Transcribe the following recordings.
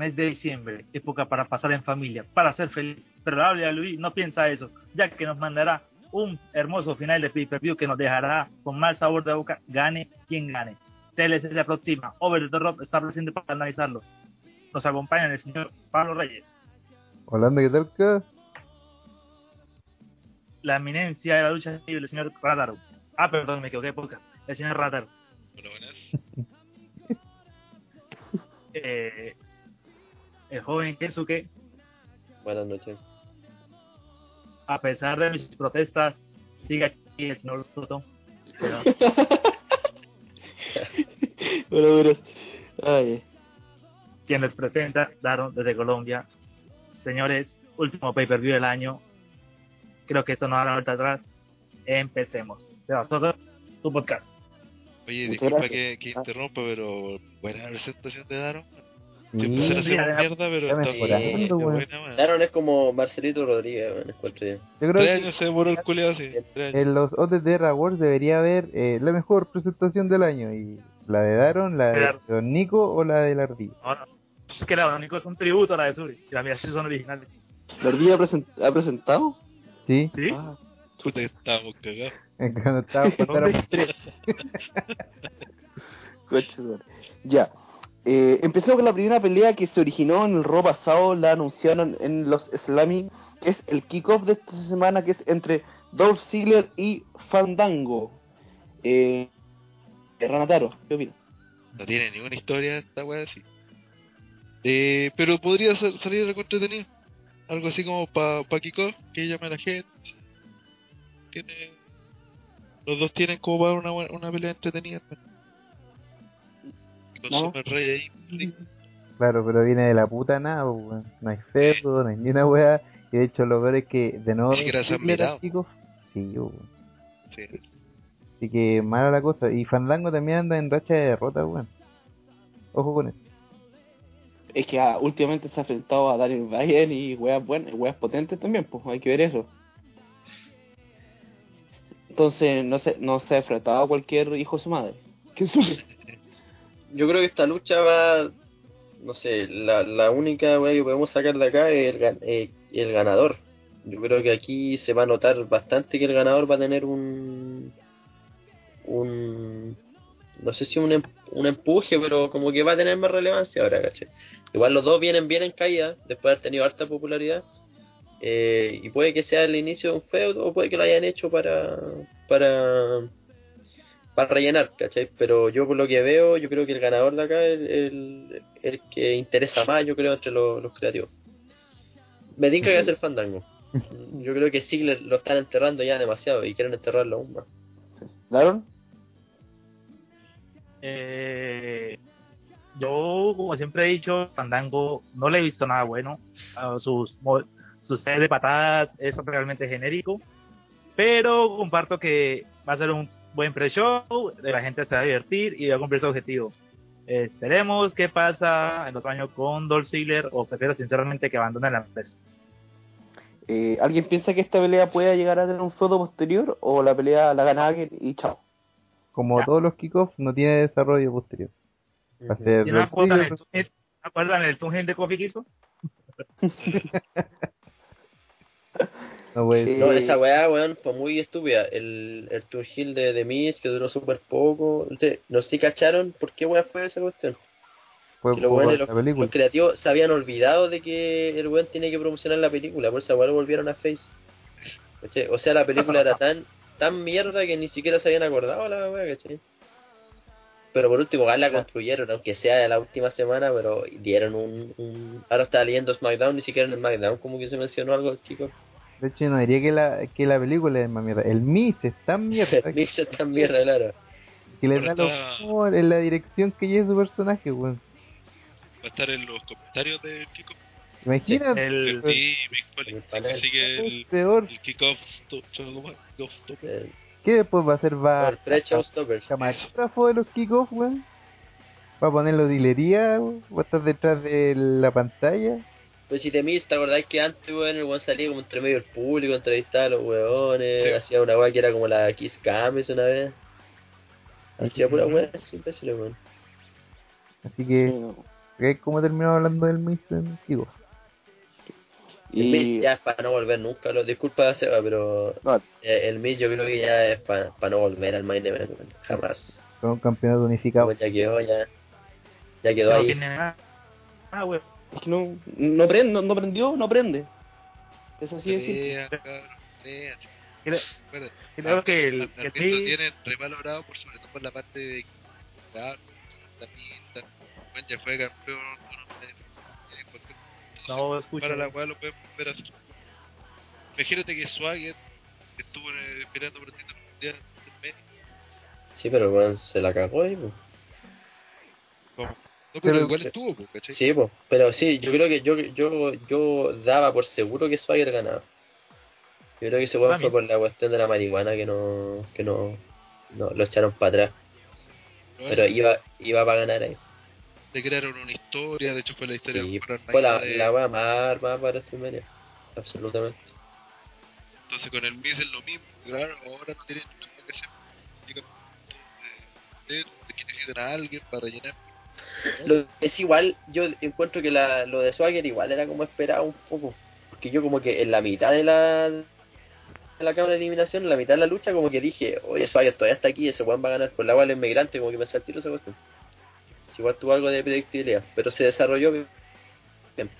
mes de diciembre, época para pasar en familia, para ser feliz. Pero la de Luis no piensa eso, ya que nos mandará un hermoso final de pay-per-view que nos dejará con mal sabor de boca, gane quien gane. TLC se aproxima, Over the Top está presente para analizarlo. Nos acompaña el señor Pablo Reyes. Hola, ¿qué tal? La eminencia de la lucha libre, el señor Radaro. Ah, perdón, me equivoqué de El señor Radaro. Bueno, buenas. eh, el joven Kensuke. Buenas noches. A pesar de mis protestas, sigue aquí el señor Soto. bueno, bueno. Ay. Quien les presenta, Daron desde Colombia. Señores, último pay-per-view del año. Creo que esto no da vuelta atrás. Empecemos. Sebas Soto, tu podcast. Oye, disculpa que, que, interrumpa, pero buena presentación de Daron. Se le hace mierda, pero está mejorando, buena, Daron es como Marcelito Rodríguez, bueno, encuentro yo. yo creo Tres años se demoró el culiado así. En los OTT Awards debería haber eh, la mejor presentación del año. y ¿La de Daron, la de Don Nico o la de la Ardilla? No, no. Es que la de Don Nico es un tributo a la de Suri. Y las mías sí son originales. ¿La Ardilla ha, presentado? Sí. ¿Sí? Ah, puta, estábamos cagados. Cuando estábamos Ya. Eh, con la primera pelea que se originó en el Raw pasado, la anunciaron en los Slammy, que es el kickoff de esta semana, que es entre Dolph Ziggler y Fandango. Eh, Ranataro, ¿qué opinas? No tiene ninguna historia esta wea así. Eh, pero podría salir algo entretenido. Algo así como para pa kickoff, que llame a la gente. Tiene... Los dos tienen como para una, una pelea entretenida. ¿No? Claro, pero viene de la puta nada, No hay feudo, no hay ni una wea. Y de hecho, lo peor es que de nuevo. Chicos, sí, yo, sí. Así que mala la cosa. Y Fandango también anda en racha de derrota, weón. Ojo con eso. Es que ah, últimamente se ha enfrentado a Daniel Bryan y weas buenas, weas potentes también, pues hay que ver eso. Entonces no se, no se ha enfrentado a cualquier hijo de su madre. ¿Qué sube? Yo creo que esta lucha va, no sé, la, la única wea que podemos sacar de acá es el, eh, el ganador. Yo creo que aquí se va a notar bastante que el ganador va a tener un un no sé si un, em, un empuje, pero como que va a tener más relevancia ahora, ¿caché? Igual los dos vienen bien en caída, después de haber tenido alta popularidad. Eh, y puede que sea el inicio de un feudo, o puede que lo hayan hecho para para para rellenar, ¿cachai? Pero yo por lo que veo, yo creo que el ganador de acá es el, el, que interesa más, yo creo, entre los, los creativos. Me tinca que es el fandango. Yo creo que sí lo están enterrando ya demasiado y quieren enterrarlo aún más. ¿Daron? Eh, yo, como siempre he dicho, Fandango no le he visto nada bueno. sus sus de patadas es realmente genérico. Pero comparto que va a ser un buen pre-show, la gente se va a divertir y va a cumplir su objetivo. esperemos qué pasa el otro año con Dolph Ziggler o prefiero sinceramente que abandone la empresa. Eh, ¿Alguien piensa que esta pelea pueda llegar a tener un feudo posterior o la pelea la gana alguien y chao? Como todos los kickoffs, no tiene desarrollo posterior. Va a ser ¿No acuerdan el, el de Kofi que hizo? no, no, esa weá, weón, fue muy estúpida. El, el Tour Hill de, de Miz, que duró súper poco. ¿No sé cacharon por qué weá fue esa cuestión? Fue que los, los, creativos se habían olvidado de que el weón tiene que promocionar la película, por eso igual volvieron a Face. O sea, la película era tan tan mierda que ni siquiera se habían acordado la weá, ¿cachai? Pero por último, la construyeron, aunque sea de la última semana, pero dieron un, un... Ahora estaba leyendo SmackDown, ni siquiera en el SmackDown como que se mencionó algo, chicos. De hecho, no diría que la, que la película es más mierda. El Mix es tan mierda. el Mix es tan mierda, claro. Que le da lo en la dirección que lleva su personaje, weón va a estar en los comentarios del kickoff. Imagínate. El, que el, peor. el kickoff ¿Qué después va a hacer? Va a camarógrafo de los kickoffs, weón. Va a ponerlo dilería, va a estar detrás de la pantalla. Pues si te miras, ¿te acordás que antes, weón, el weón salía como entre medio del público, entrevistaba a los weones, hacía una weá que era como la Kiss Camis una vez? Hacía pura weá, es imbécil, weón. Así que ¿Qué- ¿Cómo terminamos hablando del Miz en Kiko? El Y Miz ya es para no volver nunca, lo disculpa Seba, pero No. eh, el Miz yo creo que ya es para no volver al main event, weón. jamás. Con un campeonato unificado. Como ya quedó, ya, ya quedó No ahí. tiene nada. Ah, weón. Es que no, no, prende, no, no prendió, no prende. Es así de simple. Creo, al- que el, lo sí- tienen revalorado por sobre todo por la parte de la pinta. Bueno, ya fue campeón, no, no, tiene para la cual lo pueden volver a hacer. Imagínate que Swagger que estuvo en el- peleando por el título mundial Sí, pero weón, se la cagó ahí. ¿cómo? No, pero, Pero- igual estuvo, pues, ¿cachai? Sí, po. pero sí, yo creo que yo, yo, yo daba por seguro que Swagger ganaba. Yo creo que ese weón fue También. por la cuestión de la marihuana que no, que no, no lo echaron para atrás. Pero iba, iba para ganar ahí. le crearon una historia, de hecho fue la historia Sí, mejor fue la, de- la más armada para WrestleMania. Absolutamente. Entonces con el Miz es lo mismo, claro, ahora no tienen nada que hacer. Digan, de, de, de que necesitan a alguien para rellenar. Lo es igual, yo encuentro que la, lo de Swagger igual era como esperado un poco. Porque yo como que en la mitad de la de la cámara de eliminación, en la mitad de la lucha, como que dije, oye, Swagger todavía está aquí, ese weón va a ganar. Por la cual es migrante, como que me el tiro esa cuestión. Si igual tuvo algo de predictibilidad, pero se desarrolló bien,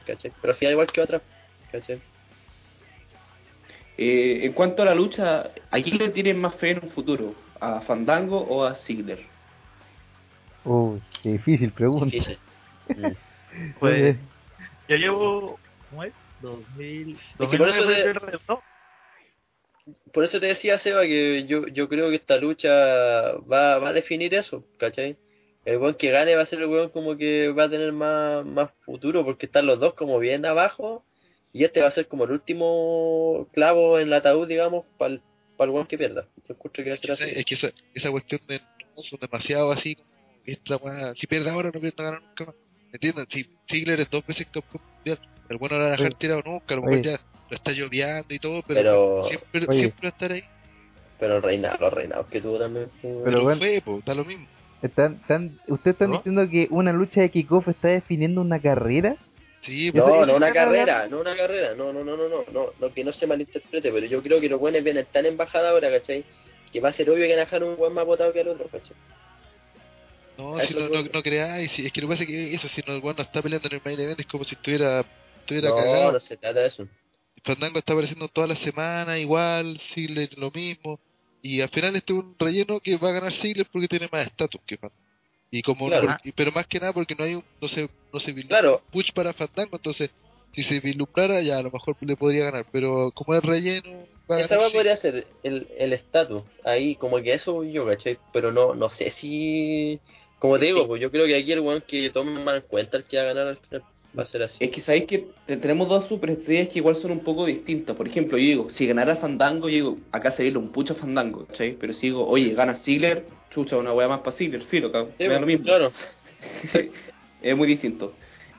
¿cachai? Pero al final igual que otra, ¿cachai? Eh, en cuanto a la lucha, ¿a quién le tienen más fe en un futuro? ¿A Fandango o a Ziggler? Uy, qué difícil pregunta. Difícil. Pues, yo llevo, ¿cómo es? 2000, Es que por eso 2009 de- fue el retorno. Por eso te decía, Seba, que yo, yo creo que esta lucha va, va a definir eso, ¿cachai? El weón que gane va a ser el weón como que va a tener más, más futuro, porque están los dos como bien abajo, y este va a ser como el último clavo en el ataúd, digamos, para el, el weón que pierda. Yo que Es que, esa, así. es que esa, esa cuestión de no son demasiado así como esta weá, si pierde ahora no pierde no gana nunca más. ¿Me entiendes? Si Ziggler es dos veces campeón mundial, el bueno no la dejar Oye. tirado nunca, a lo mejor ya lo está lloviando y todo, pero, Pero, siempre, Oye. siempre va a estar ahí. pero el reinado, los reinados que tuvo también. fue- Pero Pero, bueno. fue, po, da lo mismo. Están, están, ¿Ustedes están ¿No? diciendo que una lucha de kickoff está definiendo una carrera? Sí, No, no una carrera, no una carrera, no, no, no, no, no, no, no, que no se malinterprete, pero yo creo que los buenos vienen tan en bajada ahora, ¿cachai? Que va a ser obvio que van a dejar un buen más votado que el otro, ¿cachai? No, si no, no, no creáis, es que lo que pasa es que eso, si no, el bueno está peleando en el main event, es como si estuviera, estuviera No, cagado. no se trata de eso. Fandango está apareciendo todas las semanas igual, Ziggler lo mismo. Y al final este es un relleno que va a ganar Ziggler porque tiene más estatus que Fandango. Y como Claro. por- pero más que nada porque no hay un, no se, no se Claro. un push para Fandango, entonces si se vislumbrara ya a lo mejor le podría ganar, pero como es relleno, va Esa va podría ser el el estatus, ahí como que eso yo, ¿cachai? Pero no no sé si... Como te digo, pues yo creo que aquí el weón que tome más en cuenta el que va a ganar al final va a ser así. Es que sabéis que te- tenemos dos superestrellas que igual son un poco distintas. Por ejemplo, yo digo, si ganara Fandango, yo digo, acá se un pucho Fandango, ¿cachai? Pero si digo, oye, gana Ziggler, chucha, una wea más para Ziggler, filo, cabrón, Sí, pues, lo mismo. Claro. es muy distinto.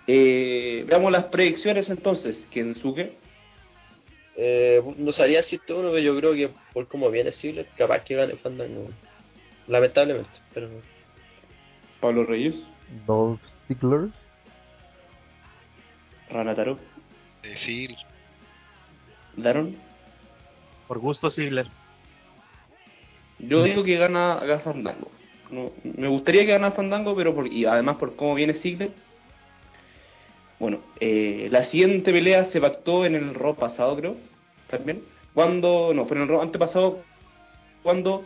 Eh, veamos las predicciones entonces, Kensuke. Eh, no sabría decirte uno, pero yo creo que por cómo viene Ziggler, capaz que gane Fandango. Lamentablemente, pero... Pablo Reyes, Dolph Ziggler. Ranataro, Eh, Ziggler. Daron. Por gusto, Ziggler. Yo digo que gana, gana Fandango. No, me gustaría que gane Fandango, pero por, y además por cómo viene Ziggler. Bueno, eh, la siguiente pelea se pactó en el Raw pasado, creo, también. Cuando, no, fue en el Raw antepasado, cuando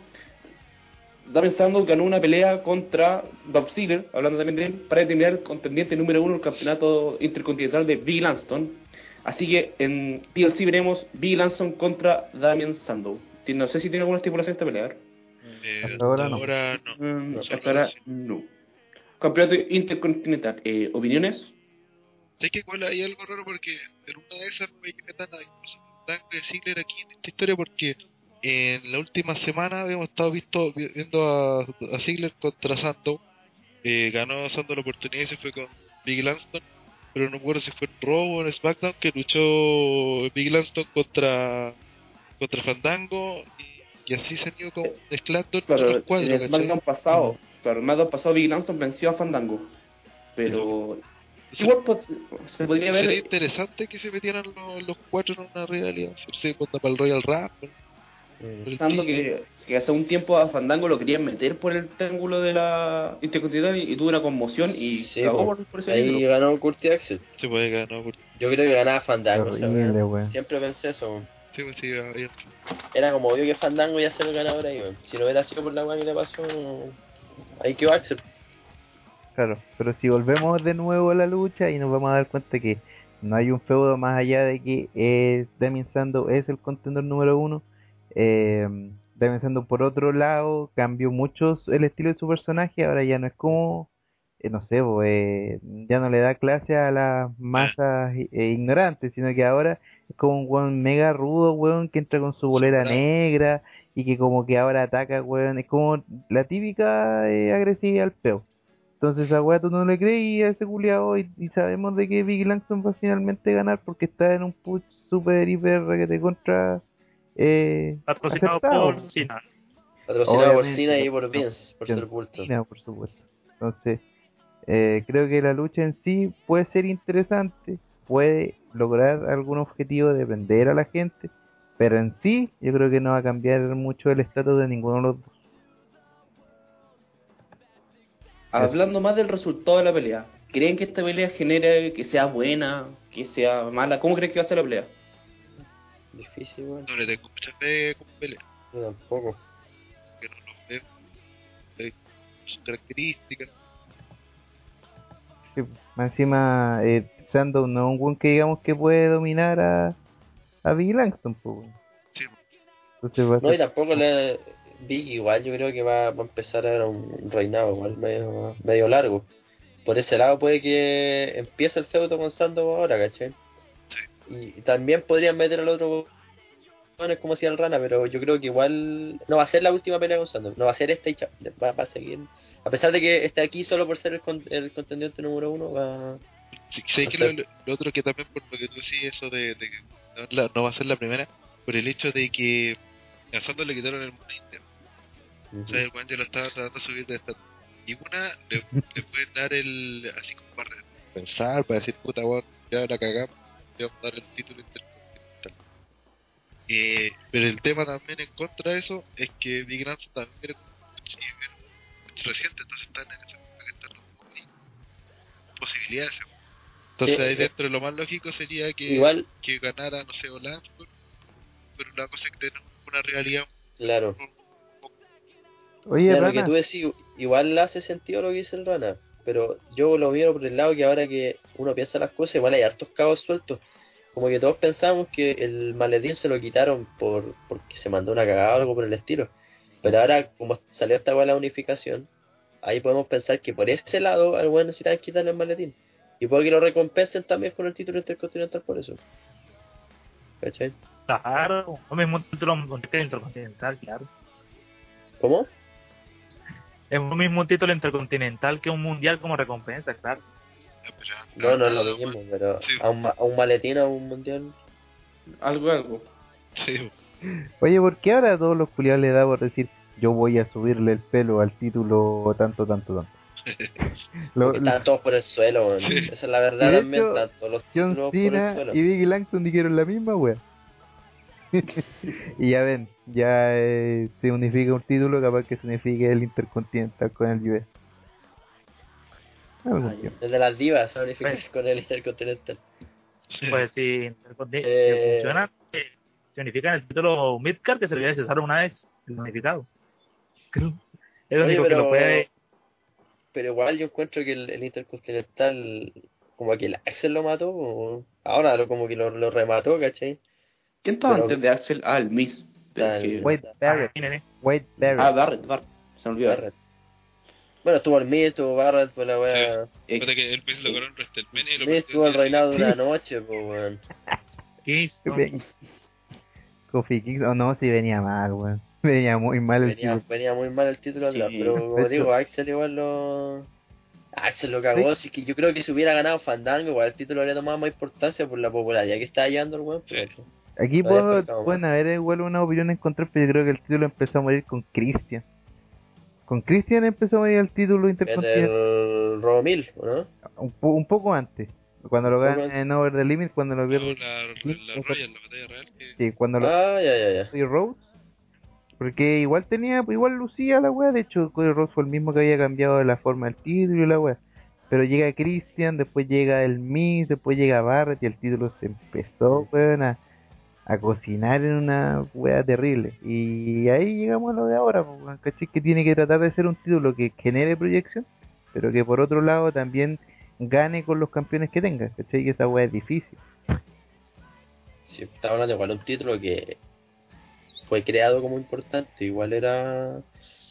Damien Sandow ganó una pelea contra Dolph Ziggler, hablando también de él, para determinar el contendiente número uno del campeonato intercontinental de Big Lanston. Así que en TLC veremos Big Lanston contra Damien Sandow. No sé si tiene alguna estipulación esta pelea. Eh, Hasta ahora no. ahora no. Mm, hasta ahora no. Campeonato intercontinental. Eh, ¿Opiniones? Sé que igual hay algo raro porque en una de esas puede que metan a Fandango y Ziggler aquí en esta historia porque en la última semana habíamos estado visto, vi- viendo a, a Ziggler contra Sandow. Eh, ganó Sandow la oportunidad y se fue con Big Lanston. Pero no me acuerdo si fue en Raw o en SmackDown que luchó Big Lanston contra contra Fandango y, y así se han ido como mezclando Claro, los cuadros. en. SmackDown pasado, claro, el SmackDown pasado Big Lanston venció a Fandango. Pero Igual pues, se podría ver. Sería interesante que se metieran los, los cuatro en una rivalidad. Se cuenta para el Royal Rumble. Mm. Pensando que, que hace un tiempo a Fandango lo querían meter por el triángulo de la Intercontinental y, y tuvo una conmoción y Sí, cagó po. por, por ese Ahí título. ganó Curti Axel. Se puede ganar por... Yo creo que ganaba Fandango. o sea. Siempre pensé eso. Sí, pues sí, ahí- Era como obvio que Fandango iba a ser el ganador ahí. Si no hubiera sido por la weá que le pasó, ahí quedó Axel. Claro, pero si volvemos de nuevo a la lucha y nos vamos a dar cuenta que no hay un feudo más allá de que eh, Damien Sandow es el contendor número uno. Eh, Damien Sandow por otro lado cambió mucho el estilo de su personaje, ahora ya no es como, eh, no sé, bo, eh, ya no le da clase a las masas eh, ignorantes, sino que ahora es como un weón mega rudo, weón, que entra con su bolera negra y que como que ahora ataca, weón, es como la típica agresividad al peo. Entonces a weá tú no le crees a ese culiao y, y sabemos de que Big Langston va a finalmente ganar porque está en un push super hiper que te contra eh, Patrocinado aceptado. por Cena. Patrocinado por Cena y por Vince, por supuesto. Entonces, eh, creo que la lucha en sí puede ser interesante, puede lograr algún objetivo de vender a la gente, pero en sí yo creo que no va a cambiar mucho el estatus de ninguno de los dos. Hablando más del resultado de la pelea, ¿creen que esta pelea genere que sea buena, que sea mala? ¿Cómo creen que va a ser la pelea? Difícil, weón. no le tengo mucha fe como pelea. Yo tampoco. Que no veo. eh, sus características. Sí, más encima, eh, Sandow no es un weón que digamos que puede dominar a, a Big Langston, pues, weón. Sí, Entonces va a No, y tampoco le... Big igual yo creo que va, va a empezar a ver un reinado igual medio, medio largo. Por ese lado puede que empiece el feudo con Sandow ahora, ¿cachai? Y también podrían meter al otro weones como hacía el Rana, pero yo creo que igual no va a ser la última pelea con Sandow, no va a ser esta y chao. va, va a seguir. A pesar de que esté aquí solo por ser el, con- el contendiente número uno, va... Sí, sé que lo, otro que también por lo que tú decís eso de, de que no, la- no va a ser la primera por el hecho de que a Santos le quitaron el mundo interno o sea el ya lo estaba tratando de subir de estatus y una le, le pueden dar el así como para pensar para decir puta weón ya la cagamos le vamos a dar el título intercontinental. Eh, pero el tema también en contra de eso es que Big Ransom también era mucho, mucho reciente entonces están en ese punto que están los posibilidades entonces Sí, ahí dentro lo más lógico sería que, Igual, que ganara, no sé, Olansburg, pero la cosa es que tenemos una realidad claro. Oye, Mira, lo que Rana, tú decís, igual hace sentido lo que dice el Rana, pero yo lo miro por el lado que ahora que uno piensa las cosas, igual hay hartos cabos sueltos. Como que todos pensamos que el maletín se lo quitaron por porque se mandó una cagada o algo por el estilo. Pero ahora, como salió esta la unificación, ahí podemos pensar que por ese lado al bueno necesitan quitarle el maletín. Y puede que lo recompensen también con el título intercontinental por eso. ¿Cachai? Claro, lo mismo título intercontinental, claro. ¿Cómo? Es lo mismo un título intercontinental que un mundial como recompensa, claro. No, no es lo mismo, pero Sí. a un, ma- a un maletín, a un mundial. Algo, algo. Sí, oye, ¿por qué ahora a todos los culiados le da por decir yo voy a subirle el pelo al título tanto, tanto, tanto? Lo- están todos por el suelo. Sí. Esa es la verdad también, hecho, están todos los John títulos por el Cena suelo. y Biggie Langston dijeron la misma wea. y ya ven, ya eh, se unifica un título, capaz que se unifique el Intercontinental con el US. Tiempo. El de las divas se Pues. con el Intercontinental. Pues si interconti- Eh. funciona, se unifica en el título Midcard que se le había César una vez, el unificado. Creo. Es lo Oye, único que pero, lo puede. pero igual yo encuentro que el, el Intercontinental, como que el Axel lo mató, o ahora lo, como que lo, lo remató, ¿cachai? ¿Quién estaba Pero- antes de Axel? Ah, el Miss. Ah, que- Wade Barrett, Ah. Wade Barrett. Ah, Barrett, Barrett. Se me olvidó. Barrett. Bueno, estuvo el Miz, estuvo Barrett, fue la wea. Eh, Recuerda que el en WrestleMania Miz perdió tuvo el reinado de una noche, pues, weón. Kofi Kingston, oh no, si venía mal, weón. Venía muy mal el Venía, título. venía muy mal el título Sí. pero como digo, Axel igual lo... Axel lo cagó, así que yo creo que si hubiera ganado Fandango, igual el título habría tomado más importancia por la popularidad que está hallando el weón. Aquí puedo- pueden haber igual una opinión en contra, pero yo creo que el título empezó a morir con Christian. Con Christian empezó a morir el título En intercontinental. el el Robo 1000, ¿o ¿no? Un, po- un poco antes. Cuando lo ganan en Over the Limit, cuando lo No, pierde. la, la Royal, la batalla real que Sí, cuando lo Ah, ya, ya, ya. Cody Rhodes. Porque igual tenía, igual lucía la wea. De hecho, Cody Rhodes fue el mismo que había cambiado la forma del título y la wea. Pero llega Christian, después llega el Miz, después llega Barrett y el título se empezó, weón, a, a cocinar en una wea terrible. Y ahí llegamos a lo de ahora, ¿cachai? Que tiene que tratar de ser un título que genere proyección, pero que por otro lado también gane con los campeones que tenga, ¿cachai? Que esa wea es difícil. Sí, estaba hablando igual un título que fue creado como importante, igual era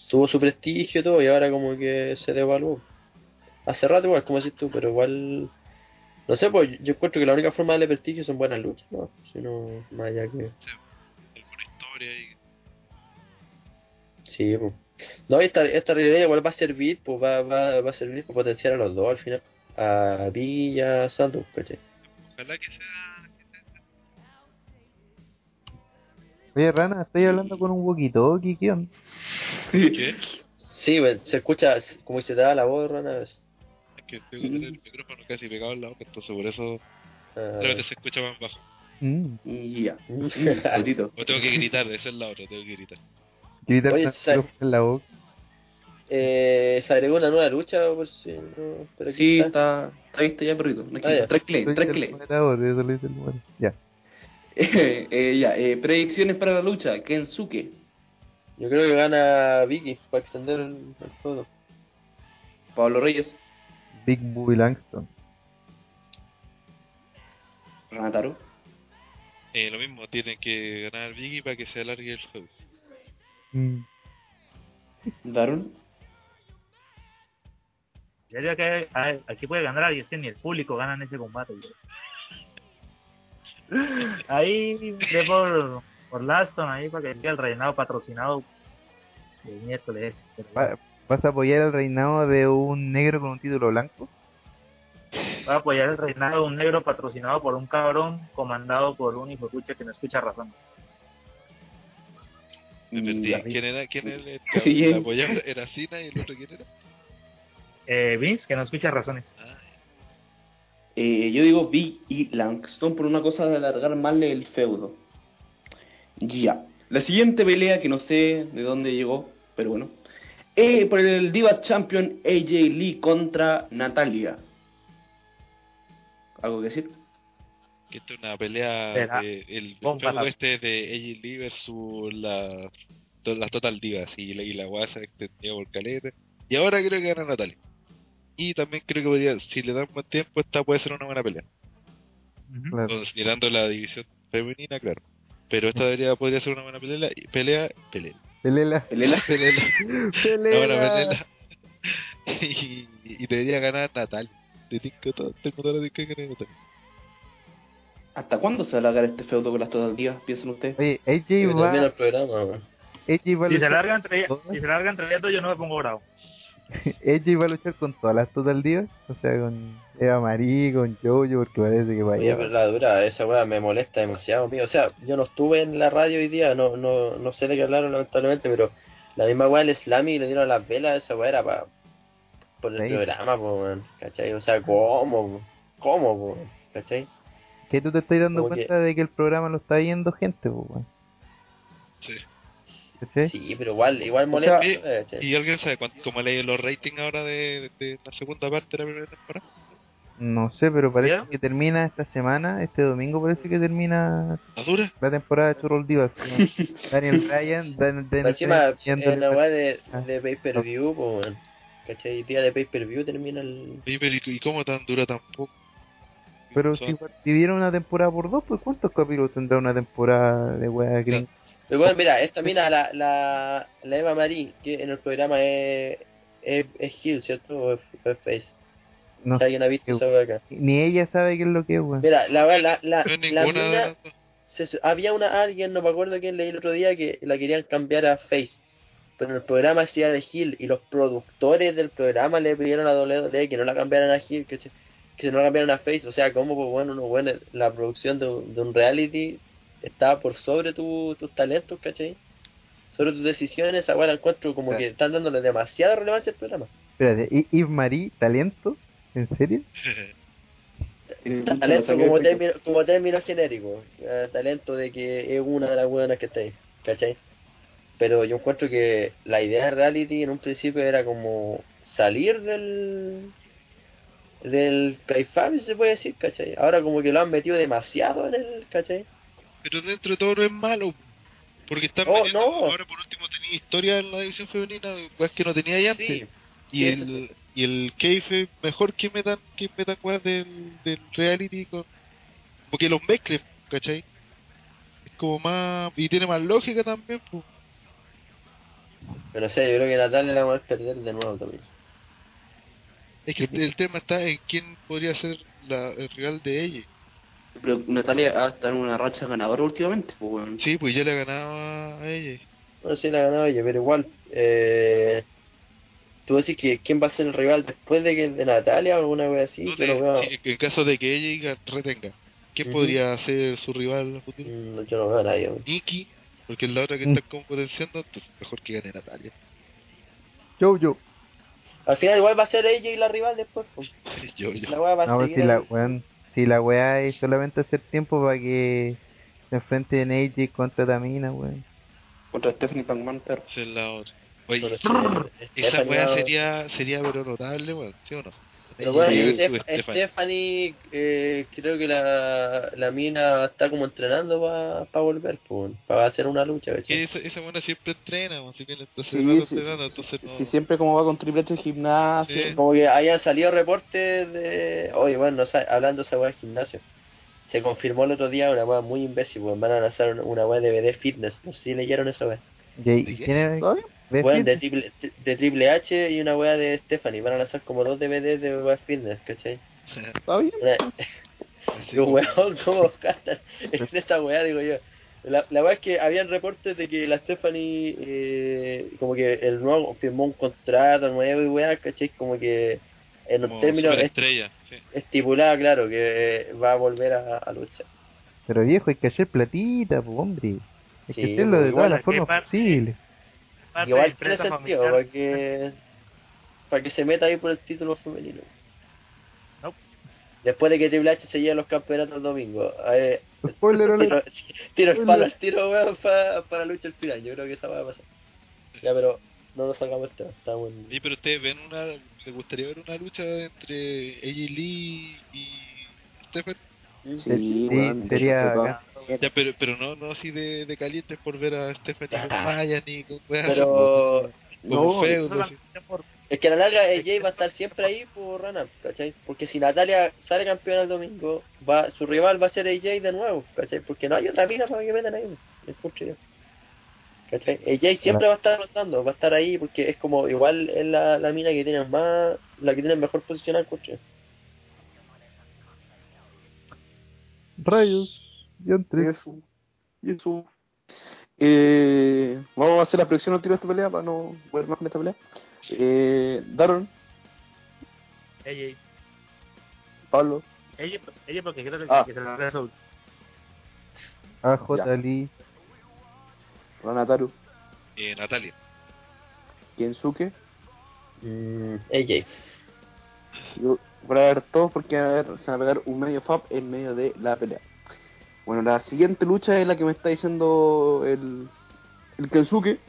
tuvo su prestigio y todo y ahora como que se devaluó. Hace rato igual, como decís tú, pero igual no sé, pues yo encuentro que la única forma de darle prestigio son buenas luchas, ¿no? Si no, más allá que... alguna historia y Sí, pues. No, y esta, esta realidad igual va a servir, pues va, va, va a servir para potenciar a los dos al final. A Villa, Santos, ¿cachai? ojalá que sea Oye, Rana, estoy hablando con un walkie-talkie, ¿qué onda? ¿qué? Sí, pues, se escucha como se te da la voz, Rana. es- Que tengo que tener el micrófono casi pegado en la boca, entonces por eso realmente se escucha más bajo. Mm. Y ya. Mm. O tengo que gritar, esa es la otra, tengo que gritar. Gritar en la boca. eh, se agregó una nueva lucha, por si no. Pero Sí, está, está listo ya, perrito. Ah, ya. Tranquilo, tranquilo. Ya. Eh, eh, ya, eh, predicciones para la lucha. Kensuke. Yo creo que gana Vicky para extender el, el juego. Pablo Reyes. Big Booby Langston. Ranataro. Eh, lo mismo, tienen que ganar Biggie para que se alargue el juego. Mm. Daron. Yo diría que aquí puede ganar alguien, si ni el público gana en ese combate. yo. Ahí de por, por Laston, ahí para que el reinado patrocinado el miércoles. pero ¿Vas a apoyar el reinado de un negro con un título blanco? Va a apoyar el reinado de un negro patrocinado por un cabrón comandado por un hijo que no escucha razones. Me perdí. ya. ¿Quién era? ¿Quién era el, Sí, el eh. apoyador? ¿Era Cena y el otro quién era? Eh, Vince, que no escucha razones. Ah, Eh, yo digo Big y Langston por una cosa de alargar mal el feudo. Ya. La siguiente pelea, que no sé de dónde llegó, pero bueno. Eh, por el Diva Champion AJ Lee contra Natalia. ¿Algo que decir? que esta es una pelea de, el la- este de AJ Lee versus la, to- las Total Divas y la, y la weá se extendió por caleta. Y ahora creo que gana Natalia. Y también creo que podría, si le dan buen tiempo, esta puede ser una buena pelea. Claro. Considerando la división femenina, claro. Pero esta debería, podría ser una buena pelea. y- Pelea, pelea. Pelela. Pelela. Pelea. Pelela. Una buena pelea. y, y debería ganar tinco todo, tengo toda la que gane Natalia. ¿Hasta cuándo se va a alargar este feudo con las Total Divas? Piensen ustedes. Oye, AJ va, el programa. AJ va a Si se ¿Todo? si se larga entre ellas dos, yo no me pongo bravo. AJ va a luchar con todas las Total Divas, o sea, con Eva Marie, con Jojo, porque parece que va a Oye, ir. pero la dura, esa weá me molesta demasiado, mío. O sea, yo no estuve en la radio hoy día, no, no, no sé de qué hablaron lamentablemente, pero la misma weá el Slammy y le dieron las velas, esa weá era para por el Sí. programa, po, weón, ¿cachai? O sea, ¿cómo? ¿Cómo, po? ¿cachai? Que tú te estás dando Como que- cuenta de que el programa lo está viendo gente, pues, weón. Sí. ¿Cachai? Sí, pero igual, igual O molesta, sea, ¿cachai? ¿Y alguien sabe cuánto, cómo leí los ratings ahora de, de la segunda parte de la primera temporada? No sé, pero parece ¿Ya? que termina esta semana, este domingo parece que termina ¿Está dura? la temporada de Churros Divas. ¿no? Daniel Bryan, Dan- Encima, en yéndole la weá de, Ah. de pay-per-view, po, weón. ¿cachai? Día de pay-per-view termina el... Oye, pero ¿y, cómo tan dura tampoco? Pero Son- si dividieron una temporada por dos, pues ¿cuántos capítulos tendrá una temporada de wea gringa? Pero bueno, mira, esta mina, la, la, la Eva Marie, que en el programa es, es, es Hill, ¿cierto? O es, o es Face. No si alguien ha visto esa acá. Ni ella sabe qué es lo que es, weón. Mira, la, la, la, No mina, se había una alguien, no me acuerdo quién leí el otro día, que la querían cambiar a Face. Pero en el programa hacía de Hill y los productores del programa le pidieron a WWE que no la cambiaran a Hill, que, se- que no la cambiaran a Face. O sea, como, pues bueno, no, bueno, la producción de, un- de un reality está por sobre tu- tus talentos, ¿cachai? Sobre tus decisiones, ahora encuentro como Claro. que están dándole demasiada relevancia al programa. Espérate, ¿y Yves Marie, talento? ¿En serio? Talento como término, como término genérico. eh, talento de que es una de las buenas que está ahí. ¿Cachai? Pero yo encuentro que la idea de reality en un principio era como salir del del Caifán, si se puede decir, ¿cachai? Ahora como que lo han metido demasiado en el, ¿cachai? Pero dentro de todo no es malo. Porque están Oh, no. ahora por último tenía historia en la división femenina, pues que no tenía ya antes. Sí, y el sí. y el Keife mejor que metan que metan weas del, del reality con porque los mezclen, ¿cachai? Es como más y tiene más lógica también, pues. pero no sé, yo creo que Natalia la va a perder de nuevo también. Es que el, el tema está en quién podría ser la, el rival de ella. Pero Natalia ha estado en una racha ganadora últimamente, pues, weón. Sí, pues ya le ganaba a ella. Bueno, sí la ha ganado ella, pero igual. Eh, Tú decís que quién va a ser el rival después de que de Natalia o alguna vez así, No, que no veo. en caso de que ella ga- retenga, ¿quién podría ser su rival futuro? Mm, Yo no veo a nadie. Nikki, porque es la otra que está como potenciando, entonces mejor que gane Natalia. Yo, yo. Al final igual va a ser ella y la rival después. pues. yo, yo. La weá va a No, seguir si la, weón, si la weá es solamente hacer tiempo para que se enfrenten AJ contra Tamina, weón. Contra Stephanie McMahon, perro. Esa es la otra. Oye, esa weá sería, sería pero notable, weón, ¿sí o no? Pero bueno, Stephanie. Stephanie, eh, creo que la, la mina está como entrenando para volver, para hacer una lucha, esa, esa buena siempre entrena, así que entonces Sí, no sí, entrenando, entonces no... Siempre como va con Triple H gimnasio. Sí. Como que hayan salido reportes de... Oye, bueno, no hablando de esa weá de gimnasio. Se confirmó el otro día una weá muy imbécil, weón. Van a lanzar una- weá de DVD Fitness. No sé si leyeron esa weá. ¿Y, y ¿De quién es? ¿De Weón, de triple, de triple H y una weá de Stephanie. Van a lanzar como dos DVDs de weá Fitness, ¿cachai? ¿Está bien? Como- weón, ¿cómo gastan en esa weá? Digo yo. La, la weá es que habían reportes de que la Stephanie, eh, como que el nuevo firmó un contrato nuevo y weá, ¿cachai? Como que en como términos est- superestrella, sí. estipulada, claro, que eh, va a volver a, a luchar. Pero viejo, hay que hacer platita, pues, hombre. Hay Sí, que hacerlo de igual, todas las ¿qué formas parte? posibles. Parte de Igual tiene sentido, para que, para que se meta ahí por el título femenino. Nope. Después de que Triple H se lleve los campeonatos el domingo. eh, Spoiler tiro, tiro el palo al tiro, weón, para, para la lucha al final. Yo creo que esa va a pasar. Ya, pero no nos sacamos el tema. Estamos en... Oye, pero ustedes ven una, ¿les gustaría ver una lucha entre AJ Lee y Stephen? Sí, sería. Ya, pero, pero no, no así de, de calientes por ver a Stephanie con Maya ni con Pero no, la- por- es que a la larga AJ va a estar siempre ahí por Rana, ¿cachai? Porque si Natalia sale campeona el domingo, va, su rival va a ser AJ de nuevo, ¿cachai? Porque no hay otra mina para que metan ahí, yo. ¿Cachai? AJ siempre va a estar rotando, va a estar ahí porque es como, igual es la, la mina que tiene más, la que tiene mejor posición al coche. Rayos. Yo entré. Eso. Y eso. Eh, vamos a hacer la predicción al tiro de esta pelea para no ver más con esta pelea. Eh, Daron, Ella, Pablo, ella, ella porque creo que, Ah. que se la resuelve. AJ. Lee. Ranataru, Eh, Natalia. Kensuke. Mm, AJ. Yo voy a ver todos porque a ver, se va a pegar un medio fab en medio de la pelea. Bueno, la siguiente lucha es la que me está diciendo el, el Kensuke.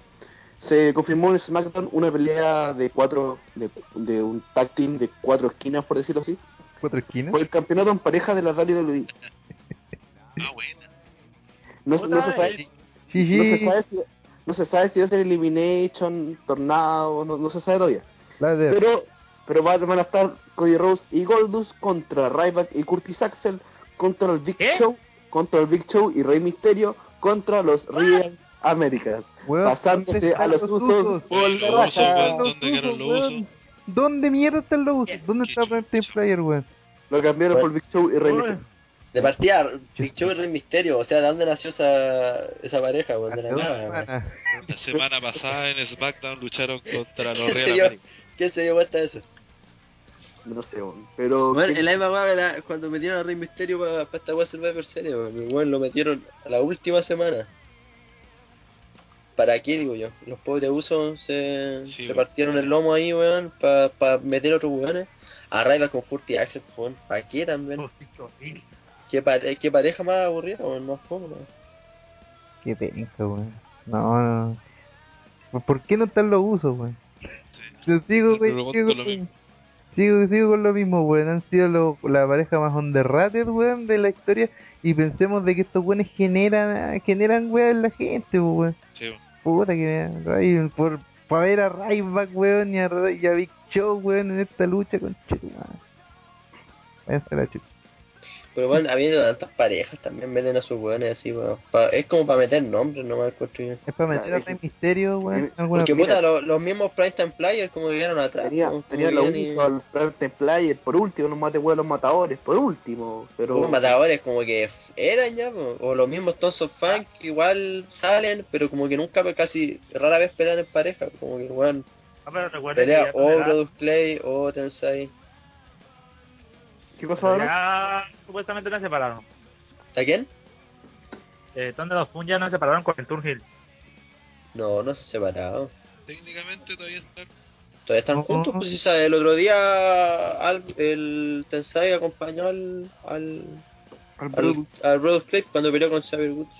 Se confirmó en SmackDown una pelea de cuatro, de, de un tag team de cuatro esquinas, por decirlo así. Cuatro esquinas. Por el campeonato en pareja de la WWE. Ah, buena. No, no se sabe, Sí, Sí, no se sabe si, no se sabe si va a ser Elimination, Tornado, no, no se sabe todavía. Pero, pero va- van a estar Cody Rose y Goldust contra Ryback y Curtis Axel, contra el Big ¿Qué? Show, contra el Big Show y Rey Misterio, contra los Real Américas. Weón, pasándose ¿dónde están a los usos por Los la usos, raja. weón. ¿Dónde? ¿Dónde mierda están los usos? ¿Dónde ¿Qué está? Team Player, weón? Lo cambiaron por Big Show y Rey Uy. Misterio. De partida, Big Show y Rey Misterio, o sea, ¿de dónde nació esa, esa pareja? weón? De la nada, semana pasada en SmackDown lucharon contra los ¿Qué se Real América. ¿Quién se dio cuenta de eso? No sé, weón. pero... Bueno, ¿qué- en la misma weá cuando metieron a Rey Misterio para esta weá Survivor Series, weón. Igual lo metieron a la última semana. ¿para qué digo yo? Los pobres usos se, Sí, se partieron el lomo ahí, weón, para pa meter otros weones. A Ryback con Curtis Axel, weón, ¿para qué también? ¿Qué, pare- qué pareja más aburrida, weón? Más fome, weón. Qué penca, weón. No, no. ¿Por- ¿Por qué no están los usos, weón? Yo sigo, güey, sigo, sigo, con lo mismo, weón. Han sido lo- la pareja más underrated, weón, de la historia. Y pensemos de que estos weones generan, generan, weón, en la gente, weón. Sí, weón. Puta que Ray- por para ver a Ryback, weón, y a, y a Big Show, weón, en esta lucha con. Váyanse a la chucha. Pero bueno, habiendo tantas parejas, también meten a sus weones así, weón. Pa- es como para meter nombres, no más construir. Es para meter a Claro, Rey ese- Misterio, weón. Porque puta, lo- los mismos Primetime Players como que llegaron atrás. Tenía, como- tenía como que usos al Private Player, por último, los mate los matadores, por último. Pero Los matadores como que eran ya, po. o los mismos Tons of Funk que igual salen, pero como que nunca, casi rara vez pelean en pareja, como que weón, Ah, pero pelea o Brodus Clay o Tensai. ¿Qué cosa ahora? ya supuestamente no se separaron. ¿A quién? Eh, Thunder of Fun ya no se separaron con el Turnhill. No, no se han separado. Técnicamente todavía están. Todavía están juntos, pues si sabe, el otro día al, el Tensai acompañó al al, Al al, al Clay cuando peleó con Xavier Woods.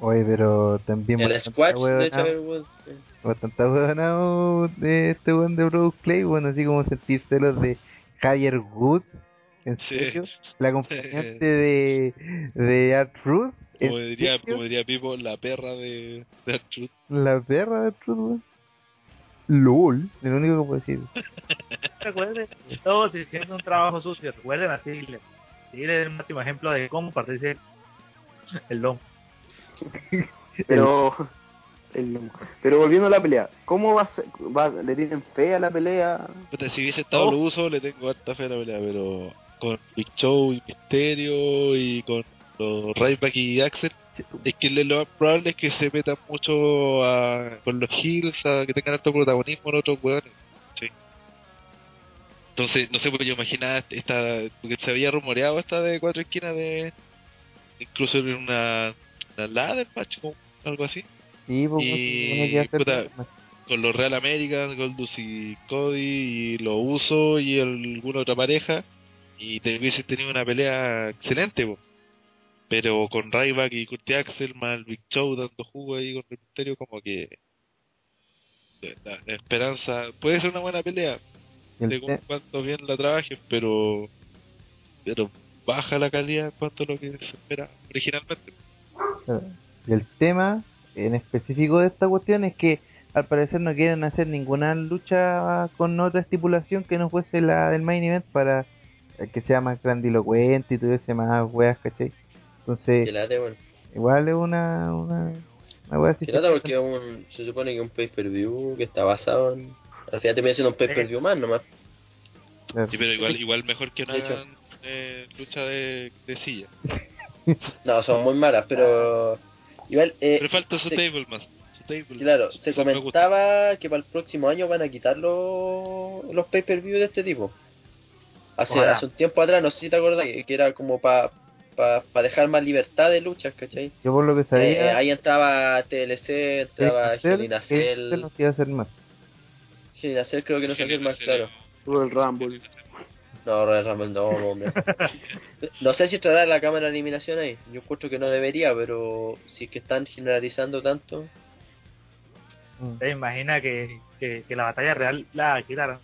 Oye, pero también El bastante squash de huevonao- Xavier Woods. Bastante huevonao de este weón de Bro Clay, bueno, así como sentir celos de Javier Wood. ¿En Sí. serio? La acompañante de, de Art Truth. ¿En Como diría, como diría Pipo, la perra de, de Artruth. La perra de Art Truth, weón. LOL, es lo único que puedo decir. Recuerden, todos hicieron un trabajo sucio. Recuerden a. Ziggler es el máximo ejemplo de cómo partirse el lomo. Pero, el- pero volviendo a la pelea, ¿cómo va? Va, ¿Le tienen fe a la pelea? Si hubiese estado Oh. lo uso, le tengo harta fe a la pelea, pero con Big Show y Misterio y con los Ryback y Axel, es que lo más probable es que se metan mucho a, con los Heels, a que tengan harto protagonismo en otros weones. Sí. Entonces, no sé, porque yo imaginaba esta, porque se había rumoreado esta de cuatro esquinas de, incluso en una, una ladder match, como algo así. Sí, pues, Y, hacer puta, con los Real American, Goldust y Cody, y los Uso y alguna otra pareja, y te hubiese tenido una pelea excelente, po. pero con Ryback y Curtis Axel, más el Big Show dando jugo ahí con el misterio, como que la, la esperanza puede ser una buena pelea, te- cuanto bien la trabajen, pero pero baja la calidad en cuanto a lo que se espera originalmente. y el tema en específico de esta cuestión es que al parecer no quieren hacer ninguna lucha con otra estipulación que no fuese la del main event para que sea más grandilocuente y tuviese más weas, ¿cachai? Entonces, Que late, bueno. igual es una, una, una wea así. Que porque es un, se supone que es un pay-per-view que está basado en... Al final termina siendo un pay-per-view más nomás. Sí, pero igual igual mejor que De hagan eh, lucha de, de silla. No, son muy malas, pero... Igual, eh, Pero falta su table más. Su table. Claro, se comentaba que para el próximo año van a quitar los, los pay-per-view de este tipo. Hace, hace un tiempo atrás, no sé si te acordás, que que era como para pa, pa dejar más libertad de luchas, ¿cachai? Yo por lo que Eh, sabía, ahí entraba TLC, entraba Hell in a Cell. no se iba a hacer más. Hell in a Cell creo que no se hace más claro. Todo el Rumble. No, Royal Rumble no, hombre. No sé si estará la cámara de eliminación ahí. Yo encuentro que no debería, pero si es que están generalizando tanto. Mm. ¿Te imaginas que, que, que la batalla real la quitaron?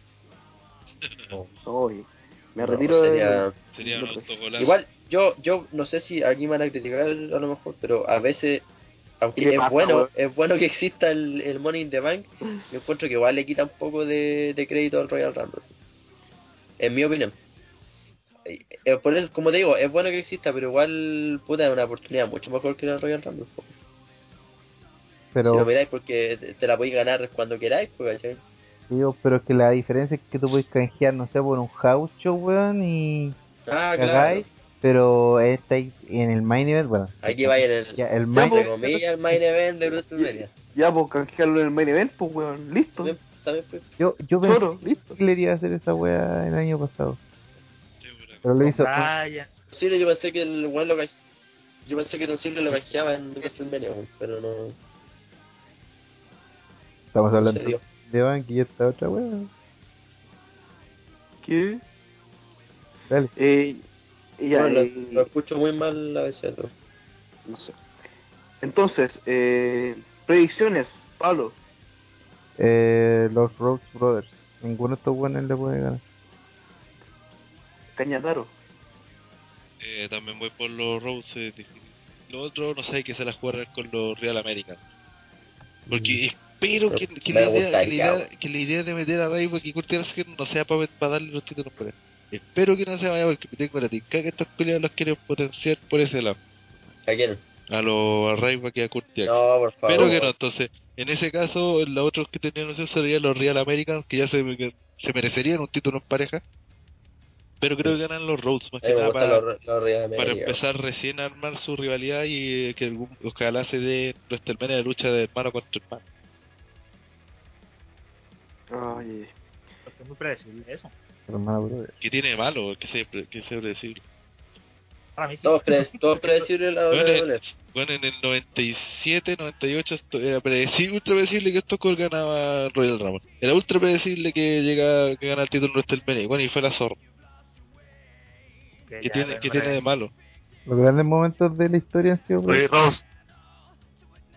Oye, me no, retiro de... sería- Sería un autogolazo. Igual, yo yo no sé si aquí me van a criticar a lo mejor, pero a veces, ¿Qué aunque es pasa, bueno, es bueno que exista el, el Money in the Bank, yo encuentro que igual le quita un poco de, de crédito al Royal Rumble. En mi opinión. Eh, eh, por eso, como te digo, es bueno que exista, pero igual, puta, es una oportunidad mucho mejor que el Royal Rumble. po. Si lo Pero, miráis, porque te- la podéis ganar cuando queráis, pues. Digo, pero es que la diferencia es que tú puedes canjear, no sé, por un house show, weón, y Ah, claro. cagáis, pero estáis en el main event, bueno. Aquí va en el, Ya, el Ya, main pues, comillas, el main event de WrestleMania. Ya, pues canjearlo en el main event, pues weón, listo. También, también pues. yo, yo pensé Solo, listo. que le iría a hacer esa wea el año pasado, Sí, pero- pero lo hizo. Vaya. Sí, yo pensé que el weón lo ca- Yo pensé que Don Silver lo canjeaba en WrestleMania, weón, pero no. Estamos hablando Se dio. De Banky y esta otra weón. ¿Qué? Dale. Eh, ya, lo, eh, lo escucho muy mal a veces. ¿no? no sé. Entonces, eh, predicciones, Pablo. Eh, los Rhodes Brothers. Ninguno de estos buenos le puede ganar. Cañataro. Eh, también voy por los Rose, es difícil. Lo otro, no sé, hay que se las jugar con los Real Americans. Porque espero que, que Me la idea, que, la idea, de meter a meter a Raybock y Curtis no sea para darle los títulos por él. Espero que no se vaya porque me tengo la tica que estos peleas los quieren potenciar por ese lado. ¿A quién? A los a y a Curtis. No, por favor. Espero que no, entonces, en ese caso, los otros que tenían opción serían los Real Americans, que ya se, que se merecerían un título en pareja. Pero creo que ganan los Rhodes, más que nada para, los, los para empezar recién a armar su rivalidad y eh, que algún, ojalá se dé WrestleMania de lucha de hermano contra hermano. Ay, Pues es muy predecible eso. ¿Qué tiene de malo? Que se, que se predecible. Para mí sí. Todos, pre todos predecibles la Bueno, WWE. Bueno, en el 97, 98 esto era predecible, ultra predecible que esto ganaba Royal Rumble. Era ultra predecible que llega que gana el título en WrestleMania. Bueno, y fue la zorra. Que ¿Qué tiene, ¿qué tiene de malo? Los grandes momentos de la historia han sido.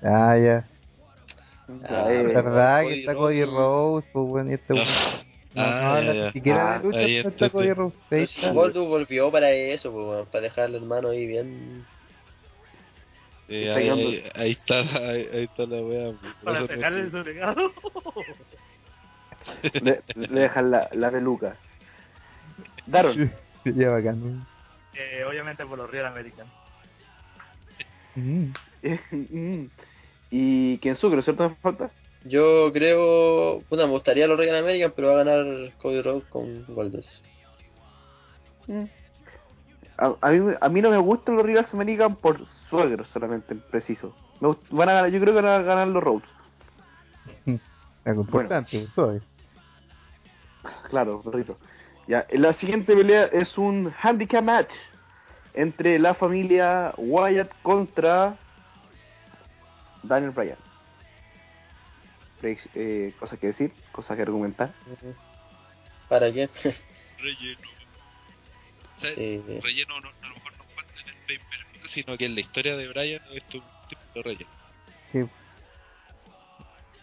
Ah, ya. Ya, La verdad Cody que está Cody Rhodes. Rose, pues bueno, y este. No, Ah, no, ya, ni ya. siquiera Ah, de lucha ahí está. Cody Pero si está. Goldust volvió para eso, pues, weón, para dejar al hermano ahí bien. Eh, ahí, ahí, ahí está, ahí, ahí está la wea. pues, Para no- pegarle su legado. le, le dejan la, la peluca. Daron. Sería bacán. ¿no? Eh, obviamente por los Real American. Mm. Y quién sucre, ¿cierto? Me falta. Yo creo. Puta, me gustaría los Real American, pero va a ganar Cody Rhodes con Goldust. Mm. A, a mí, a mí no me gustan los Rivals American por suegros solamente, preciso. Me gust- van a ganar, yo creo que van a ganar los Rhodes. Algo importante, suave. Claro, perrito. Ya, la siguiente pelea es un handicap match entre la familia Wyatt contra Daniel Bryan. Eh, cosas que decir, cosas que argumentar. ¿Para qué? Relleno. O sea, Sí. Relleno no, a lo mejor no falta en el pay per view, sino que en la historia de Brian esto es un tipo de relleno. Sí.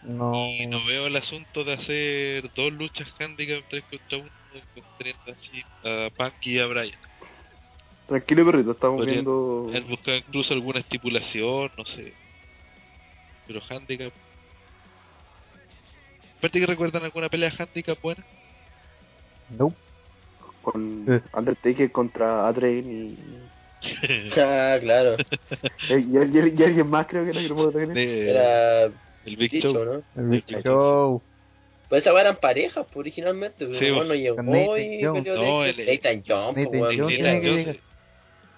No. Y no veo el asunto de hacer dos luchas handicap 3 contra 1 teniendo así a Punk y a Brian. Tranquilo, perrito, estamos Podrían- viendo. Él incluso alguna estipulación, no sé. Pero handicap. Aparte que recuerdan alguna pelea handicap buena. Nope. con Eh. Undertaker contra Adrian y, Ah, claro. y, y- y alguien más creo que era que no puedo tener. De- Era. el Big Show. ¿no? El Big Sí, Show. Pues esa eran parejas pues, originalmente. Pero Sí, bueno, con llegó Nathan y Jones. peleó No, Nathan- el- Nathan Jones, pues, Nathan. Jones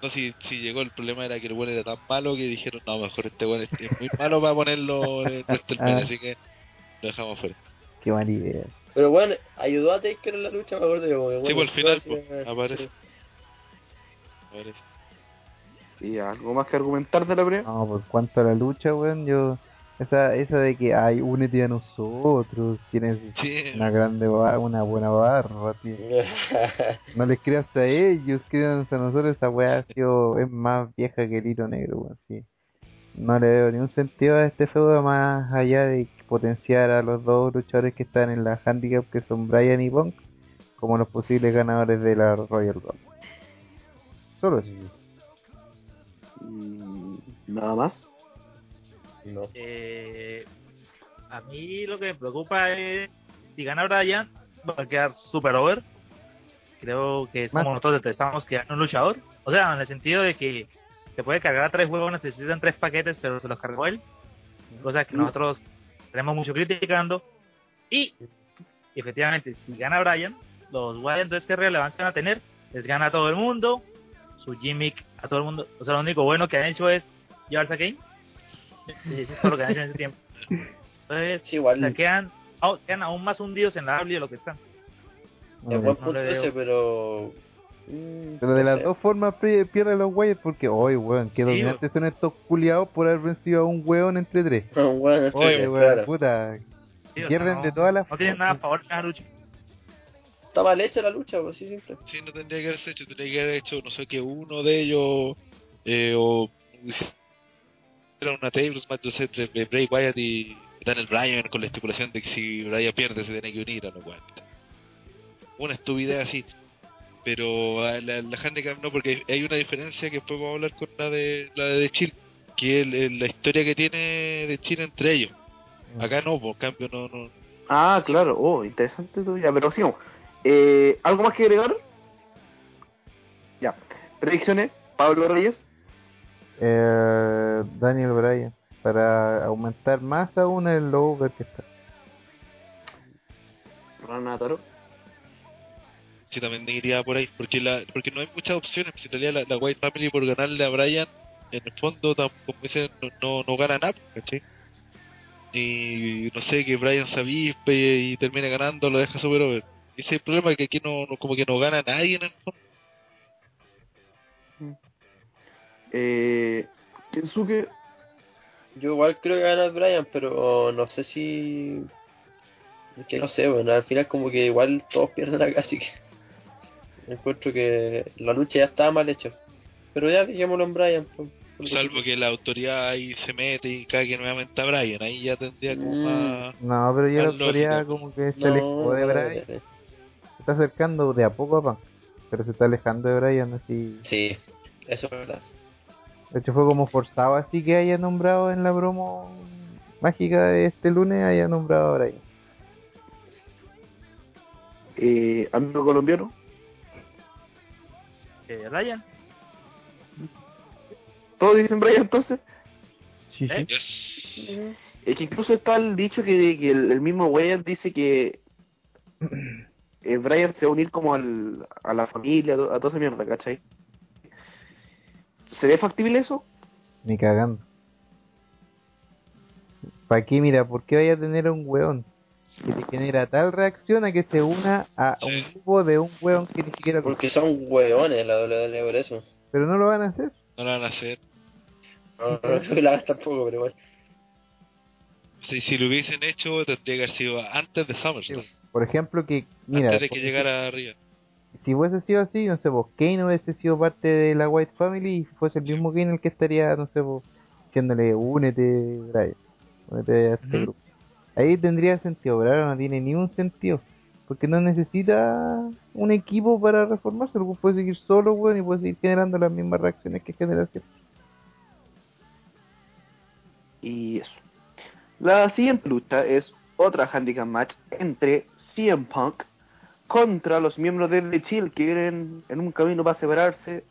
No, si, si llegó el problema era que el bueno era tan malo que dijeron, no, mejor este bueno es muy malo para ponerlo en WrestleMania, Ah. así que lo dejamos fuera. Qué mala idea. Pero bueno, ayudó a Taker en la lucha, me acuerdo yo. que, Sí, bueno, pues, al final, sí, pues, sí. aparece. Parece. Y algo más que argumentar de la pelea. No, por cuanto a la lucha, weón, yo. Esa, esa de que, ay, únete a nosotros, tienes Sí, una grande ba- una buena barra, tío. No les creas a ellos, créanos a nosotros, esa weá ha sido, es más vieja que el hilo negro, weón, sí. No le veo ningún sentido a este feudo más allá de potenciar a los dos luchadores que están en la handicap, que son Brian y Punk, como los posibles ganadores de la Royal Rumble. Solo eso. Y nada más. No. Eh, a mí lo que me preocupa es si gana Brian, va a quedar super over. Creo que es como nosotros detestamos que gane un luchador. O sea, en el sentido de que se puede cargar a tres huevos, necesitan tres paquetes, pero se los cargó él. Cosa que nosotros tenemos mucho criticando. Y efectivamente, si gana Brian, los Wyatt entonces qué relevancia van a tener. Les gana a todo el mundo, su gimmick a todo el mundo. O sea, lo único bueno que han hecho es llevarse a Kane. Todo lo que han hecho en ese tiempo. Entonces, Sí, igual. o sea, quedan, aún más hundidos en la W de lo que están. Es buen punto ese, pero. mm, Pero de las dos formas pi- pierde los Wyatt porque, oye, weón, qué Sí, dominantes son estos culiados por haber vencido a un weón entre tres. Oye, sí, weón, claro. puta. Sí, o sea, Pierden no- de todas las No tienen nada a favor de la lucha. Está mal hecha la lucha, pues sí, simple. Sí, no tendría que haberse hecho, tendría que haber hecho, no sé, que uno de ellos, eh, o era una tables match entre Bray Wyatt y Daniel Bryan con la estipulación de que si Bryan pierde se tiene que unir a lo cual. Una estupidez así. Pero la, la handicap no, porque hay una diferencia que después vamos a hablar con la de la de Chile, que es la historia que tiene de Chile entre ellos. Acá no, por cambio no, no, Ah, claro. Oh, interesante todo ya, pero sigamos. Eh, ¿Algo más que agregar? Ya. Predicciones, Pablo Reyes. Eh, Daniel Bryan, para aumentar más aún el over que está. Rana Taro. Sí, también iría por ahí, porque la, porque no hay muchas opciones. pues, En realidad, la, la White Family por ganarle a Brian, en el fondo, como dicen, no, no, no gana nada, ¿cachai? Y no sé, que Brian se avispe y termine ganando, lo deja super over. Ese es el problema, que aquí no, no- como que no gana nadie en el fondo. Eh, Kensuke. Yo igual creo que va a ganar Brian, pero no sé si. Es que no sé, bueno, al final como que igual todos pierden acá, así que. Encuentro que la lucha ya estaba mal hecha. Pero ya dejémoslo en Brian. pues, porque- Salvo que la autoridad ahí se mete y cague nuevamente a Brian, ahí ya tendría como Mm. más... No, pero ya la autoridad lógico. como que se No, alejó de Bryan. no, no. Se está acercando de a poco a pero se está alejando de Bryan así. Sí, eso es verdad. De hecho fue como forzado así que haya nombrado en la promo mágica de este lunes, haya nombrado a Bryan. Eh, amigo colombiano. Que Ryan. Todos dicen Brian entonces. Sí, ¿Eh? sí. Yes. Es que incluso está el dicho que, que el, el mismo Wyatt dice que eh, Brian se va a unir como al, a la familia, a toda esa mierda, ¿cachai? ¿Se ve factible eso? Ni cagando. ¿Para qué? Mira, ¿por qué vaya a tener un weón que te genera tal reacción a que se una a un grupo de un weón que ni siquiera? Porque son hueones la WWE por eso. Pero no lo van a hacer. No lo van a hacer. No, no la hagan tampoco, pero igual. Si, si lo hubiesen hecho, tendría que haber sido antes de SummerSlam. Por ejemplo, que, mira, antes de que llegara arriba. Si hubiese sido así, no sé, vos, Kane hubiese sido parte de la White Family y fuese el mismo Kane el que estaría, no sé, vos, diciéndole, únete, Brian, únete a este grupo. Ahí tendría sentido, pero ahora no tiene ni un sentido. Porque no necesita un equipo para reformarse, weón puede seguir solo, weón, y puede seguir generando las mismas reacciones que genera siempre. Y eso. La siguiente lucha es otra handicap match entre CM Punk contra los miembros de The Chill que vienen en un camino para separarse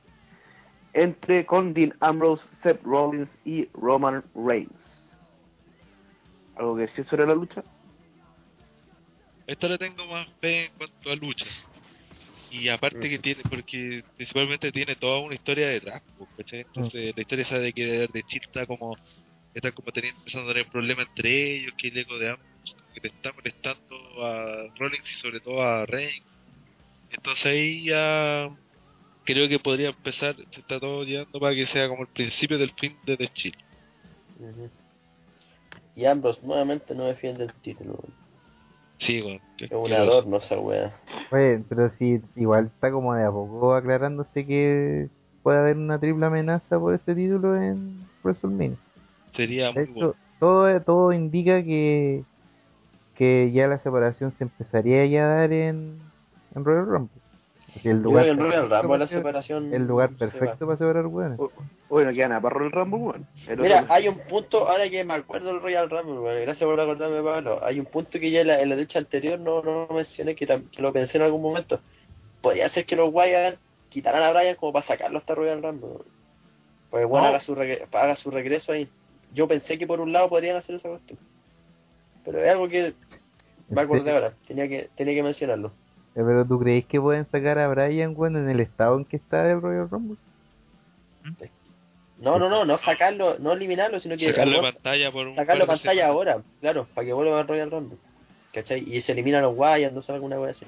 entre con Dean Ambrose, Seth Rollins y Roman Reigns. ¿Algo que decir sobre la lucha? Esta le tengo más fe en cuanto a lucha. Y aparte que tiene, porque principalmente tiene toda una historia detrás, ¿cachai? Entonces la historia esa de que de Chill está como, está como teniendo, empezando a tener problemas entre ellos, que el eco de ambos, que le está molestando a Rollins y sobre todo a Reigns. Entonces ahí ya creo que podría empezar, se está todo llevando para que sea como el principio del fin de The Chill. Ujú. Y Ambrose nuevamente no defiende el título. Sí, bueno, Es un adorno esa wea. Oye, pero sí, igual está como de a poco aclarándose que puede haber una triple amenaza por ese título en WrestleMania. Sería De muy bueno. todo, todo indica que, que ya la separación se empezaría ya a dar en, en Royal Rumble. El lugar Royal perfecto Rumble para la separar- separación. el lugar se perfecto para separar weones. Bueno, que gana para el Rumble, weón. El Mira, otro- hay un punto, ahora que me acuerdo del Royal Rumble, gracias por acordarme, Pablo. Hay un punto que ya en la, en la lucha anterior no, no mencioné, que, lo pensé en algún momento. Podría ser que los Wyatt quitaran a Bryan como para sacarlo hasta Royal Rumble. weón. Pues bueno, No. haga, su haga su regreso ahí. Yo pensé que por un lado podrían hacer esa cuestión. Pero es algo que me acordé ahora, tenía que, tenía que mencionarlo. Eh, Pero tú crees que pueden sacar a Brian bueno, en el estado en que está el Royal Rumble? No, no, no, no sacarlo, no eliminarlo, sino que Sacarlo de pantalla por un sacarlo de pantalla semanas. ahora, claro, para que vuelva al Royal Rumble. ¿Cachai? Y se eliminan los Wyatt, no sé, alguna wea así.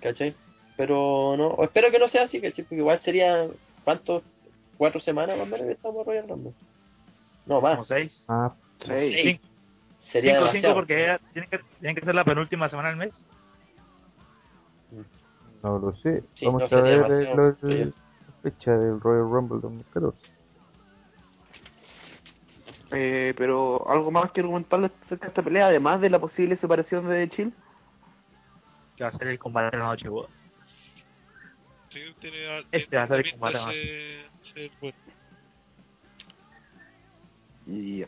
¿Cachai? Pero no, o espero que no sea así, ¿cachai? Porque igual sería, ¿cuántos? ¿Cuatro semanas más o menos que estamos Royal Rumble? No, Como más. seis. Ah, Sí. Seis. Sería 5-5 demasiado. porque tiene que, tiene que ser la penúltima semana del mes. No lo sé. Sí, Vamos no a ver eh, la fecha del Royal Rumble 2014. Eh, pero algo más que argumentarle acerca de esta pelea, además de la posible separación de Chill. Que va a ser el combate de la noche, weón. Sí, tiene, Este va a ser el combate más. de ser- ser bueno. Y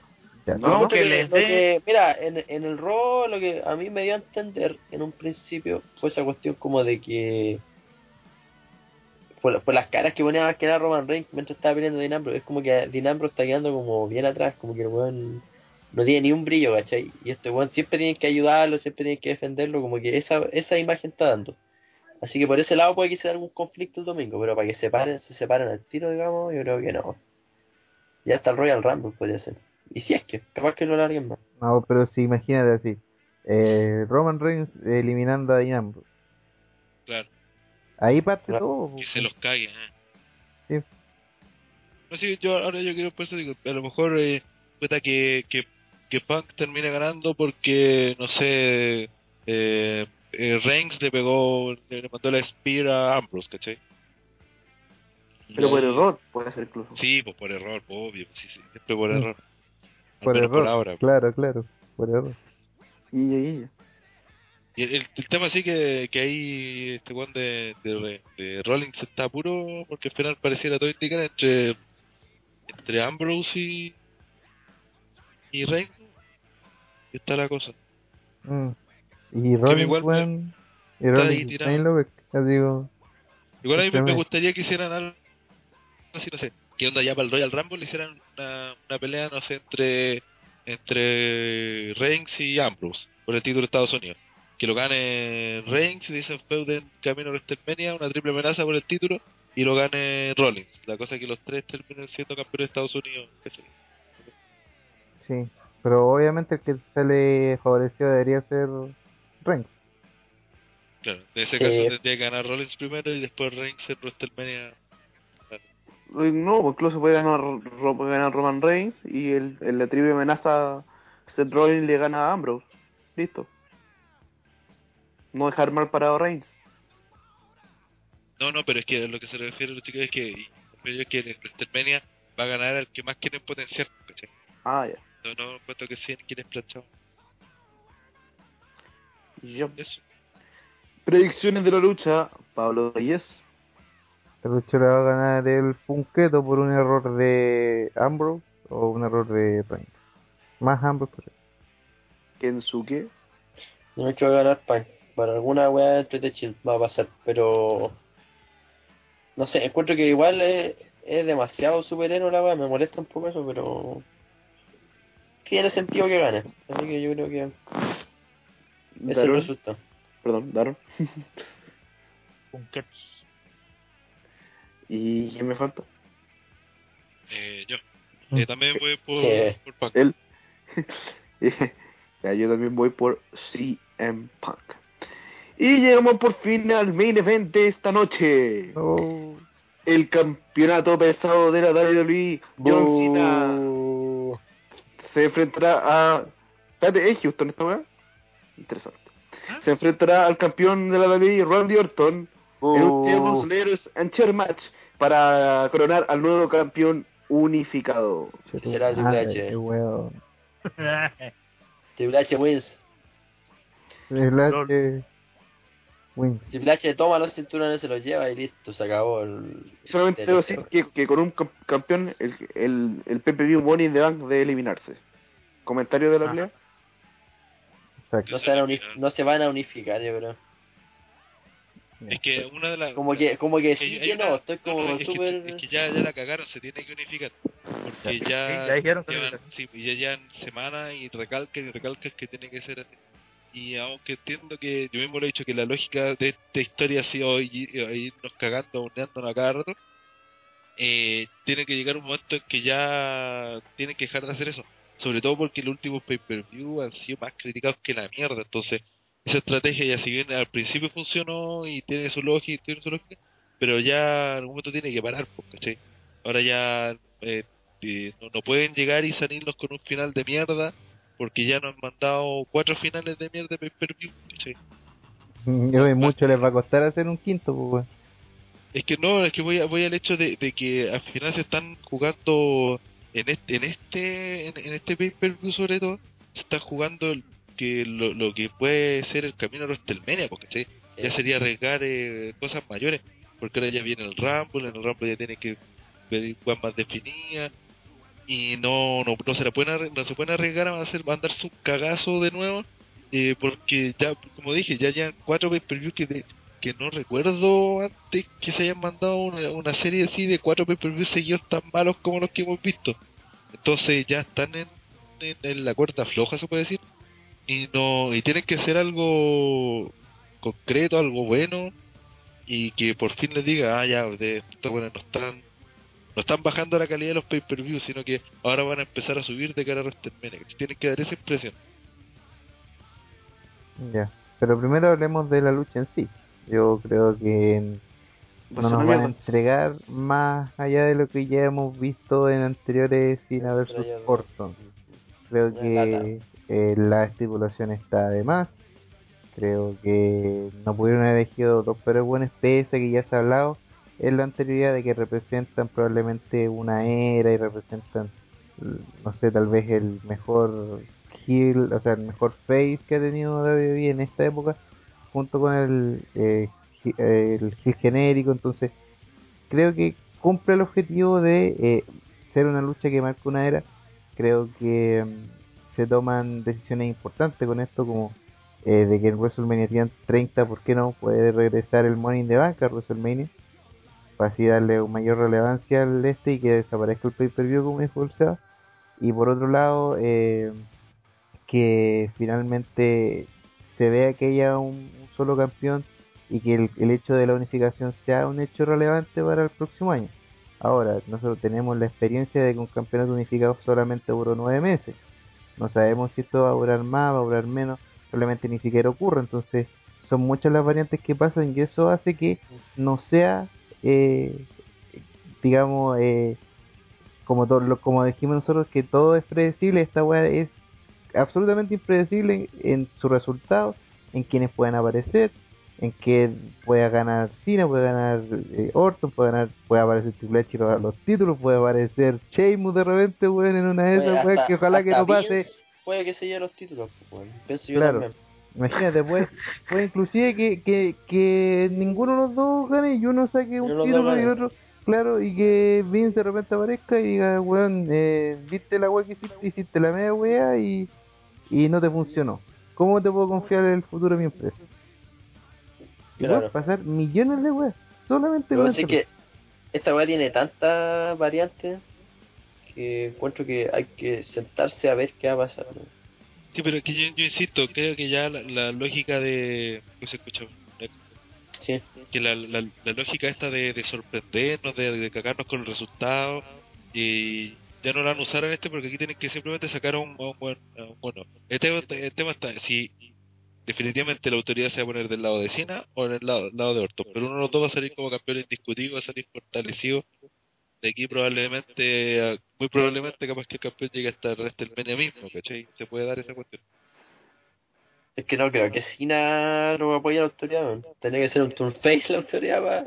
No, que les dé- mira, en, en el Raw lo que a mí me dio a entender en un principio fue esa cuestión como de que por, por las caras que ponía más que nada Roman Reigns mientras estaba peleando Dean Ambrose, es como que Dean Ambrose está quedando como bien atrás, como que el weón no tiene ni un brillo, ¿cachai? Y este weón siempre tiene que ayudarlo, siempre tiene que defenderlo, como que esa, esa imagen está dando. Así que por ese lado puede que sea algún conflicto el domingo, pero para que se separen, se separen al tiro, digamos, yo creo que no. Ya está el Royal Rumble, podría ser. Y si es que, capaz que lo larguen más. No, pero sí, imagínate así. Eh, Roman Reigns eliminando a Dean Ambrose. Claro, Ahí parte Claro. todo. que se los cague. ¿eh? Sí. No sé, yo ahora yo quiero por eso digo, a lo mejor eh, que, que, que Punk termine ganando porque, no sé, eh, eh, Reigns le pegó, le, le mandó la Spear a Ambrose, ¿cachai? Pero por error puede ser incluso. Sí, pues por error, pues, obvio, sí, sí, siempre por Mm. error. Por error. por ahora. Claro, claro. Por error. Y ya, y. Y el, el tema sí que, que ahí este one de, de, de Rollins está puro porque al final pareciera todo indicar entre entre Ambrose y y Reigns y está la cosa Mm. Y Rollins, igual weón, Y está ahí Rollins digo, igual a mí me, me gustaría que hicieran algo así no sé que onda ya para el Royal Rumble hicieran una, una pelea no sé entre entre Reigns y Ambrose por el título de Estados Unidos que lo gane Reigns y dicen feuden camino a WrestleMania una triple amenaza por el título y lo gane Rollins la cosa es que los tres terminen siendo campeones de Estados Unidos ¿cachai? sí. Pero obviamente el que sale favorecido debería ser Reigns. Claro, en ese caso tendría que ganar Rollins primero y después Reigns en WrestleMania. No, pues incluso puede ganar, puede ganar Roman Reigns y el, el la triple amenaza Seth Rollins le gana a Ambrose. Listo. No dejar mal parado a Reigns. No, no, pero es que a lo que se refiere los chicos es que, y- pero es que en WrestleMania va a ganar al que más quieren potenciar, ¿cachai? Ah, ya. No, no encuentro que sean quienes planchado. Y ya. Eso. Predicciones de la lucha, Pablo Reyes. El lucha le va a ganar el Punqueto por un error de Ambrose o un error de Reigns. Más Ambrose, pero Kensuke. No me quiero ganar pan. Para alguna weá entre de chill va a pasar, pero. No sé, encuentro que igual es, es demasiado superhéroe la weá, me molesta un poco eso, pero. Tiene sentido que gane. Así que yo creo que. Ese es el Daron. resultado. Perdón, Daron. Punkets. ¿Y quién me falta? Eh, yo. Mm. Eh, también voy por, Eh. por Pac. Él. ya, yo también voy por CM Punk. Y llegamos por fin al main event de esta noche. Oh, El campeonato pesado de la WWE. John. Cena se enfrentará a... Espérate, ¿es Houston esta weá? Interesante. ¿Ah? Se enfrentará al campeón de la WWE, Randy Orton, en un. Tables, Ladders and Chair match para coronar al nuevo campeón unificado. Será Triple madre, H. Triple H wins. El H. Win. Triple H toma los cinturones, se los lleva y listo, se acabó el. Solamente debo decir que, que con un cam- campeón el, el, el PPV Money in the Bank de eliminarse. ¿Comentario de la Ah. pelea? No se, van a no se van a unificar, yo creo. Es que una de las. Como que, como que que sí, que una- no, estoy no, no, como es que- súper. es que ya, ya la cagaron, se tiene que unificar. Porque ya, Sí, ya dijeron que llevan, sí, y ya llevan semanas y recalcan y recalcan que tiene que ser así. Y aunque entiendo que yo mismo lo he dicho, que la lógica de esta historia ha sido irnos cagando, uneándonos a cada rato, eh, tiene que llegar un momento en que ya tienen que dejar de hacer eso. Sobre todo porque los últimos pay-per-view han sido más criticados que la mierda. Entonces, esa estrategia ya si bien al principio funcionó y tiene su lógica, tiene su lógica, pero ya en algún momento tiene que parar, pues, ¿cachai? Ahora ya eh, eh, no, no pueden llegar y salirnos con un final de mierda porque ya nos han mandado cuatro finales de mierda de pay-per-view, ¿cachai? Yo y mucho les va a costar hacer un quinto, pues. Es que no, es que voy, a- voy al hecho de, de que al final se están jugando en este en este en, en este pay-per-view sobre todo se está jugando el- que lo, lo que puede ser el camino a WrestleMania, porque ¿cachai? ya sería arriesgar eh, cosas mayores, porque ahora ya viene el Rumble, en el Rumble ya tiene que ver cosas más definidas y no no, no se la pueden no se pueden arriesgar a hacer a mandarse un cagazo de nuevo eh, porque ya como dije ya ya cuatro pay-per-view que de, que no recuerdo antes que se hayan mandado una, una serie así de cuatro pay-per-views seguidos tan malos como los que hemos visto. Entonces ya están en, en, en la cuerda floja, se puede decir. Y no y tienen que ser algo concreto, algo bueno. Y que por fin les diga, ah, ya, de esto, bueno, no están no están bajando la calidad de los pay-per-views, sino que ahora van a empezar a subir de cara a WrestleMania. Tienen que dar esa impresión. Ya. Pero primero hablemos de la lucha en sí. Yo creo que no nos van a entregar más allá de lo que ya hemos visto en anteriores Cena no. Orton. Creo que eh, la estipulación está de más. Creo que no pudieron haber elegido dos pero buenos pese que ya se ha hablado en la anterioridad de que representan probablemente una era y representan no sé tal vez el mejor heel o sea el mejor face que ha tenido WWE en esta época junto con el eh, el heel genérico entonces creo que cumple el objetivo de eh, ser una lucha que marca una era creo que mm, se toman decisiones importantes con esto como eh, de que en WrestleMania tienen 30 ¿por qué no puede regresar el Money in the Bank a WrestleMania para así darle mayor relevancia al este y que desaparezca el pay-per-view como dijo el y por otro lado eh, que finalmente se vea que haya un, un solo campeón y que el, el hecho de la unificación sea un hecho relevante para el próximo año. Ahora, nosotros tenemos la experiencia de que un campeonato unificado solamente duró nueve meses. No sabemos si esto va a durar más, va a durar menos, probablemente ni siquiera ocurra. Entonces, son muchas las variantes que pasan y eso hace que no sea, eh, digamos, eh, como, lo, como dijimos nosotros, que todo es predecible. Esta weá es absolutamente impredecible en, en su resultado, en quienes pueden aparecer, en que pueda ganar Cena, puede ganar eh, Orton, puede ganar, puede aparecer Triple H y robar los títulos, puede aparecer Sheamus de repente, weón, en una de esas, Puede weón, hasta- que ojalá que no pase. Vince Puede que se lleve los títulos, pues, bueno. pienso yo Claro. también. Imagínate, puede, puede inclusive que, que, que ninguno de los dos gane y uno saque un título y el otro, claro, y que Vince de repente aparezca y diga, weón, eh, viste la weá que hiciste, hiciste la media weá y, y no te funcionó. ¿Cómo te puedo confiar en el futuro de mi empresa? Y Claro. pueden pasar millones de weas, solamente esto. es que esta weá tiene tantas variantes que encuentro que hay que sentarse a ver qué va a pasar. ¿no? Sí, pero es que yo, yo insisto, creo que ya la, la lógica de... ¿Cómo se escucha? Sí. Que la, la, la lógica esta de, de sorprendernos, de, de cagarnos con el resultado, y ya no la van a usar en este porque aquí tienen que simplemente sacar a un, a un buen... a un bueno, el tema, está- el tema está, si definitivamente la autoridad se va a poner del lado de Cena o en el lado, lado de Orton, pero uno de los dos va a salir como campeón indiscutido, va a salir fortalecido. De aquí probablemente, muy probablemente capaz que el campeón llegue hasta el WrestleMania mismo, ¿cachai? Se puede dar esa cuestión. Es que no creo que Cena lo apoye la autoridad. ¿no? Tendría que ser un turn face la autoridad para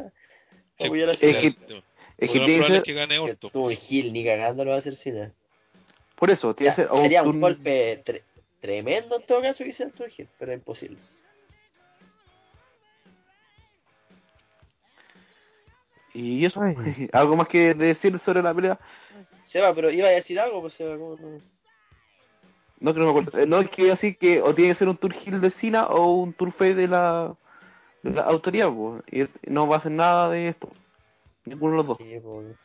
Sí, apoyar a Es Cena. que- Es Es que lo más tiene que ser, es que gane Orton. tú, Gil ni cagando lo va a hacer Cena. por eso, tiene que ser sería un golpe tre- tremendo en todo caso que hiciera el pero es imposible. Y eso, Ay. algo más que decir sobre la pelea. Seba, pero iba a decir algo, pues Seba, ¿cómo no? No creo que me acuerdo. Eh, No es que así que o tiene que ser un tour heel de Cena o un tour face de la, de la autoridad, pues. Y no va a hacer nada de esto. Ninguno de los dos. Sí, pues.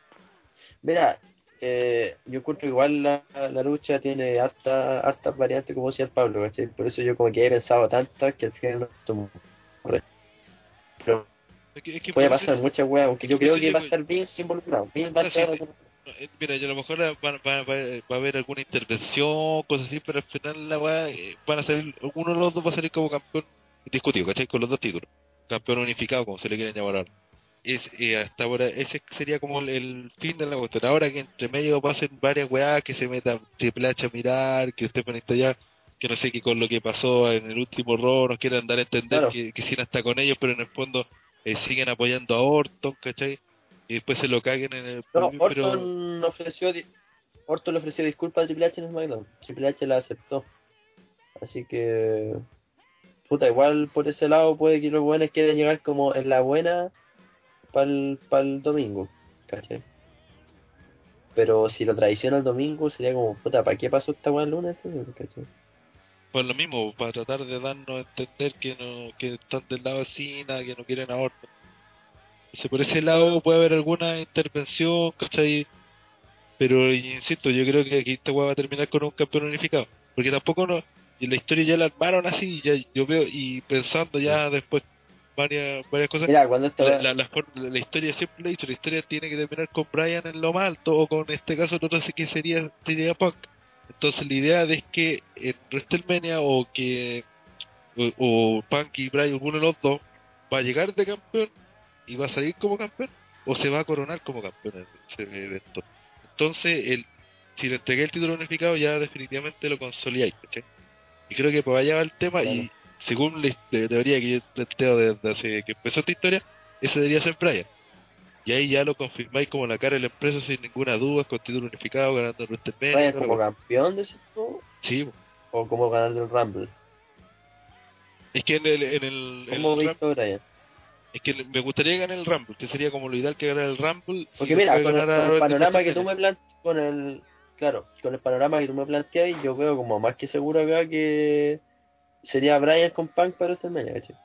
Mira, eh, yo encuentro que igual la, la lucha tiene harta, hartas variantes, como decía el Pablo, ¿cachai? Por eso yo como que he pensado tantas que al final no tomo. Pero Es que, es que puede pasar eso- muchas weas, aunque yo que creo que yo va a estar bien involucrado. Bien va a estar. eh, Mira, yo a lo mejor va, va, va, va a haber alguna intervención, cosas así, pero al final la weá, eh, van a salir, uno de los dos va a salir como campeón indiscutido, ¿cachai? Con los dos títulos. Campeón unificado, como se le quieren llamar ahora. Es, eh, hasta ahora ese sería como el, el fin de la cuestión. Ahora que entre medio pasen varias weas, que se meta Triple H a mirar, que usted pone allá, que no sé, que con lo que pasó en el último Raw nos quieran dar a entender Claro. que, que Cena está con ellos, pero en el fondo eh, siguen apoyando a Orton, ¿cachai? Y después se lo caguen en el... No, pero Orton ofreció di- Orton le ofreció disculpas a Triple H en SmackDown. Triple H la aceptó. Así que puta, igual por ese lado puede que los buenos quieran llegar como en la buena para el domingo, ¿cachai? Pero si lo traiciona el domingo sería como, puta, ¿para qué pasó esta weá el lunes? ¿cachai? pues lo mismo, para tratar de darnos a entender que no que están del lado de que no quieren a Orton. Entonces, por ese lado puede haber alguna intervención, ¿cachai? Pero insisto, yo creo que aquí esta weá va a terminar con un campeón unificado. Porque tampoco no, y la historia ya la armaron así, ya yo veo, y pensando ya después varias, varias cosas. Mira, cuando esta La, la, la la historia siempre lo he dicho, la historia tiene que terminar con Brian en lo más alto, o con este caso sí que sería, sería Punk. Entonces la idea es que en WrestleMania o que o, o Punk y Brian, alguno de los dos, va a llegar de campeón y va a salir como campeón, o se va a coronar como campeón en ese evento. Entonces, el, si le entregué el título unificado, ya definitivamente lo consolidáis. Y creo que por allá va el tema, y según la teoría que yo planteo desde hace que empezó esta historia, ese debería ser Brian. Y ahí ya lo confirmáis como la cara de la empresa sin ninguna duda, con título unificado, ganando el WrestleMania. Brian la como campeón de ese juego, Sí, o como ganador del Rumble. es que en el, en el, en ¿Cómo el a Brian? Es que me gustaría ganar el Rumble, que sería como lo ideal que ganar el Rumble. Porque mira, con el, con el panorama que tú Rumble. me planteas, con el, claro, con el panorama que tú me planteas, yo veo como más que seguro acá que sería Brian con Punk para WrestleMania, ¿cachai?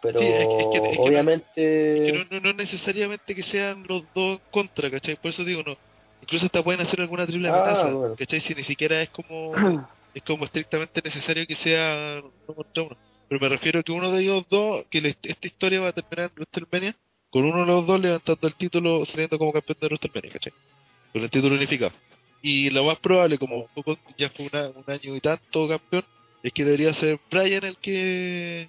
Pero Sí, es que- es que- es que no- obviamente, Que no, no, no necesariamente que sean los dos contra, ¿cachai? Por eso digo, no. Incluso hasta pueden hacer alguna triple Ah, amenaza, bueno. ¿cachai? Si ni siquiera es como es como estrictamente necesario que sea uno contra uno. Pero me refiero a que uno de ellos dos, que le- esta historia va a terminar en WrestleMania, con uno de los dos levantando el título, saliendo como campeón de WrestleMania, ¿cachai? Con el título unificado. Y lo más probable, como poco ya fue una- un año y tanto campeón, es que debería ser Brian el que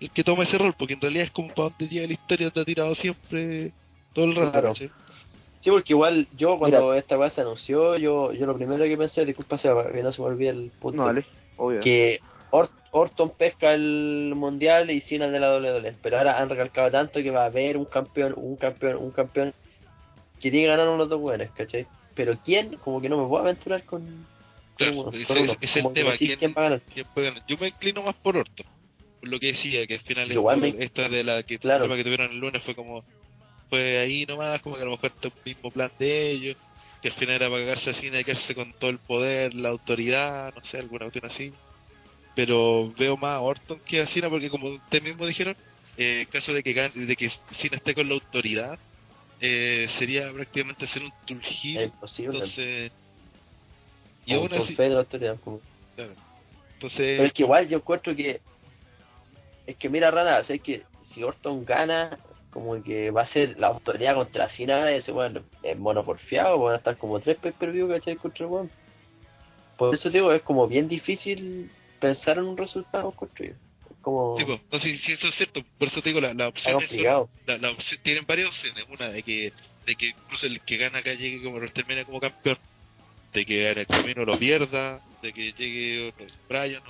el que toma ese rol, porque en realidad es como para donde llega la historia, te ha tirado siempre todo el rato, Claro. sí, porque igual yo cuando esta weá se anunció, yo, yo lo primero que pensé, disculpa que no se me olvide el punto, No, vale, obvio. que Or- Orton pesca el mundial y Cena de la WWE, pero ahora han recalcado tanto que va a haber un campeón, un campeón, un campeón que tiene que ganar uno de los dos buenos, ¿cachai? Pero quién, como que no me puedo aventurar con, Claro, uno. es el tema, ¿quién- quién va a ganar. ¿Quién puede ganar? Yo me inclino más por Orton, por lo que decía, que al final Yo igual esto- me- esta de la que, el Claro. que tuvieron el lunes fue como, fue ahí nomás, como que a lo mejor está un mismo plan de ellos, que al final era para cagarse así, de quedarse con todo el poder, la autoridad, no sé, alguna cuestión así. Pero veo más a Orton que a Cena, porque como ustedes mismos dijeron, eh, en caso de que de que Cena esté con la autoridad, eh, sería prácticamente hacer un Es turgir, imposible. entonces... Y aún así, claro. Pero Entonces, es que igual yo encuentro que. Es que mira, Rana, es que si Orton gana, como que va a ser la autoridad contra Cena, ese weón es mono porfiado, van a estar como tres pay per view, ¿cachai? Contra el. Por eso digo, es como bien difícil pensar en un resultado construido. Como. Sí, pues, no, sí, sí, eso es cierto. Por eso te digo, la, la opción es complicado. la, la opción- tienen varias opciones. Una de que, de que incluso el que gana acá llegue como WrestleMania como campeón, de que en el camino lo pierda, de que llegue no, Brian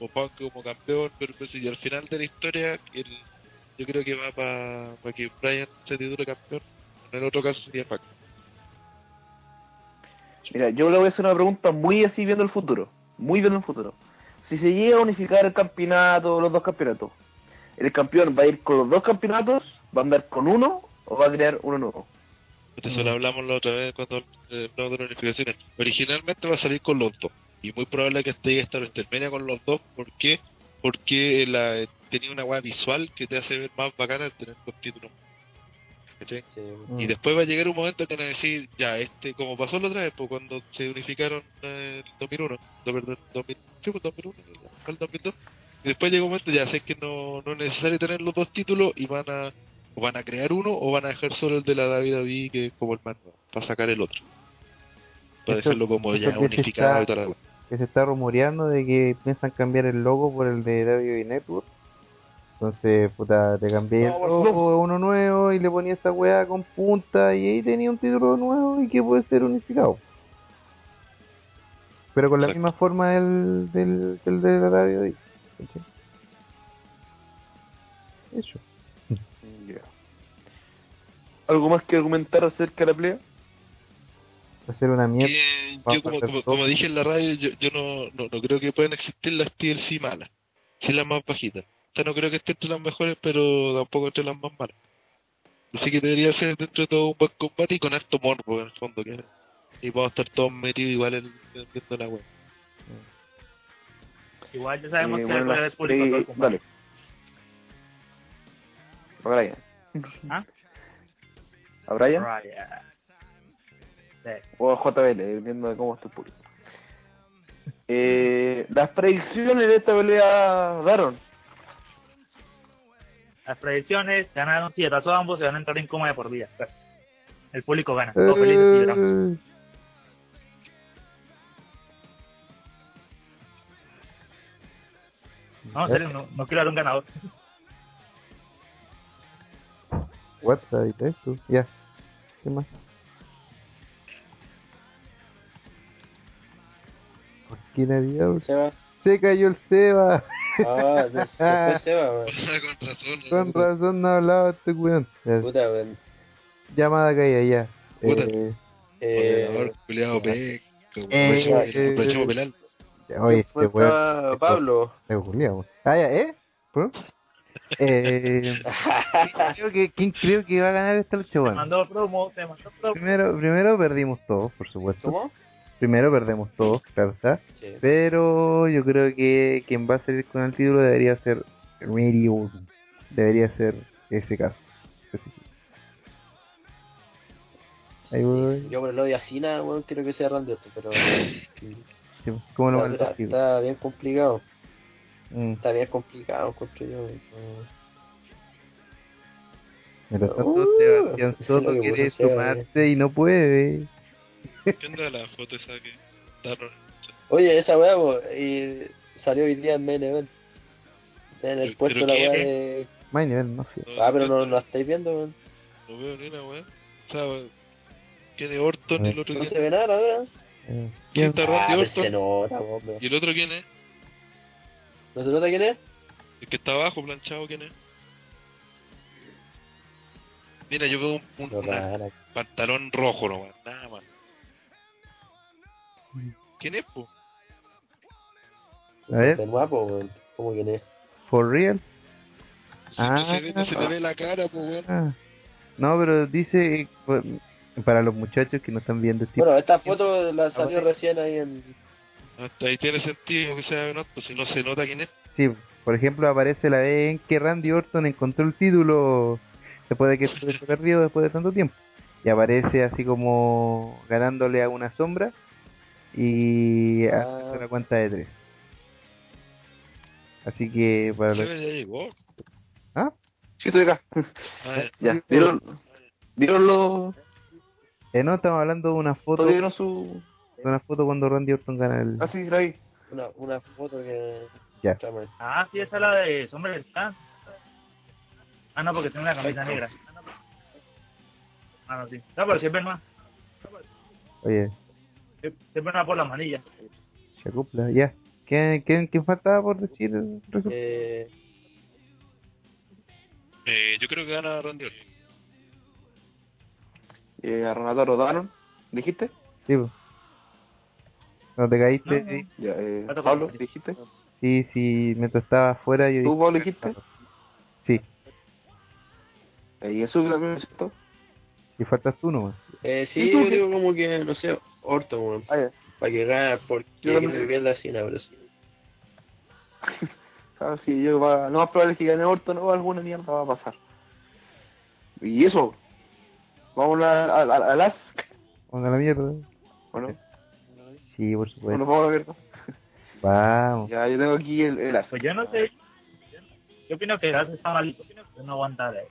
o, o Punk como campeón, pero pues, y al final de la historia, el, yo creo que va para que Brian se titule campeón. En el otro caso sería Punk. Mira, yo le voy a hacer una pregunta muy así viendo el futuro. Muy viendo el futuro. Si se llega a unificar el campeonato, los dos campeonatos, ¿el campeón va a ir con los dos campeonatos? ¿Va a andar con uno? ¿O va a crear uno nuevo? Esto eso lo hablamos la otra vez cuando eh, hablamos de las unificaciones. Originalmente va a salir con los dos. Y muy probable que esté esta WrestleMania con los dos. ¿Por qué? Porque la, tenía una weá visual que te hace ver más bacana el tener dos títulos. ¿Cachai? Sí. Mm. Y después va a llegar un momento que van a decir, ya, este, como pasó la otra vez, pues, cuando se unificaron en el 2001, no, perdón, 2000, sí, pues 2001, fue el 2002, y después llega un momento, ya sé que no, no es necesario tener los dos títulos y van a, o van a crear uno o van a dejar solo el de la WWE, que es como el más nuevo, para sacar el otro. Para dejarlo como ya unificado está- y que se está rumoreando de que piensan cambiar el logo por el de WWE Network Entonces, puta, te cambié el rojo a uno nuevo y le ponía esa weá con punta y ahí tenía un título nuevo y que puede ser unificado. Pero con la Exacto. misma forma del, del, del de la radio de ahí. Eso. ¿Algo más que argumentar acerca de la pelea? Va a ser una mierda. Yo, como, hacer como, como dije en la radio, yo, yo no, no, no creo que puedan existir las TLC malas. Sí las más bajitas. No creo que esté entre las mejores, pero tampoco entre las más malas. Así que debería ser dentro de todo un buen combate y con harto morbo en el fondo. que Y vamos a estar todos metidos igual en, en viendo la web. Igual ya sabemos Eh, que bueno, haber público sí, todo el combate. dale. A Brian. ¿Ah? ¿A Brian? Raya. Sí. O a JBL, dependiendo de cómo esté el público. Eh, las predicciones de esta pelea daron. Las predicciones ganaron sietazo ambos, se van a entrar en coma de por vida. Gracias. El público gana. Todos felices y lloramos. Eh, No, en serio, no, no quiero dar un ganador. WhatsApp y texto. Ya. ¿Qué más? ¿Por qué la diablo? Seba. Se cayó el Seba. Ah, se weón. con razón. Con razón no hablaba este weón. Ya, Puta, weón. Llamada caída ya. Puta. Eh, Eh, Culeado, peca. Eh, eh, Aprovechemos pelar. ya, oye, este weón. Pablo. Julián. Ah, ya, ¿eh? ¿Por? Eh, creo que, ¿Quién creo que va a ganar esta lucha? Bueno, mandó promo, te mandó promo. primero, primero perdimos todos, por supuesto. ¿Cómo? Primero perdemos todos, claro está. Sí. Pero yo creo que quien va a salir con el título debería ser Randy Orton. Debería ser ese caso. Ahí voy. Yo por el odio a Cena, weón, quiero que sea Randy Orton, pero Sí, ¿Cómo lo está, van está bien complicado. Mm, Está bien complicado, encuentro yo. weón. Mientras tanto, Uh, Sebastián Soto quiere Seba, sumarse y no puede. ¿Qué onda la foto esa que? Oye, esa weá, y salió hoy día en Main Event. En el puesto pero la weá de. Más nivel, no sé. Ah, pero no, no la estáis viendo, weón. No veo ni una weá. O sea, weón, ¿quién es Orton y el otro No quién? se ve nada ahora. Eh, ¿Quién está Ah, Randy se Orton? ¿Y el otro quién es? ¿No se nota quién es? El que está abajo, planchado, ¿quién es? Mira, yo veo un, un- No, una- nada. pantalón rojo nomás, nada más. ¿Quién es, po? A ver, Bien guapo, weón. ¿Cómo quién es? for real. Si no Ah, se ve, no se le ve la cara, po, weón. Ah. No, pero dice pues, para los muchachos que no están viendo este Bueno, esta foto la salió Ah, sí. recién ahí en. Hasta ahí tiene sentido que sea un pues si no se nota quién es. Sí, por ejemplo, aparece la vez en que Randy Orton encontró el título después de que se perdido después de tanto tiempo. Y aparece así como ganándole a una sombra y Ah. hace la cuenta de tres. Así que para ¿Qué los... llegó? ¿Ah? Sí, estoy acá. Ya. Ya, ¿vieron, ¿vieron los... Eh, no, estamos hablando de una foto, de ¿Vieron su... una foto cuando Randy Orton gana el... Ah, sí, la vi. Una, una foto que. Ya. Ah, sí, esa es la de Sombra del Can. Ah, no, porque tiene una camisa negra. Ah, no, sí. No, pero siempre no. Oye, Siempre no por las manillas. se acopla, ya. ¿Quién, quién, quién faltaba por decir? el resultado? Eh, Eh, yo creo que gana Randy Orton. Eh, a Rodaron, ¿dijiste? Sí, pues. ¿No te caíste? No, no. Sí. Ya, eh, Pablo. ¿dijiste? Sí, sí, mientras estaba afuera yo ¿Tú, Pablo, dijiste? Sí, Eh, y eso también, ¿cierto? y faltas tú nomás. eh, ¿Y sí, tú yo qué? digo como que, no sé, Orton, weón. Ah. Para que gane, porque Yo también. me pierda Cena, pero sí. Ah, sí, yo va, lo más probable es que gane Orton o alguna mierda va a pasar. Y eso. Vamos a, a, a, a las. Ponga la mierda. ¿O no? Sí, por ¿O supuesto. vamos a la mierda? Vamos. Ya, yo tengo aquí el, el as. Pues yo no sé. Yo opino que Gas está malito. Yo no aguanta de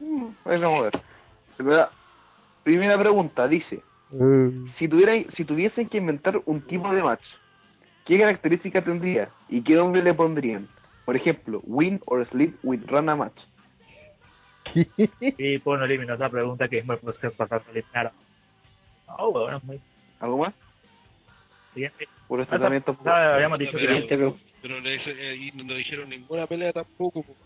Mm, ahí vamos a ver. Primera pregunta, dice. Uh, Si, tuvieran, si tuviesen que inventar un tipo de match, ¿qué características tendría y qué nombre le pondrían? Por ejemplo, win or sleep with Rana match. Y pues no eliminó esa pregunta que es muy pues, pasar a eliminar. No, bueno, muy ¿Algo más? siguiente. Por este Ah, tratamiento. ah, habíamos dicho pero, que pero- pero le dice- eh, y no dijeron ninguna pelea tampoco. po.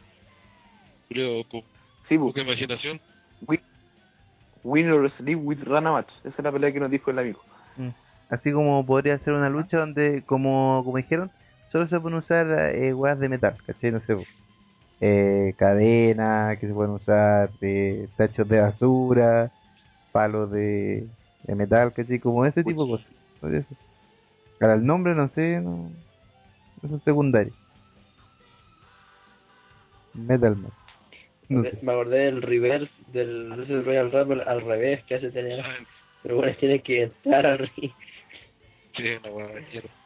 Creo, con Sí, poca imaginación. win, win or sleep with Rana match. Esa es la pelea que nos dijo el amigo. Así como podría ser una lucha donde, como, como dijeron, solo se pueden usar eh, weas de metal, ¿cachai? No sé, eh, cadenas que se pueden usar, eh, tachos de basura, palos de, de metal, ¿cachai? Como ese tipo de cosas. Ahora el nombre, no sé, no, eso es secundario. Metal Man. No sé. Me acordé del reverse del Royal Rumble al revés que hace tener. Pero bueno, tiene que entrar al ring. sí, una weá.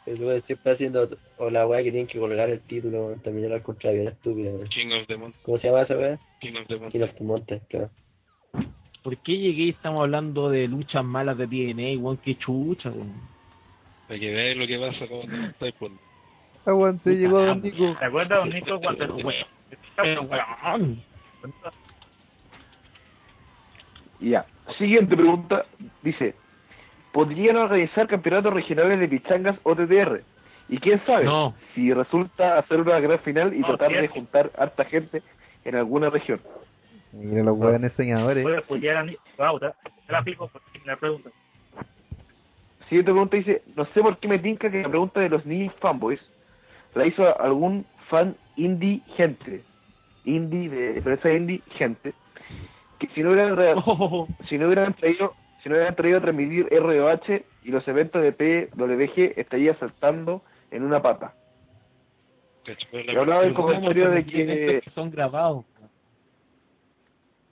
El güey siempre haciendo. O la weá que tienen que colgar el título. weón, También era al contrario, era estúpida. weón. King of the Mountain. ¿Cómo se llama esa weá? King of the Mountain. King of the Mountain, claro. ¿Por qué llegué y estamos hablando de luchas malas de TNA, weón? Qué chucha, weón. Para que veáis lo que pasa cuando estáis por. Aguante, llegó Don Nico. ¿Te acuerdas, don Nico, cuando weón, weón. Ya. Siguiente pregunta. Dice: ¿Podrían organizar campeonatos regionales de pichangas o TTR? Y quién sabe No. si resulta hacer una gran final y No, tratar de juntar harta gente en alguna región. Mira los la pregunta. Siguiente pregunta dice, no sé por qué me tinca que la pregunta de los niños fanboys la hizo algún fan indie gente, indie de empresa indie gente, que si no hubieran, Oh, si no hubieran traído si no hubieran traído a transmitir ROH y los eventos de PWG estaría saltando en una pata. Pero hablaba del pero ¿cómo comentario de que son grabados.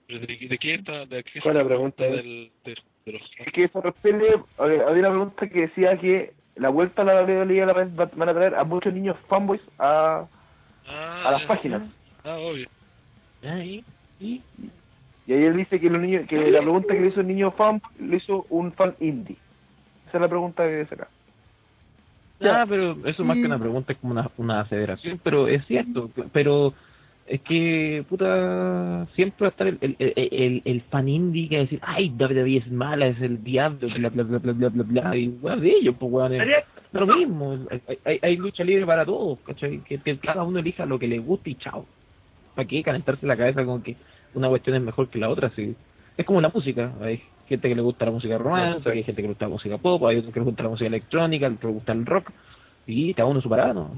pero ¿De, de qué está? ¿De qué ¿Cuál es la pregunta? Del, de, de los es que esa había una pregunta que decía que la vuelta a la WWE a la vez va- van a traer a muchos niños fanboys a, Ah, a las ya. páginas. Ah, obvio. Y Y ahí él dice que los niños, que la pregunta que le hizo el niño fan, le hizo un fan indie. Esa es la pregunta que saca. Ya, pero eso más que una pregunta es como una, una aseveración, pero es cierto, pero es que, puta, siempre va a estar el, el, el, fan indie que va a decir, ay, WWE es mala, es el diablo, bla, bla, bla, bla, bla, bla, bla, y weón de ellos, pues weón, lo mismo, hay, hay, hay lucha libre para todos, ¿cachai? Que, que cada uno elija lo que le guste y chao. ¿Para qué calentarse la cabeza con que una cuestión es mejor que la otra? Sí. Es como la música, hay gente que le gusta la música romántica, hay gente que le gusta la música pop, hay otros que le gusta la música electrónica, otros que le gusta el rock, y cada uno su parada, ¿no?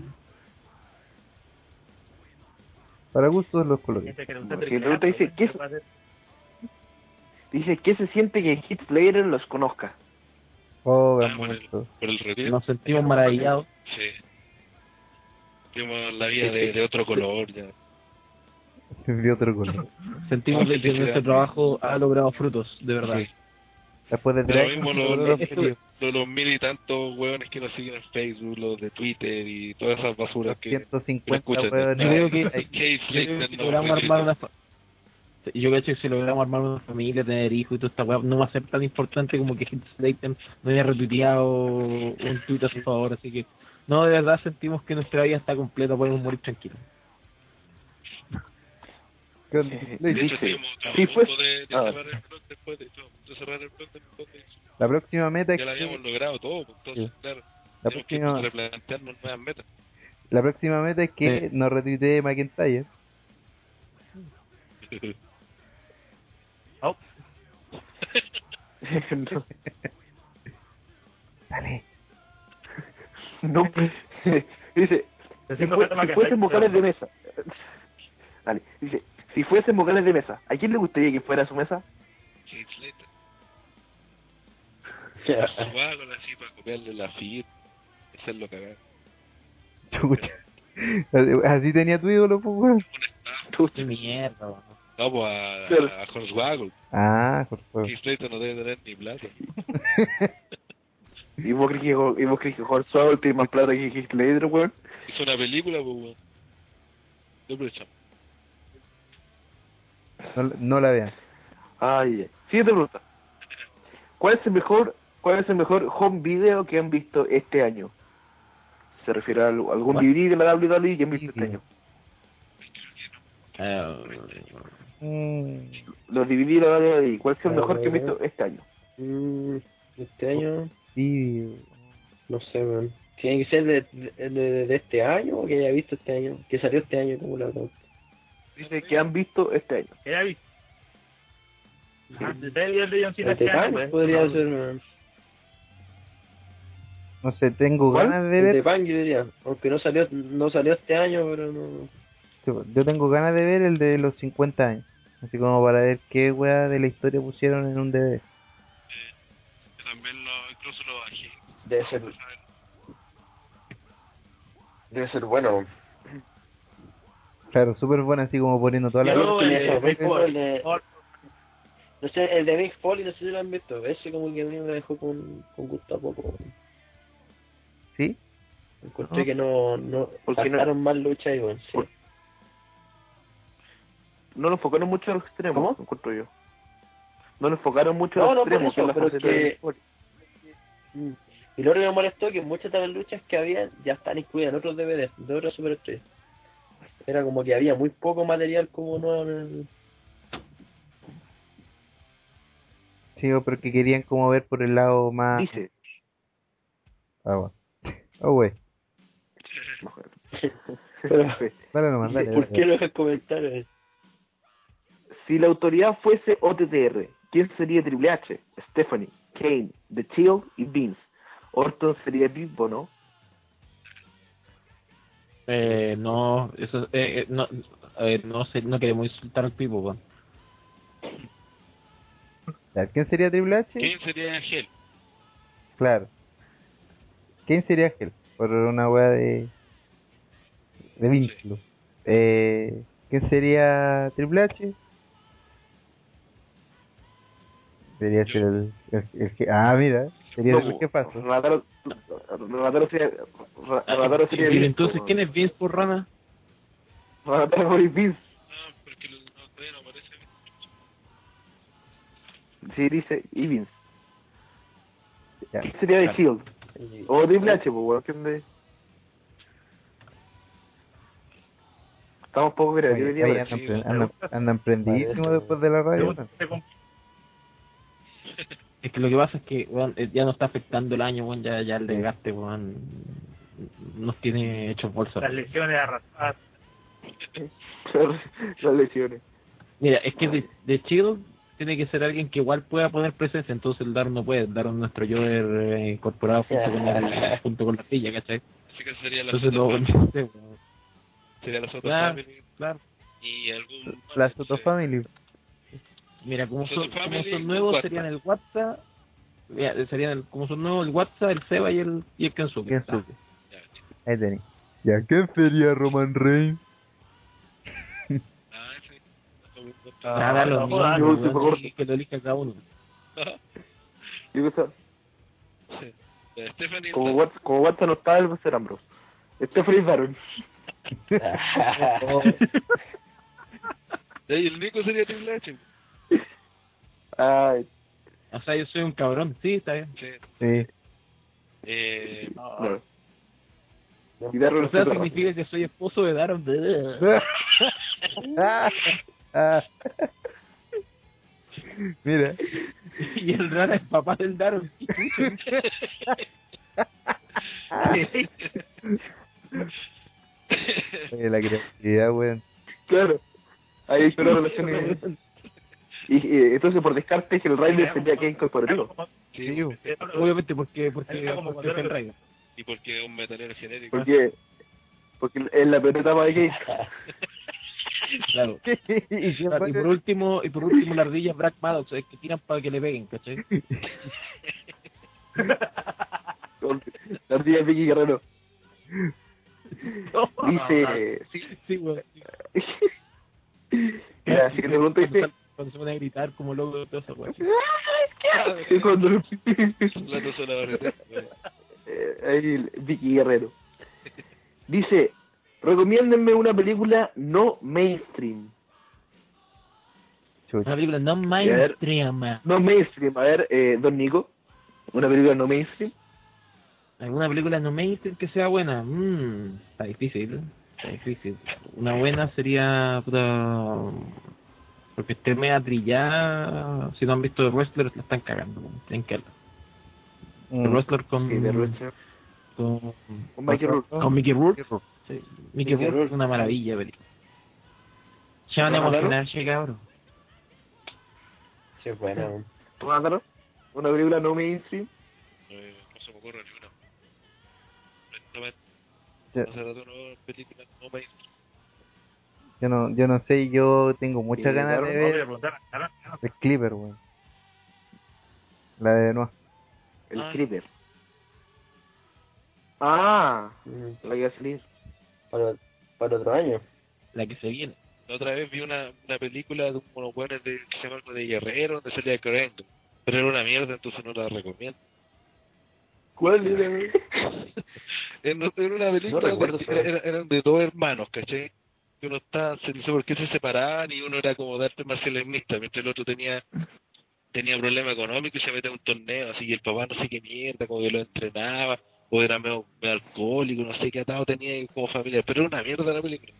Para gustos los colores. Gente que le gusta Porque el la pregunta dice, ¿qué Dice, ¿qué se siente que Heath Slater los conozca? Oh, Ah, por el, momento. por el retiro. Nos sentimos maravillados. Sí. Vimos la vida de, de otro color ya. De otro color. Sentimos de que nuestro trabajo ha logrado frutos, de verdad. Sí. Después de tres lo mismo los, los, los- los mil y tantos hueones que nos siguen en Facebook, los de Twitter y todas esas basuras que, que no 150 escuchan. hueones. Yo creo que- logramos armar una yo creo si logramos armar una familia, tener hijos y toda esta weá, no va a ser tan importante como que Hit Slater no haya retuiteado un tweet a su favor, así que no, de verdad sentimos que nuestra vida está completa, podemos morir tranquilos. Hecho, Dice, si fue- de, de ah. después de, de cerrar el blog después de eso. La próxima meta es Ya lo habíamos que, logrado todo, pues, entonces, claro. la Tenemos que próxima, replantearnos nuevas metas. la próxima meta es que Sí. nos retuitee McIntyre. Oh, no, Dale. no. dice, que si que fuesen hacer- vocales de mesa. Dale, dice, si fuesen vocales de mesa, ¿a quién le gustaría que fuera su mesa? Kate Slater. Con así para copiarle la firma. Hacerlo cagar. Así tenía tu ídolo, pues, weón. Qué mierda, weón. No, pues a, Claro. a. Ah, Slater no debe tener ni plata. ¿Y vos crees que, y vos crees que tiene más plata que Heath Slater, weón? Hizo una película, pues, weón. Doble chamo. No, no la vean. Ay. Siguiente pregunta. ¿Cuál es el mejor, cuál es el mejor home video que han visto este año? Se refiere a algún. DVD de la WWE que han visto este año. Mm, Los la de ahí. ¿Cuál es el mejor que he ver. visto este año? Mm, este año, sí, no sé, man. Tiene que ser de, de, de- de este año o que haya visto este año, que salió este año como la. Dice que han visto este año. Era visto. De el de John Cena El año, Titanic pues. podría No, ser, no sé, tengo ¿Cuál? ganas de El ver, Titanic, yo diría, aunque no salió, no salió este año, pero no. yo tengo ganas de ver el de los 50 años, así como para ver qué weá de la historia pusieron en un DVD. Yo también lo, incluso lo bajé. Debe ser, debe ser bueno. Claro, súper buena, así como poniendo toda la... El Big el Four. No sé, el de Big Foley, no sé si lo han visto. Ese como que a mí me dejó con, con gusto a poco. ¿Sí? Encontré Ah. que no, no Porque no- más luchas y bueno, sí. No lo enfocaron mucho en los extremos, ¿Cómo? encuentro yo. No lo enfocaron mucho en No, los no, por extremos. eso, pero que- Mm. Y lo que me molestó es que muchas de las luchas que había ya están incluidas en otros DVDs de otras superestrellas. Era como que había muy poco material como nuevo en el... Sí, pero que querían como ver por el lado más... Dice, Ah, bueno. Oh, wey. Pero, Dale nomás, dale. ¿Por dale. qué no es comentario? si la autoridad fuese OTTR, ¿quién sería Triple H? Stephanie, Kane, The Shield y Vince. Orton sería Bimbo, ¿no? Eh, no, eso, eh, eh, no, eh, no sé, no queremos insultar al Pipo, weón. ¿Quién sería Triple H? ¿Quién sería Ángel? Claro. ¿Quién sería Hell? Por una weá de. de vínculo. Eh, ¿Quién sería Triple H? Debería ser el, el, el que- Ah, mira, sería que pasó. Renataro Renataro sería, Renataro sería Y Vince, entonces, ¿quién es Vince por rana? Renataro y Vince. Ah, porque no, todavía no aparece. Sí, dice, y Vince. Ya. ¿Quién sería The Shield? O Triple H, pues, weón. ¿quién de- Estamos poco creativos andan, andan, andan prendidísimos después de la radio. Comp- Es que lo que pasa es que eh, ya no está afectando el año, weón, ya, ya el desgaste, weón, nos tiene hechos bolsa. Las lesiones arrastradas. Las lesiones. Mira, es que de, de Shield tiene que ser alguien que igual pueda poner presencia, entonces el Daron no puede, el Daron nuestro Joder eh, incorporado junto con, el, junto con la silla, ¿cachai? Así que sería la Entonces no, sé. Sería la Soto Claro. Family. claro. Y algún... La Soto Family. Mira, como son, como son nuevos WhatsApp. serían el WhatsApp, mira, serían el, como son nuevos el WhatsApp, el Seba y el, y el Kensuke. Kensuke. Ya, Ahí tenés. Ya, ¿quién sería Roman Reigns? Ah. Nada, y que lo elija cada uno. La Stephanie como Watson, como Watson no está, él va a ser Ambrose. Stephanie Baron. Y el Nico sería Triple H. Ay, O sea, yo soy un cabrón, sí, está bien. Sí. Sí. Eh, no. O sea, significa que soy esposo de Daron. Ah, ah. Mira. y el Rana es papá del Daron. Oye, la creatividad, weón. Claro. Ahí hay una relación. Y, entonces, por descarte, el Rider sería que incorporado. sí. Obviamente porque, porque, porque es el cuando- rey. y porque es un metalero genérico. Porque, porque es la peor etapa de Kane. Claro. y Claro, siempre- Y por último, y por último la ardilla es Black Maddox, es que tiran para que le peguen, ¿cachai? La ardilla de Vicky Guerrero. Dice. Sí. Sí, weón. Mira, siguiente pregunta dice. Cuando se pone a gritar como loco de todo eso. Sí, cuando. Eh, ahí el Vicky Guerrero. Dice, recomiéndenme una película no mainstream. Una película no mainstream. No mainstream, a ver, eh, Don Nico. Una película no mainstream. ¿Alguna película no mainstream que sea buena? Mmm, está difícil. Está difícil. Una buena sería. Puta, porque esté media trillada. Si no han visto The Wrestler, la están cagando. Tienen que. The Mm. Wrestler con. Sí, de Wrestler. Con, Con Mickey Rourke. con Mickey Rourke. Mickey Rourke. Sí, Mickey Mickey Rourke es una maravilla, película. Se van a emocionar, che, cabrón. Sí, weón. ¿Tú? Una película no mainstream. Eh, no se me ocurre ni una. Honestamente, Ya. hace rato no películas no mainstream. Yo no, yo no sé, yo tengo muchas Sí, ganas claro, de No, ver el Clipper, weón. La de Noah. El Ah. Creeper. Ah, Mm, la que va a salir. Para, para otro año. La que se viene. La otra vez vi una, una película de unos buenos de, que se llama algo de Guerrero, donde salía Corengo. Pero era una mierda, entonces no la recomiendo. ¿Cuál era? güey? Era, una película recuerdo que esa. era- eran de dos hermanos, ¿cachai? Que uno está, se dice por qué se separaban y uno era como de artes marciales mixtas, mientras el otro tenía tenía problema económico y se mete a un torneo, así que el papá no sé qué mierda, como que lo entrenaba, o era medio, alcohólico, no sé qué atado tenía como familia, pero era una mierda la película.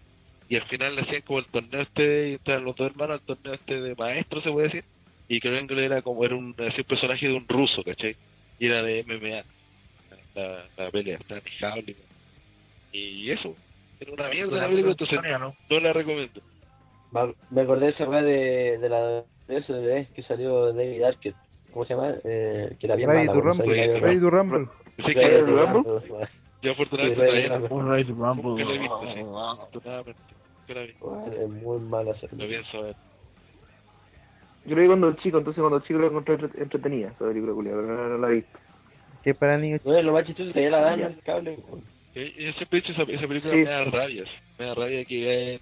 Y al final le hacían como el torneo este, y los dos hermanos, el torneo este de maestro, se puede decir, y creo que era como, era un, así un personaje de un ruso, ¿cachai? Y era de MMA, la, la pelea, está manejable. Y eso, era una mierda la película, entonces ¿no? no la recomiendo. Me- acordé de esa weá de, de la de eso de que salió David Arquette. ¿Cómo se llama? Eh, que era bien Ready mala. to weón, Rumble. salió Ready to Rumble. Ready que to Rumble? Yo afortunadamente Sí, Ready to no, Rumble. he visto, sí. afortunadamente, Es muy mala esa Lo pienso ver. Yo lo vi cuando chico, entonces cuando chico lo encontré entre- entretenida, esa película pero no, no la vi. Que para niños Bueno, lo más chistoso es que ya la dan en el cable. Eh, Yo siempre he dicho esa, esa película Sí. me da rabia, me da rabia que hayan,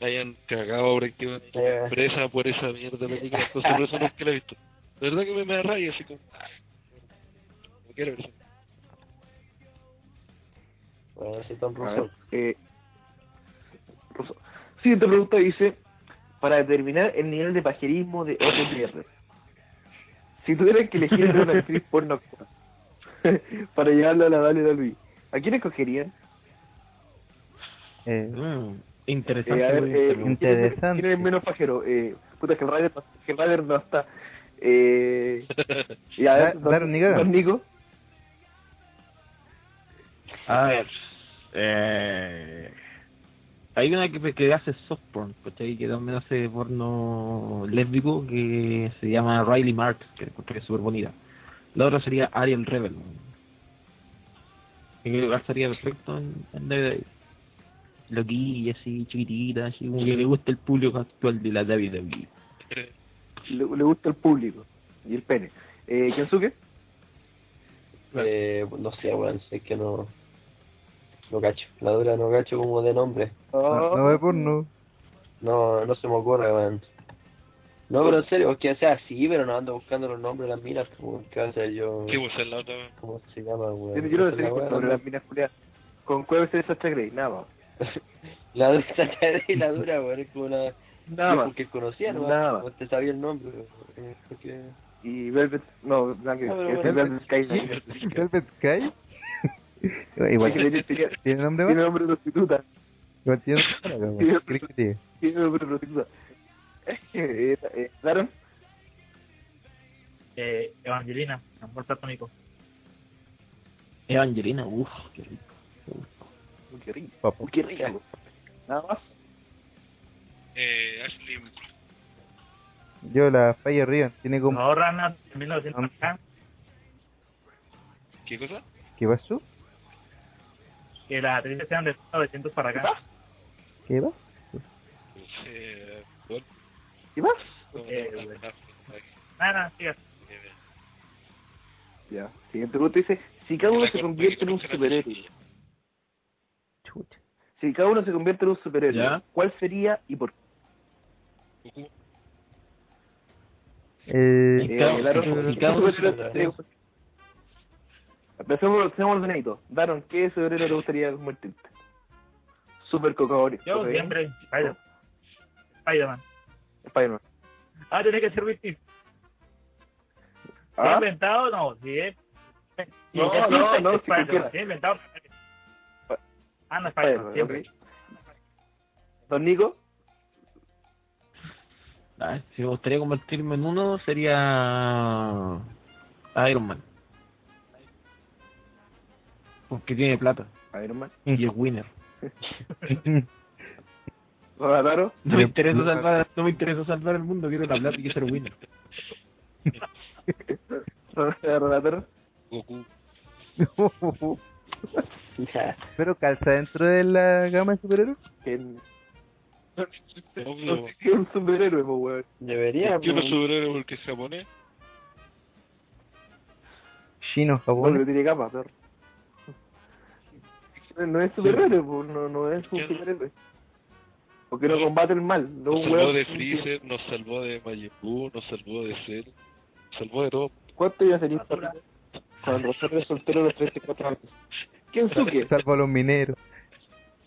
hayan cagado prácticamente Eh. una empresa por esa mierda de película, entonces por eso nunca la he visto. De verdad que me, me da rabia, así como... ah, No quiero ver eso. Bueno, así tan ruso. eh, Rosso. Siguiente pregunta dice, para determinar el nivel de pajerismo de OTR, si tuvieran que elegir una actriz porno para llevarlo a la Dale Luis, ¿a quién escogerían? eh, Mm, Eh, interesante. a ver, muy eh, ¿quién, interesante. es, Interesante. quién es menos pajero? Eh, puta, que el Ryder, no- que el Ryder no está. Eh, y a ver, don- don Nico. A ver. Eh, hay una que, que hace soft porn, ¿cachai? Que también hace porno lésbico que se llama Riley Marks, que que es súper bonita. La otra sería Ariel Rebel. Que creo que estaría perfecto en, en WWE. Loquilla, así, chiquitita, así, como que le gusta el público actual de la WWE. Le, le gusta el público y el pene. Eh, ¿Kensuke? Eh, no sé, weón, es que no. No cacho. La dura no cacho como de nombre. no, no ve porno. No, no se me ocurre, weón. No, pero en serio, que sea así, pero no ando buscando los nombres de las minas. Como, ¿Qué va a hacer yo? ¿Qué hacer la otra? ¿Cómo se llama, weón? Yo, yo no Esa sé la weá, sobre las minas culiadas. ¿Con cuál es Sacha Grey? Nada más. La dura, y la dura, weón, es como una. Nada más. Porque conocía, ¿no? Nada más. No te sabía el nombre. eh, Porque... Y Velvet, no, nada que Ah, ver. Velvet Sky. Velvet Sky. Igual Porque tiene- nombre Tiene nombre de prostituta. Igual tiene nombre más. ¿Qué crees que? Tiene nombre de prostituta. Eh, eh, ¿Daron? Eh, Evangelina, amor platónico. Evangelina, uff, qué rico. Uy, qué rico. Papá. Uy, qué rico. Nada más. Eh, Ashley, Yo la Fire Rion tiene como No, Rana, en 1900 acá, ¿qué cosa? ¿Qué pasó? que las actrices sean de 900 para acá. ¿Qué va? Eh, ¿Qué más? Eh, Nada, nada, siga. Ya. Siguiente pregunta dice, si cada uno se convierte en un superhéroe. Chucha. si cada uno se convierte en un superhéroe, Ya. ¿cuál sería y por qué? Eh, Eh, Empecemos, ordenadito. Daron, ¿qué superhéroe te gustaría convertirte? Super cocaína. Yo siempre, Spider- Spider-Man. Spider-Man. Ah, tiene que ser Witty. ¿Se ha ¿Ah? inventado? No, sí. es- sí, No, no, Spider-Man, no, si Spider-Man, sí, inventado. Ah, no, Spider-Man, siempre. Don Nico. Ah, si me gustaría convertirme en uno sería Iron Man. Porque tiene plata Iron Man. y es winner. Rodataro. No me interesa salvar, no me interesa salvar el mundo, quiero la plata y quiero ser winner. Rodataro. Goku. Pero calza dentro de la gama de superhéroes. Que Obvio. no qué es un superhéroe, po, weón. Debería. Yo no pues. superhéroe porque es japonés. Chino, Bueno, Japón. que tiene capa, perro. No es superhéroe, po, no, no es un ¿Qué? superhéroe. Porque no combate el mal, no Nos salvó de Freezer, nos salvó de Majin Buu, nos salvó de Cell, nos salvó de todo. ¿Cuánto iba a ser Cuando Rosario soltero los 34 años. ¿Quién suque? Salvo a los mineros.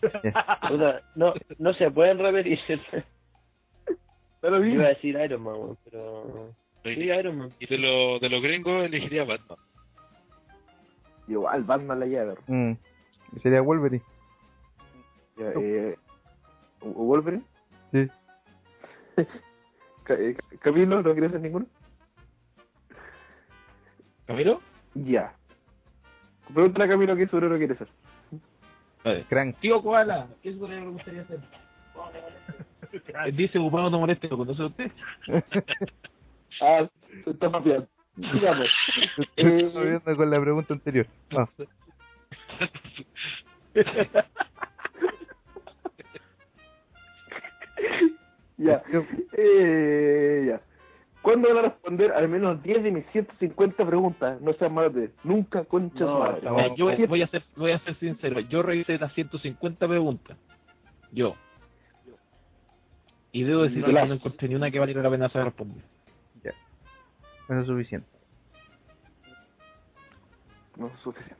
Puta, no, no se pueden repetir. Da lo Iba a decir Iron Man, pero. Sí, Iron Man. Y de, lo, de los gringos elegiría Batman. Igual, Batman la llave. Mm. Sería Wolverine. Ya, eh, ¿o- Wolverine? Sí. Eh, Camilo, ¿no quieres ser ninguno? ¿Camilo? Ya. Pregúntale a Camilo qué superhéroe quiere ser. Crank. Tío Koala, ¿qué superhéroe le gustaría ser? Eh, Dice ocupado no moleste, ¿lo conoce usted? Ah, se está mapeando. Digamos. Estoy Eh, con la pregunta anterior. Ah, ya. Eh, ya. ¿Cuándo van a responder al menos 10 de mis 150 preguntas? No sean malos de Nunca, concha No, madre. no, yo voy a ser voy a ser sincero, yo revisé las 150 preguntas. Yo. Y debo decir que no encontré ni una que valiera la pena saber responder. eso es suficiente. No es suficiente.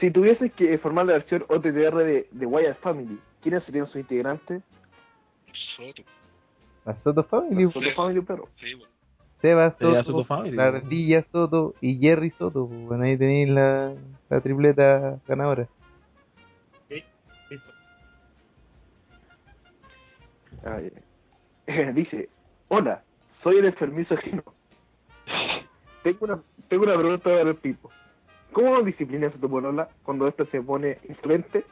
Si tuvieses que formar la versión OTTR de, de Wyatt Family, ¿quiénes serían sus integrantes? Soto. La Soto Family. Soto Family, perro. Sí, bueno. Seba Sería Soto, Soto Family. la Ardilla Soto y Jerry Soto. pues, Bueno, ahí tenéis la, la tripleta ganadora. Listo. Ay, eh, dice, hola, soy el enfermizo Gino. Tengo una, tengo una pregunta para el Pipo. ¿Cómo disciplinas a tu polola cuando ésta se pone insolente?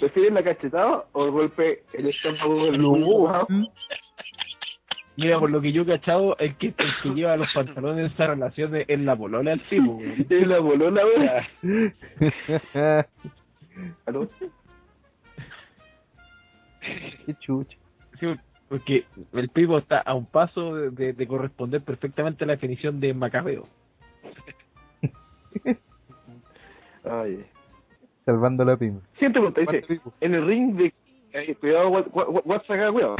¿Prefieres la cachetada o el golpe en el estómago del lujo? Mira, por lo que yo he cachado, el que, el que lleva los pantalones en esa relación es la polola del tipo. Es la polola, wey. ¿Aló? Qué chucha. Sí, porque el pipo está a un paso de, de- de corresponder perfectamente a la definición de macabeo. Ay. Salvando la pyme. Siguiente pregunta, dice, en el ring de... eh, cuidado, what- what- what- what's acá, cuidado.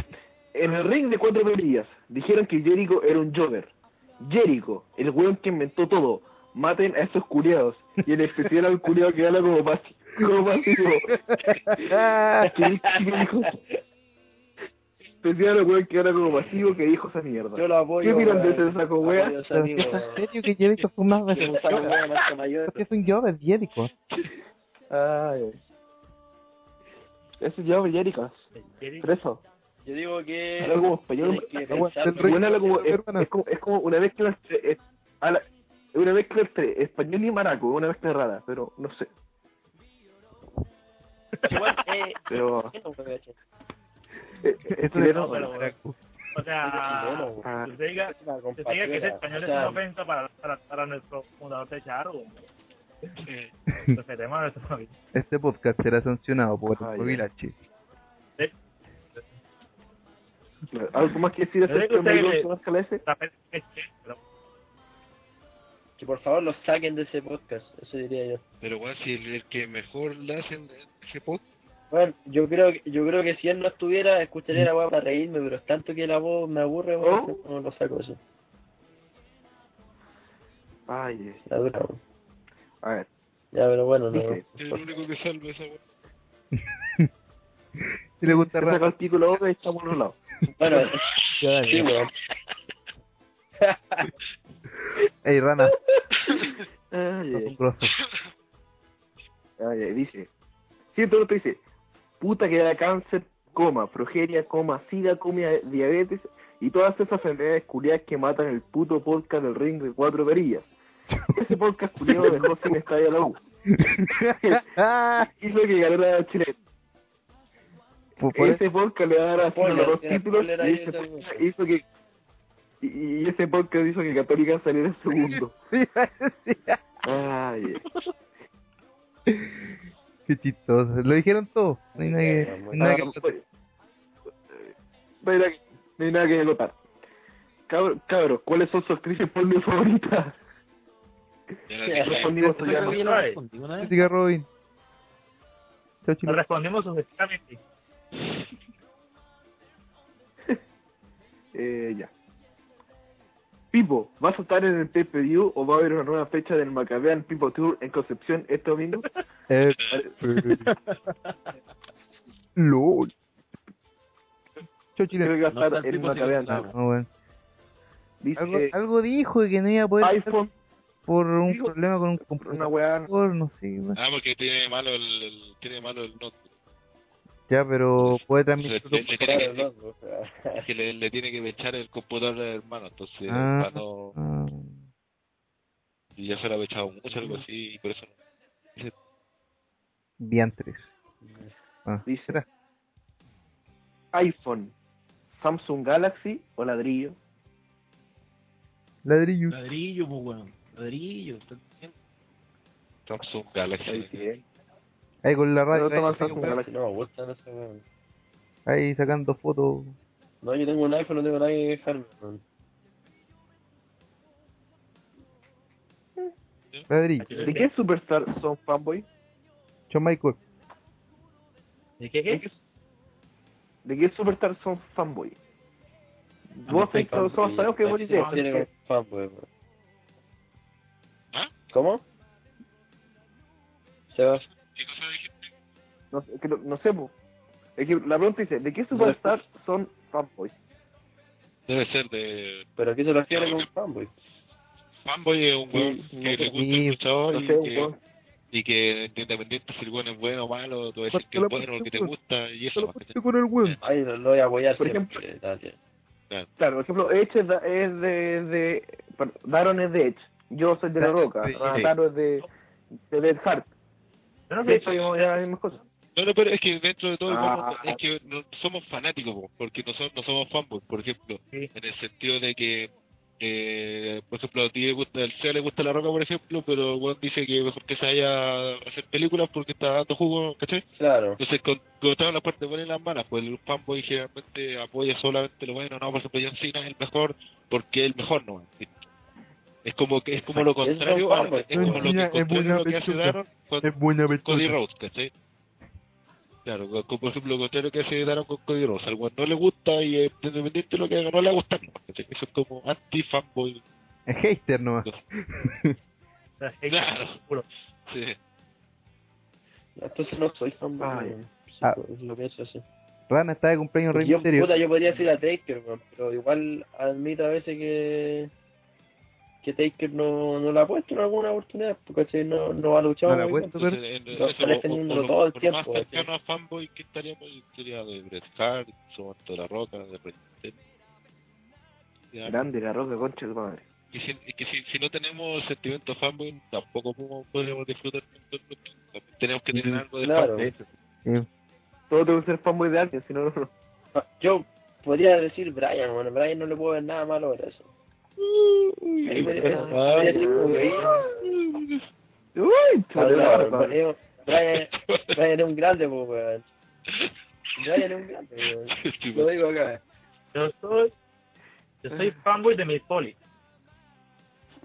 En el ring de cuatro perillas, dijeron que Jericho era un Jover. Jericho, el weón que inventó todo. Maten a esos culiados. Y en especial al culiado que habla como, pasi como pasivo. ¿Qué dijo? ¿Qué dijo? Especial al weón que habla como pasivo que dijo esa mierda. Yo lo apoyo. ¿Qué opinan de weón. ese saco amigo, ¿Es en weón. serio que Jericho mayor. Porque es un Jericho. Ay. Ese es Jover Jericho. Preso. Yo digo que. Habla como español. es, como, es como una mezcla entre, es, es una mezcla entre español y maraco, una mezcla rara, pero no sé. Igual, eh, Pero eh, es Eso chileno. O sea, Ah. que usted diga, que usted diga que ser español o es una ofensa para, para, para nuestro fundador de Charo. Este podcast será sancionado por Ay, por Vilachi. ¿Algo más que decir acerca que de que- por favor los saquen de ese podcast, eso diría yo. pero bueno, si el, el que mejor le hacen ese podcast, Bueno, yo creo, que- yo creo que si él no estuviera, escucharía la voz para reírme, pero es tanto que la voz me aburre, ¿Oh? no lo saco eso. Ay, La dura. A ver, Ya, pero bueno, no. es el único que salva esa weá. Si le gusta se saca raro. el boca y está por un lado. Bueno, sí, weón. Ey, rana. Ay, ay, dice, siento lo que dice, puta que da cáncer coma, progeria, coma, sida, coma, diabetes y todas esas enfermedades culiadas que matan el puto podcast del ring de cuatro perillas. Ese podcast culiado dejó sin estadio a la U. Hizo que ganara Chile. Por- Ese podcast le va a dar así Spoiler, los dos títulos y ese hizo que y, ese podcast hizo que Católica saliera en segundo. Ay, Qué chistoso. Lo dijeron todo. No hay nada que, no hay nada que- no hay nada que- no hay nada que notar. Cabros, cabros, ¿cuáles son sus actrices porno favoritas? Respondimos. Jessica Robin. Eh, ya. Pipo, ¿vas a estar en el pay-per-view o va a haber una nueva fecha del Macabean Pipo Tour en Concepción este domingo? Eh, LOL. Chao, Chile. Creo que va a No está estar el en no. Ah, bueno. Algo, Dice algo dijo que no iba a poder iPhone, por un problema con un una computador, weá. no sé. Ah, porque tiene malo el, el- tiene malo el notebook. Ya, pero puede transmitir. le- le tiene que, no, o sea, que le, le tiene que echar el computador al hermano, entonces Ah. para no, Ah, y ya se lo ha echado mucho algo así y por eso no. diantres. Ah, Dice será. iPhone, Samsung Galaxy o ladrillo. Ladrillos. Ladrillo, pues, weón. Bien. Samsung Galaxy. Ahí con la radio. Samsung Galaxy. no me ahí sacando fotos. No, yo tengo un iPhone, no tengo nada que dejarme. weón. Ladrillo. ¿De qué superstar son fanboy? John Michael. ¿De qué ¿De qué? ¿De qué superstar son fanboy? Ah, Vos sabemos que vos dices. tiene que- fanboy. ¿Cómo? Sebas. ¿Qué cosa dijiste? No, sé, que no, no sé, po. Es que la pregunta dice, ¿de qué superstar son fanboys? Debe ser de ¿Pero a qué se refiere con fanboy? fanboy es un Sí, weón no que le gusta Sí, el luchador No y sé, que, y que independiente si el weón es bueno o malo, tú vas a decir que es bueno porque te parte, gusta y eso. Con el weón. Ay, lo, lo voy a apoyar Por siempre, dale. Claro, por ejemplo, Edge es, da- es de, de... perdón, Daron es de Edge. Yo soy de La Roca. Ah. Daro es de... De Dead Heart. Yo no De hecho, ya las mismas cosas. No, no, pero es que dentro de todo Ah. igual no- es que no somos fanáticos, po, porque no, son- no somos fanboys, por ejemplo, Sí. en el sentido de que, eh, por ejemplo, a ti le gusta, el SEA le gusta la roca, por ejemplo, pero Juan dice que mejor que se vaya a hacer películas porque está dando jugo, ¿cachai? Claro. Entonces, con, con todas las partes buenas y las malas, pues el fanboy generalmente apoya solamente lo bueno, no, por ejemplo, John Cena es el mejor porque es el mejor, no. Es como que es como lo es contrario, fanboy. es como lo que, contrario lo hace. Daron con Es buena Cody. Rhodes, ¿cachai? Claro, co- como por ejemplo lo contrario que hace Daron con Cody Rhodes. Al no le gusta y independiente de lo que haga, no le va a. ¿cachai? Eso es como anti-fanboy. Es hater nomás. Claro. Sí. Entonces no soy fanboy. Ah. Sí, Ah. pues, lo pienso así. Rana está de cumpleaños Rey Yo, Misterio. puta, yo podría decir a Taker, weón, pero igual admito a veces que que Taker no, no la ha puesto en alguna oportunidad, porque no, no ha luchado No la ha muy bien. puesto, pero- está defendiéndolo todo el tiempo, más cercano a fanboy que estaríamos sería de Bret Hart, de La Roca, de. Ya. Grande la roca, concha de madre. Y, si, que si, si no tenemos sentimiento fanboy, tampoco podemos, disfrutar. Tenemos que tener algo de Claro. fanboy. Sí. Todo tengo que ser fanboy de alguien, si no, no. Ah, Yo podría decir Brian, bueno, Brian no le puedo ver nada malo a eso. Uy. Brian, es un grande, pues, weón. Brian es un grande, weón. Lo digo acá. Yo soy, yo soy fanboy de Miss Polly.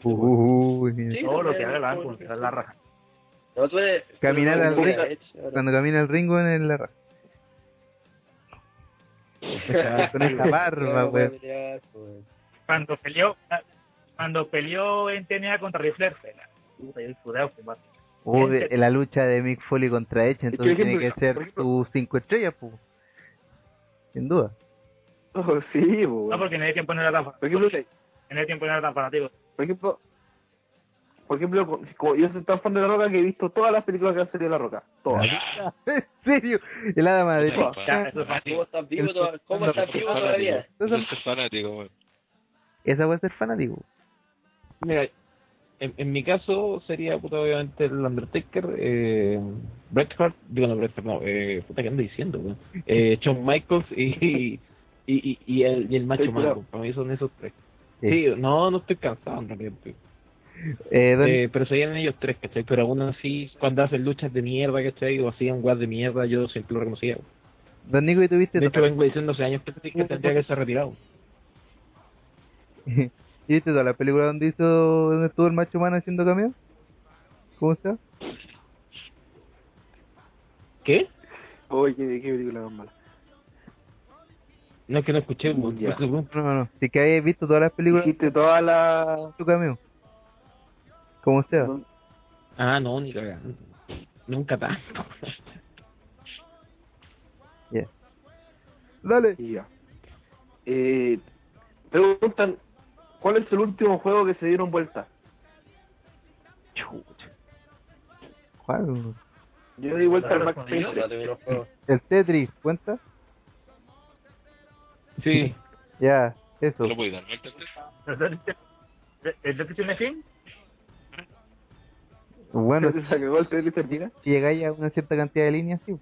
Uy, Sí, Todo lo que haga la lo que- es la raja. No, tú eres- Caminar al un ring. Edge, ahora. cuando camina el ringo en la raja. Con esa barba, weón. Cuando peleó, cuando peleó en TNA contra fue la la lucha de Mick Foley contra Edge, entonces tiene que ser ejemplo- tus cinco estrellas, pues. Sin duda. Oh, sí, po, No, porque en ese tiempo no era tan, Por ejemplo, en ese tiempo no era tan fanático. por ejemplo, Por ejemplo, co- como yo soy tan fan de La Roca que he visto todas las películas que han salido de La Roca. Todas. ¿En serio? El hada madre. ¿Cómo fanático. estás vivo, ¿Cómo el- estás vivo Fanático. todavía? Eso es fanático, weón. Esa puede ser fanático. Mira, en, en mi caso sería puta obviamente el Undertaker, eh, Bret Hart, digo no Bret Hart, no, eh, puta que ando diciendo, weón? eh, Shawn Michaels y, y, y, y el, y el macho manco, para mí son esos tres. Sí. Sí, no, no estoy cansado en realidad. Eh, don- Eh, pero serían ellos tres, ¿cachai? Pero aún así, cuando hacen luchas de mierda, ¿cachai? O hacían guas de mierda, yo siempre lo reconocía. Don Nico, ¿y tuviste De hecho, vengo diciendo hace años que, que tendría que ser retirado. ¿Y viste toda la película donde hizo, donde estuvo el macho man haciendo cameo? ¿Cómo está? ¿Qué? Oye, ¿qué, qué película más mala. No es que no escuché, weón, No, no, no. Si que habéis visto todas las películas Dijiste toda la... su cameo. Como sea. Ah, no, ni cagando. Nunca tanto. Ya. Dale. Y ya. Eh, preguntan, ¿cuál es el último juego que se dieron vuelta? ¿Cuál? Yo di vuelta al Max No, Payne. El Tetris, ¿cuenta? Sí. Ya, eso. ¿Lo puedes dar vuelta al test? ¿El de tiene fin? Bueno, ¿Se el Tetris en China? si llegáis a una cierta cantidad de líneas, sí.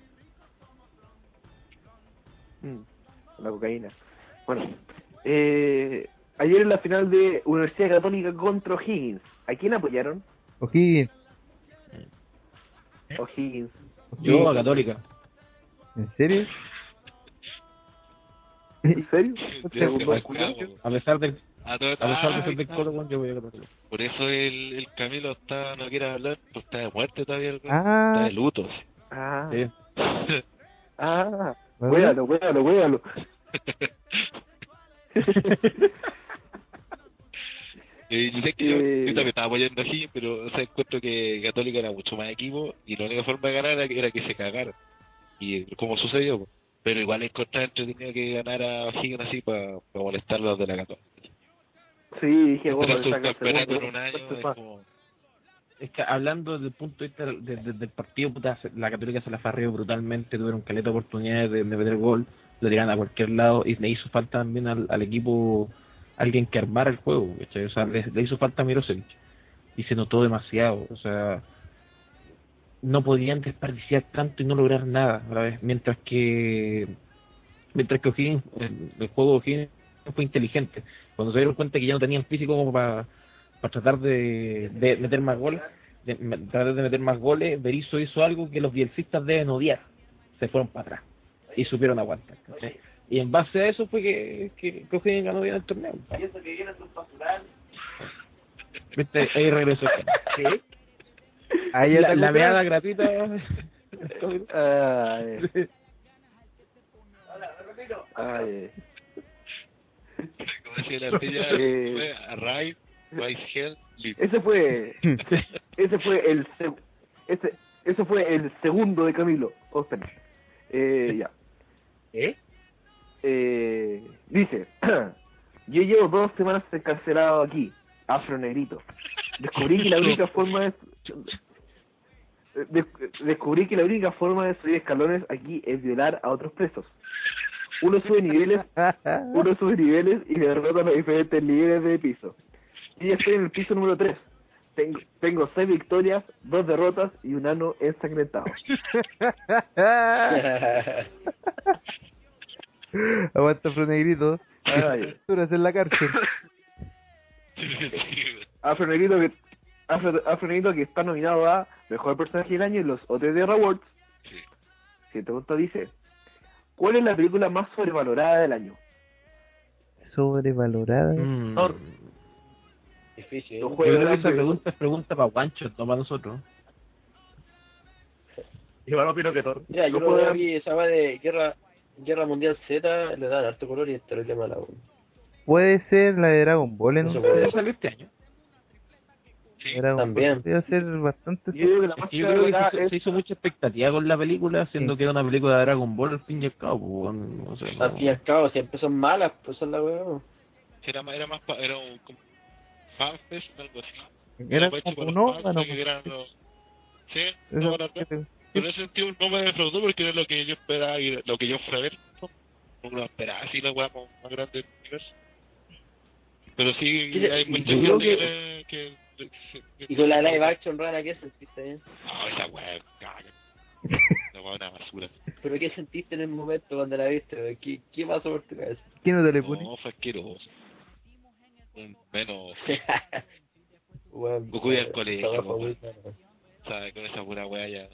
Mm, la cocaína. Bueno, eh, ayer en la final de Universidad Católica contra O'Higgins, ¿a quién apoyaron? O'Higgins, O'Higgins. Yo a Católica. ¿en serio? ¿En serio? A pesar del, A todo- a pesar de Ah, ser del claro. Colo, yo voy a Católica. Por eso el, el Camilo está, no quiere hablar, pues está de muerte todavía. el. Ah. Está de luto. sí. Ah, Sí. ah, huéalo, huéalo, huéalo. Eh, yo sé que yo, Eh. yo también estaba apoyando a Higgins, pero o sea, encuentro que Católica era mucho más equipo y la única forma de ganar era, era que se cagara. Y como sucedió, pues. pero igual encontraba entretenido que ganara Higgins así para molestar a los de la Católica. Sí, dije, bueno, el campeonato en un año es como... Es que hablando desde el punto de vista del, de- de- del partido, puta, la Católica se la farrió brutalmente, tuvieron caleta de oportunidades de, de meter gol, lo tiraron a cualquier lado y le hizo falta también al, al equipo alguien que armara el juego, ¿cachai? O sea, le, le hizo falta a Mirosevic y se notó demasiado, o sea, no podían desperdiciar tanto y no lograr nada a la vez, mientras que mientras que O'Higgins, el, el juego de O'Higgins fue inteligente, cuando se dieron cuenta que ya no tenían físico como para para tratar de, de meter más goles, de, tratar de meter más goles, Berizzo hizo algo que los bielcistas deben odiar, se fueron para atrás y supieron aguantar. ¿cachai? Y en base a eso fue que, que, que O'Higgins ganó bien el torneo. ¿Viste? Ahí regresó. Ahí ya La, la veada gratuita. Ay, ay, Como decía la ardilla, Eh. fue Arrive, Rise Hell, ese fue, ese fue el, seg- ese, ese fue el segundo de Camilo. Espera. Eh, ya. ¿Eh? Eh, dice, yo llevo dos semanas encarcelado aquí, afro negrito. Descubrí que la única forma de... de- descubrí que la única forma de subir escalones aquí es violar a otros presos. Uno sube niveles, uno sube niveles y me derrota los diferentes niveles de piso. Y ya estoy en el piso número 3. Tengo, tengo seis victorias, dos derrotas y un ano ensangrentado. Aguanta, Fro Negrito. Ay. Duras en la cárcel. Afro Negrito que Afro, que está nominado a Mejor Personaje del Año en los OTD Awards. Sí. Si te gusta dice, ¿cuál es la película más sobrevalorada del año? Sobrevalorada. Mm. Thor. Difícil. Yo creo que esa pregunta es pregunta para Guancho, no para nosotros. Igual opino que Thor. Mira, yo No aquí, esa va de Guerra Guerra Mundial Z, le dan harto color y es terrible mala. Puede ser la de Dragon Ball en No un puede. ¿Ya salió este año? Sí. Dragon También. Ball podría ser bastante. Yo digo que la Es más que yo creo que se, hizo- es- se hizo mucha expectativa con la película, siendo Sí. que era una película de Dragon Ball al fin y al cabo. pues, bueno, no sé, Al fin y al cabo, siempre son malas, pues son la weón. Sí, Era más, era más, pa- era un fanfest, algo así. Era como un los- Sí, no. Pero en ese sentido no me defraudó porque era lo que yo esperaba y lo que yo fui a ver. No, no lo esperaba así la weá más grande del universo. Pero sí, ¿Qué- hay y mucha gente creo que, que, que- Y con la live action rara, ¿qué sentiste? eh? No, esa weá, caga. La weá es una basura. ¿Pero qué sentiste en el momento cuando la viste? ¿Qué, qué pasó por tu cabeza? ¿Quién no te le pone? No, fue asqueroso. Un menos, Goku y al colegio. ¿sabes? Con esa pura weá ya.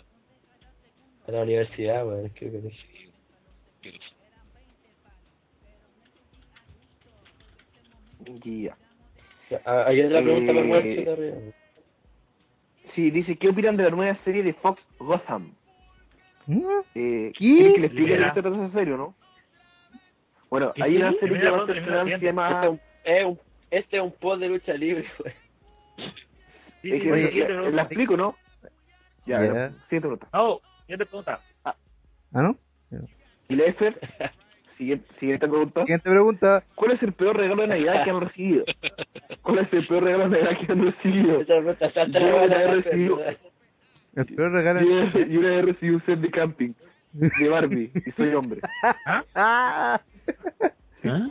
A la universidad, güey. Qué colegio. asqueroso. Ya. Hay otra pregunta más Eh, que. Sí, dice, ¿qué opinan de la nueva serie de Fox Gotham? ¿Mm? Eh, ¿Qué? ¿Quieren que le explique Mira. de qué trata esa serie o no? Bueno, ¿Qué hay una serie? que va a ser se llama... Este es un, es un- este es un post de lucha libre, güey. Sí, es que- sí, la, pero- la explico, ¿no? Ya, ya. siguiente pregunta. No, siguiente pregunta. ¿Ah, no? Y la Efer, siguiente, siguiente pregunta. Siguiente pregunta. ¿Cuál es el peor regalo de Navidad que han recibido? ¿Cuál es el peor regalo de Navidad que han recibido? Esa pregunta está Yo la he recibido. El peor regalo. Yo, yo una vez recibí un set de camping de Barbie y soy hombre. Ah. ¿Ah?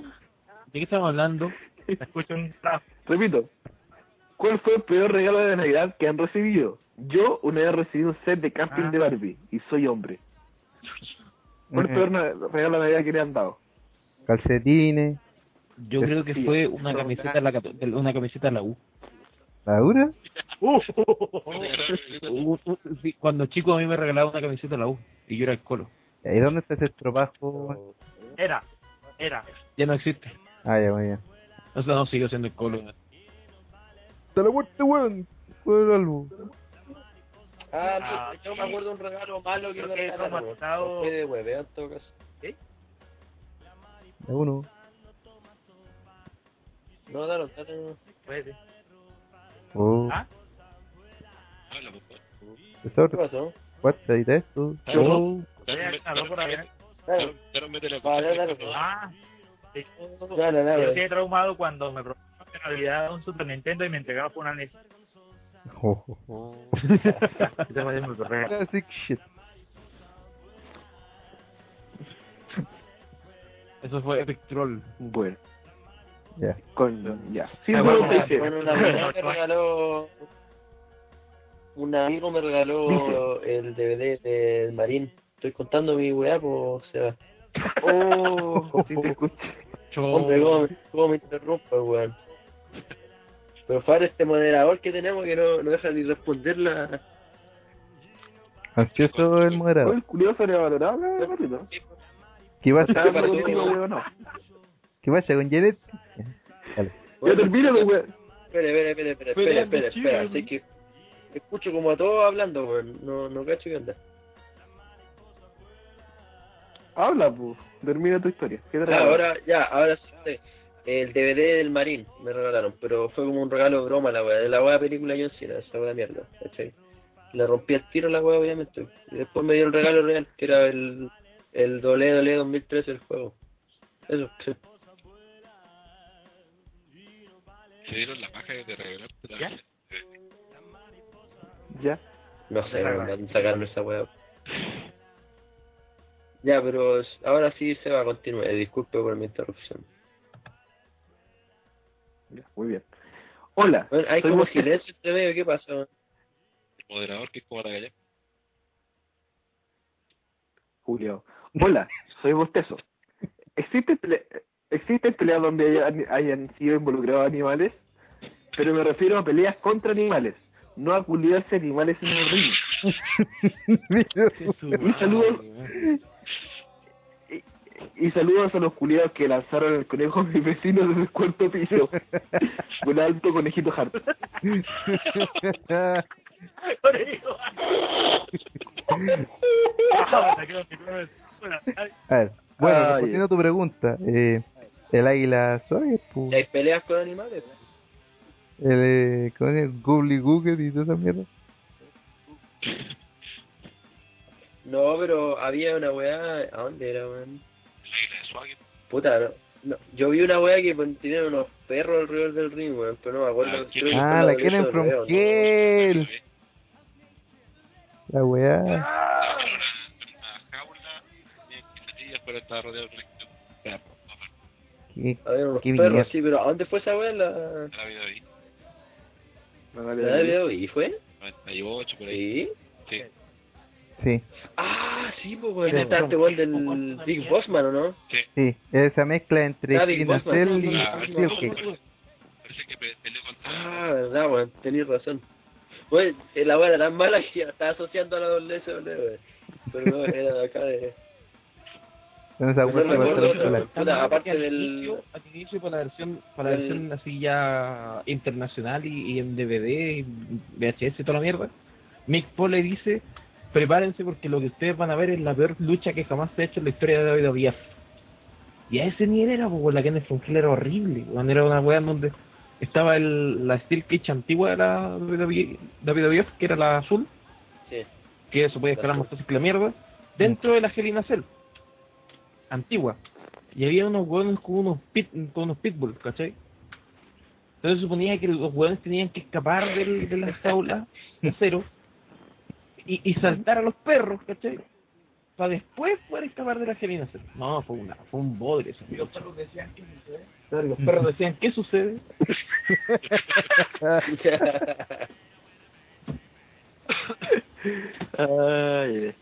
¿De qué estamos hablando? Escucho un. Repito, ¿cuál fue el peor regalo de Navidad que han recibido? Yo una vez recibí un set de camping Ah. de Barbie y soy hombre. ¿Cuál es el peor regalo de Navidad que le han dado? Calcetines. Yo creo que fue una camiseta de la, una camiseta de la U. Uh, U- u- sí, Cuando chico a mí me regalaban una camiseta de la U y yo era el colo. ¿Y dónde está ese estropajo? era, era. Ya no existe. Ah, ya, muy bien. O sea, no sigo siendo el colo. ¡Hasta la muerte, weón! Fue algo. Ah, Ah, pues, yo me acuerdo de un regalo malo que me que regalaron. Fue de hueveo en todo caso. De uno. No, dale, dale. Puede. Oh. ¿Ah? Habla, pues, pues. ¿Qué Tesoro. pasó? WhatsApp y esto. Oh, claro, por ahí. Dale, dale, no, Ah, sí. dale. dale. Yo quedé traumado cuando me proponieron en Navidad un Super Nintendo y me entregaron por una NES. Oh, oh, oh. Fue mi correo. Classic shit. eso fue Epic Troll. Bueno, Ya. con, ya. Sí, Ah, bueno. Bueno, un amigo me regaló. Un amigo me regaló el DVD del Marín. Estoy contando mi weá, pues, o sea. Oh, sí te escuché. Hombre, ¿cómo, cómo me interrumpa, weón? Pero para este moderador que tenemos que no, no deja ni responder la. Ansioso el Oh, moderador. el culiado sobrevalorado, eh, perrito. ¿Qué pasa? Contigo, weón, no. ¿Qué pasa con Janet? Dale. Ya termina, weón. Espera, espera, espera, espera, espera, espera, espera. Así que escucho como a todos hablando, weón. No, no cacho qué onda. Habla, pues. Termina tu historia. ¿Qué te ahora, ya, ahora sí. El DVD del Marín me regalaron, pero fue como un regalo de broma la weá, de la weá película John Cena, esa weá de mierda, ¿cachai? Le rompí el tiro a la weá, obviamente. Y después me dio el regalo real, que era el, el WWE 2013 el juego. Eso, sí. Se dieron la paja de regalarte la ¿Ya? Ya. No sé, van a sacarme esa weá. Ya, pero ahora sí se va a continuar. Disculpe por mi interrupción. Ya, muy bien. Hola, Bueno, hay soy como silencio medio, ¿qué pasa? El moderador que es como la gallina. Julio. Hola, soy Bostezo. ¿Existe pele- ¿Existen peleas donde hayan, hayan sido involucrados animales? Pero me refiero a peleas contra animales, no a culiarse animales en el ring. Un saludo y, saludos a los culiados que lanzaron el conejo a mis vecinos desde el cuarto piso. Un alto conejito hard. A ver, bueno, Ay. respondiendo a tu pregunta, eh, el águila suave, pues, ¿Hay peleas con animales? el, eh, ¿cómo se llama? Googly Google y toda esa mierda. No, pero había una weá. ¿A dónde era, weón? La isla de Swagger. Puta, no. No, yo vi una wea que tenían unos perros alrededor del ring, weón, pero no me acuerdo. Ah, Ah, fue la Kellen from. La weá. Estaba rodeado de perros. Qué- unos perros, sí, pero ¿a dónde fue esa wea? La, La vida ahí, la de video, ¿y fue? 98 por ahí. Sí. Sí. Sí, Ah, sí, pues, Sí. está este weón del Big Bossman, ¿o no? sí. Esa mezcla entre Ah, Big Spinal Boss, Cell no, y no, Ah, no, Steel no, Cage. no, no. Parece que pe- peleó contra. Ah, verdad, weón, tenías razón. Bueno, eh, la weá era tan mala que estaba asociando a la WSW, weón. Pero no, era de acá de... No se recuerdo va a hacer otra, popular. weón. Puta, aparte al del- inicio, al inicio para la versión, para la versión así ya internacional y, y en DVD, y VHS y toda la mierda, Mick Foley dice, prepárense porque lo que ustedes van a ver es la peor lucha que jamás se ha hecho en la historia de WWF. Y a ese nivel era, pues la Kenneth from Hell era horrible, era una weá en donde estaba el, la Steel Cage antigua de la WWF, que era la azul, Sí. que eso puede escalar más fácil que la mierda, dentro de la Hell in a Cell, antigua. Y había unos hueones con unos, pit, con unos pitbulls, ¿cachai? Entonces suponía que los hueones tenían que escapar del, de la jaula de acero y, y saltar a los perros, ¿cachai? Para después poder escapar de la Hell in a Cell. No, fue, una, fue un bodre eso. Los perros decían, ¿qué sucede? Los perros decían, ¿qué sucede? Ay,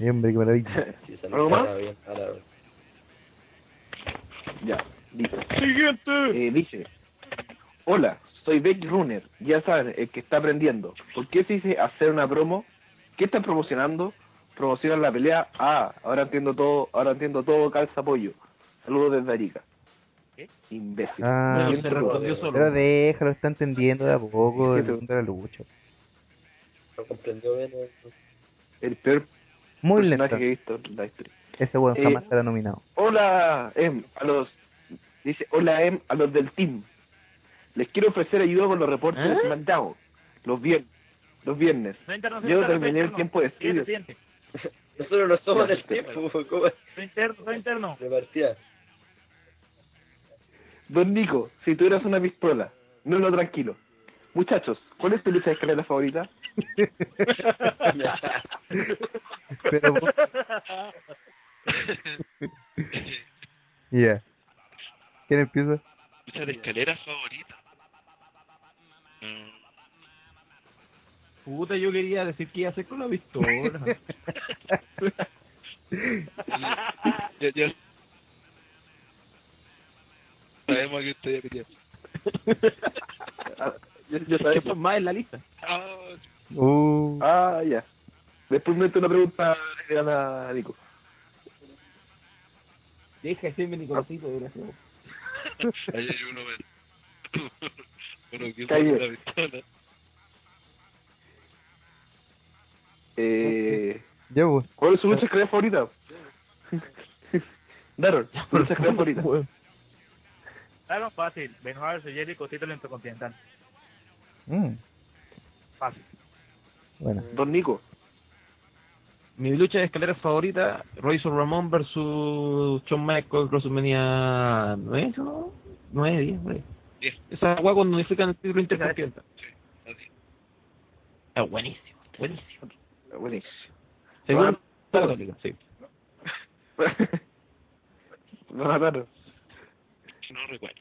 Ay, hombre, qué maravilla. Sí, ¿Algo más? bien, ya, dice. Eh, dice, hola, soy Becky Runner, ya saben, el que está aprendiendo. ¿Por qué se dice hacer una promo? ¿Qué están promocionando? ¿Promocionan la pelea? Ah, ahora entiendo todo, ahora entiendo todo, calza apoyo. Saludos desde Arica. Imbécil. Ah, Bien se respondió solo. Pero déjalo, está entendiendo de a poco el mundo de la lucha. No comprendió bien. El peor Muy personaje lento. que he visto en la historia. Ese weón Eh, jamás será nominado. Hola, Em, a los... Dice, hola, Em, a los del team. Les quiero ofrecer ayuda con los reportes de ¿Ah? SmackDown. Los viernes. Los viernes. Yo terminé el tiempo de estudio. Nosotros no somos del tiempo. Soy interno, soy interno. De partida. Don Nico, si tú eras una pistola, no lo tranquilo. Muchachos, ¿cuál es tu lucha de escalera favorita? Pero, vos- ya. ¿Quién empieza? Lucha de escalera favorita. Mm, Puta, yo quería decir que iba a hacer con la pistola. ya, ya. Sabemos que usted ya quería. Ah, yo, yo que sabía. son más en la lista. Ah, Uh, Ah, ya. Después me meto una pregunta gana a Nico. Deja de serme Nicolásito, desgraciado. ahí hay uno, ven. Uno que la pistola. Eh, ya vos. ¿Cuál es su lucha de escalera favorita? Daron, su lucha escalera favorita. Claro, fácil. Benoit versus Jericho, título intercontinental. Mm, Fácil. bueno. Don Nico. Mi lucha de escaleras favorita, Razor Ramón versus Shawn Michaels, WrestleMania 9, ¿no? 9, 10, por ahí. Diez. Esa agua cuando unifican el título intercontinental. Así. Es buenísimo, buenísimo. Buenísimo. Según la católica, sí. No mataron. No recuerdo.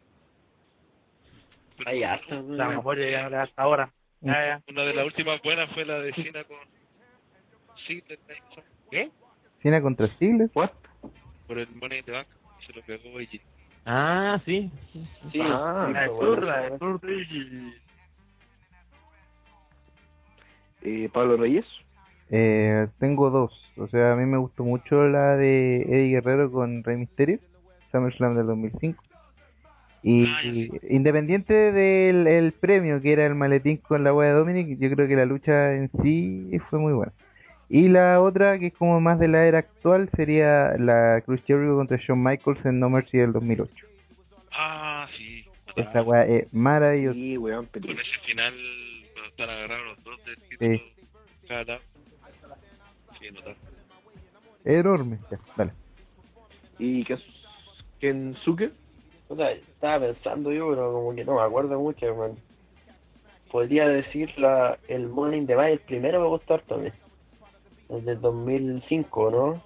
Ahí hasta, O sea, a lo mejor llegan hasta ahora. Ya, ya. Una de las últimas buenas fue la de Cena con Nixon, ¿Qué? Cena contra Ziggler. What? por el Money in the Bank. Se lo pegó Eiji. Ah, sí. Sí, Ah, La de Sur, la de Sur y- Eh, Pablo Reyes. Eh, tengo dos. O sea, a mí me gustó mucho la de Eddie Guerrero con Rey Mysterio, SummerSlam del 2005. Y Ah, sí. independiente del el premio que era el maletín con la wea de Dominic, yo creo que la lucha en sí fue muy buena. Y la otra, que es como más de la era actual, sería la Cruz Jericho contra Shawn Michaels en No Mercy del 2008. Ah, sí. Esta wea es maravillosa. Sí, weón, Con ese final, están agarrados los dos del título. Sí. Cada. Sí, notable. Enorme. Ya, dale. ¿Y qué, Kensuke. O sea, estaba pensando yo, pero como que no me acuerdo mucho, hermano. Podría decir la, el Morning Bay, el primero me gustó harto a. El del 2005, ¿no?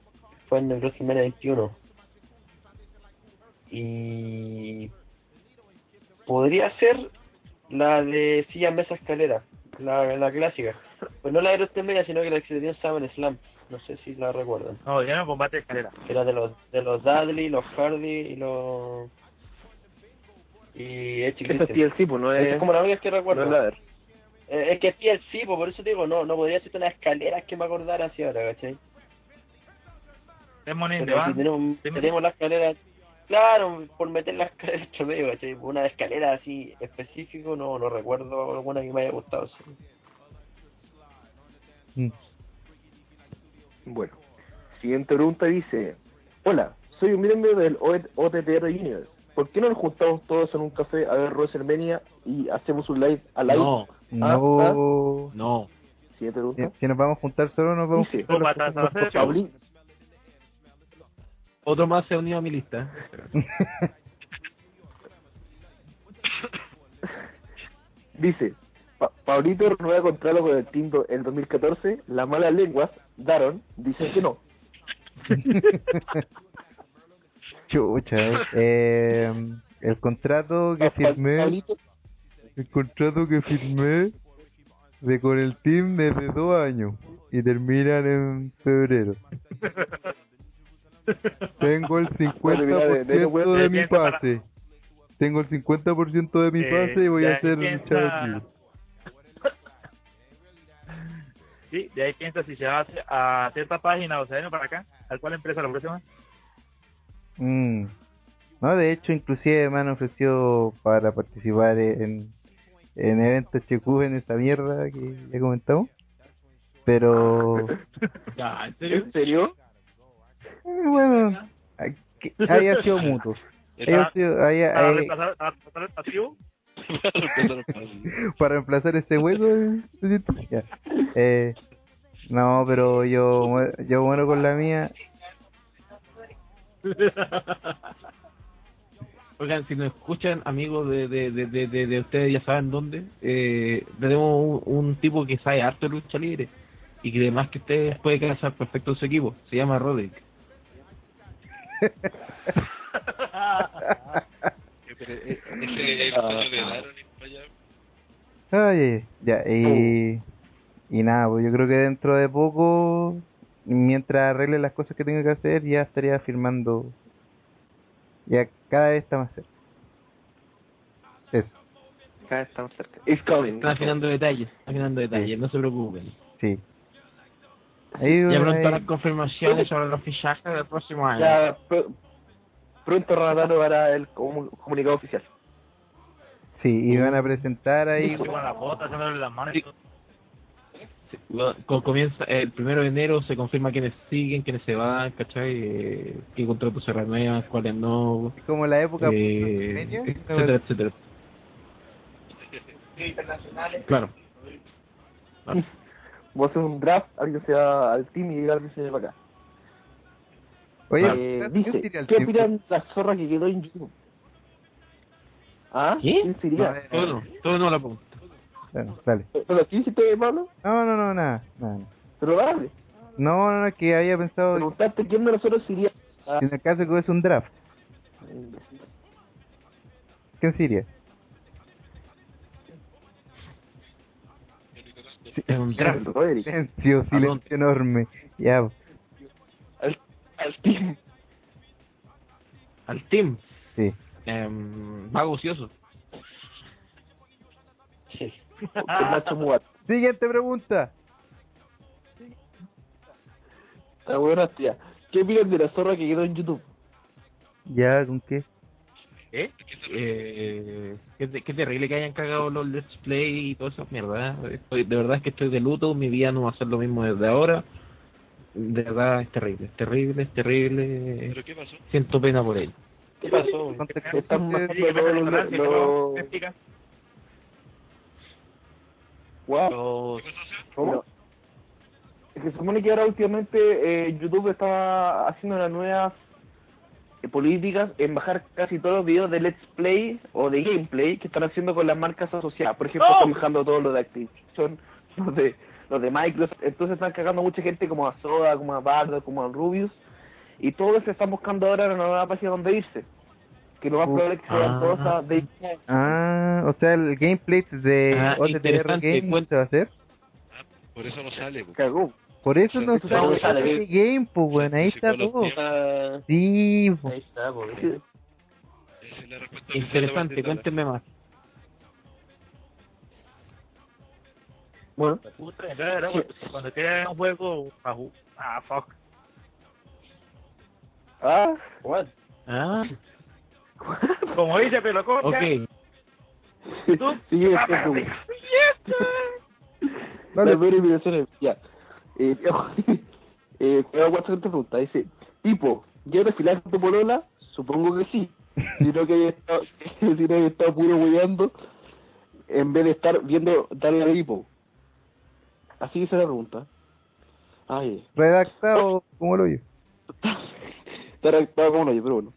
Fue en el WrestleMania 21. Y podría ser la de silla mesa escalera, la, la clásica. Pues no la de WrestleMania, sino que la que se dio en Summer Slam. No sé si la recuerdan. No, ya no combate de escalera. Era de los de los Dudley, los Hardy y los y Edge y Esa es. TLC, pues no es. es como la única que no recuerdo. es la de- Eh, es que es TLC, pues, por eso te digo, no, no podría ser unas escaleras que me acordara así ahora, ¿cachai? Es in si tenemos, tenemos la escalera, claro, por meter la escalera entre medio, ¿cachai? Una escalera así específico, no, no recuerdo alguna que me haya gustado. sí. Mm. Bueno, siguiente pregunta dice: Hola, soy un miembro del OT- OTTR Universe. ¿Por qué no nos juntamos todos en un café a ver WrestleMania y hacemos un live a live? No, No. no. Siguiente Si, pregunta. si nos vamos a juntar solo, nos vamos a Dice, juntar a Otro más se ha unido a mi lista. dice: Pa- Paulito renueva contrato con el Team el 2014. Las malas lenguas, Daron, dicen que no. Chucha, eh, el contrato que firmé, Paulito, el contrato que firmé de con el team desde dos años y terminan en febrero. Tengo el 50% de- mi pase. Tengo el 50% de mi Eh, pase y voy a hacer piensa- Sí, de ahí piensa si se va a hacer a cierta página o se viene para acá. ¿A cuál empresa la próxima? Mm. No, de hecho, inclusive me han ofrecido para participar en, en eventos HQ en esta mierda que ya comentamos. Pero, ¿en serio? ¿En serio? eh, bueno, haya sido mutuo. Haya sido- haya- ¿Para reemplazar, para reemplazar el pasivo? para reemplazar ese hueco. eh. Eh, no, pero yo, yo muero con la mía. Oigan, si nos escuchan, amigos de, de, de, de, de, de ustedes, ya saben dónde. Eh, tenemos un, un tipo que sabe harto de lucha libre y que además que ustedes puede casar perfecto en su equipo. Se llama Roderick. Pero, eh, ese. Ay, ay, ya, y, y nada, pues yo creo que dentro de poco, mientras arregle las cosas que tenga que hacer, ya estaría firmando. Ya cada vez está más cerca. Eso, Acá estamos cerca. It's coming. Están afinando detalles, afinando detalles, no se preocupen. sí. Ahí, Ya ahí- pronto las confirmaciones sobre los fichajes del próximo año. Ya, pr- pronto Renatano hará el comu- comunicado oficial. sí, y van a presentar ahí. Sí, bueno, co- comienza el primero de enero, se confirma quiénes siguen, quiénes se van, ¿cachai? Eh, qué contratos se renuevan, cuáles no, como la época eh, etcétera, etcétera. Claro. Claro. Vamos a hacer un draft, alguien se va al team y alguien se va para acá. Oye, Eh, ¿quién dice, sería ¿qué opinan la zorra que quedó en YouTube? ¿Ah? ¿Qué? ¿Quién sería? No, eh, Todo no, todo no la pregunta. Bueno, dale. ¿Pero quién hiciste, Pablo? No, no, no, nada, nada. Pero dale. No, no, no, que había pensado Preguntaste quién de nosotros iría a... en el caso que es un draft. ¿Quién sería? Es un draft. Silencio, silencio enorme. Ya, Al, team. Al team. sí. Eh, Mago Ocioso. Sí. Siguiente pregunta. La buena tía. ¿Qué opinan de la zorra que quedó en YouTube? Ya, ¿con qué? ¿Eh? Eh, qué, te- qué terrible que hayan cagado los Let's Play y toda esa mierda. ¿eh? Estoy, de verdad es que estoy de luto, mi vida no va a ser lo mismo desde ahora. De verdad es terrible, es terrible, es terrible. ¿Pero qué pasó? Siento pena por él. ¿Qué pasó? Wow. Los- ¿Cómo? Se supone que ahora últimamente eh, YouTube está haciendo las nuevas políticas en bajar casi todos los videos de Let's Play o de Gameplay que están haciendo con las marcas asociadas. Por ejemplo, están bajando todo lo de Activision, los de, los de Microsoft. Entonces están cagando mucha gente como a Soda, como a Bardo, como a Rubius. Y todos se están buscando ahora una nueva página donde irse. Que lo más Uh, probable es que sean ah. esas de Ah, o sea, el gameplay de Ah, OTTR interesante, Game se va a hacer. Por eso no sale, po. cagó. Por eso no sale sale. OTT Game, pues, bueno, ahí Sí, está todo. Ah, Sí, po. ahí está, pues. Esa es la respuesta oficial de Interesante, cuéntenme más. Bueno, Puta, era, güey, Cuando quieran un juego, ah, fuck. ah, What? Ah, Como dice Pelococha, ok. tú, Sí, es que- Dale. Imitación es- ya. Eh, eh, te hago otra pregunta. Dice, tipo, ¿ya desfilaste con tu polola? Supongo que sí. Si no que había estado, si no estado puro hueveando en vez de estar viendo darle a hipo. Así que se la pregunta. Ay, Redactado como lo yo. está redactado como no yo, pero bueno.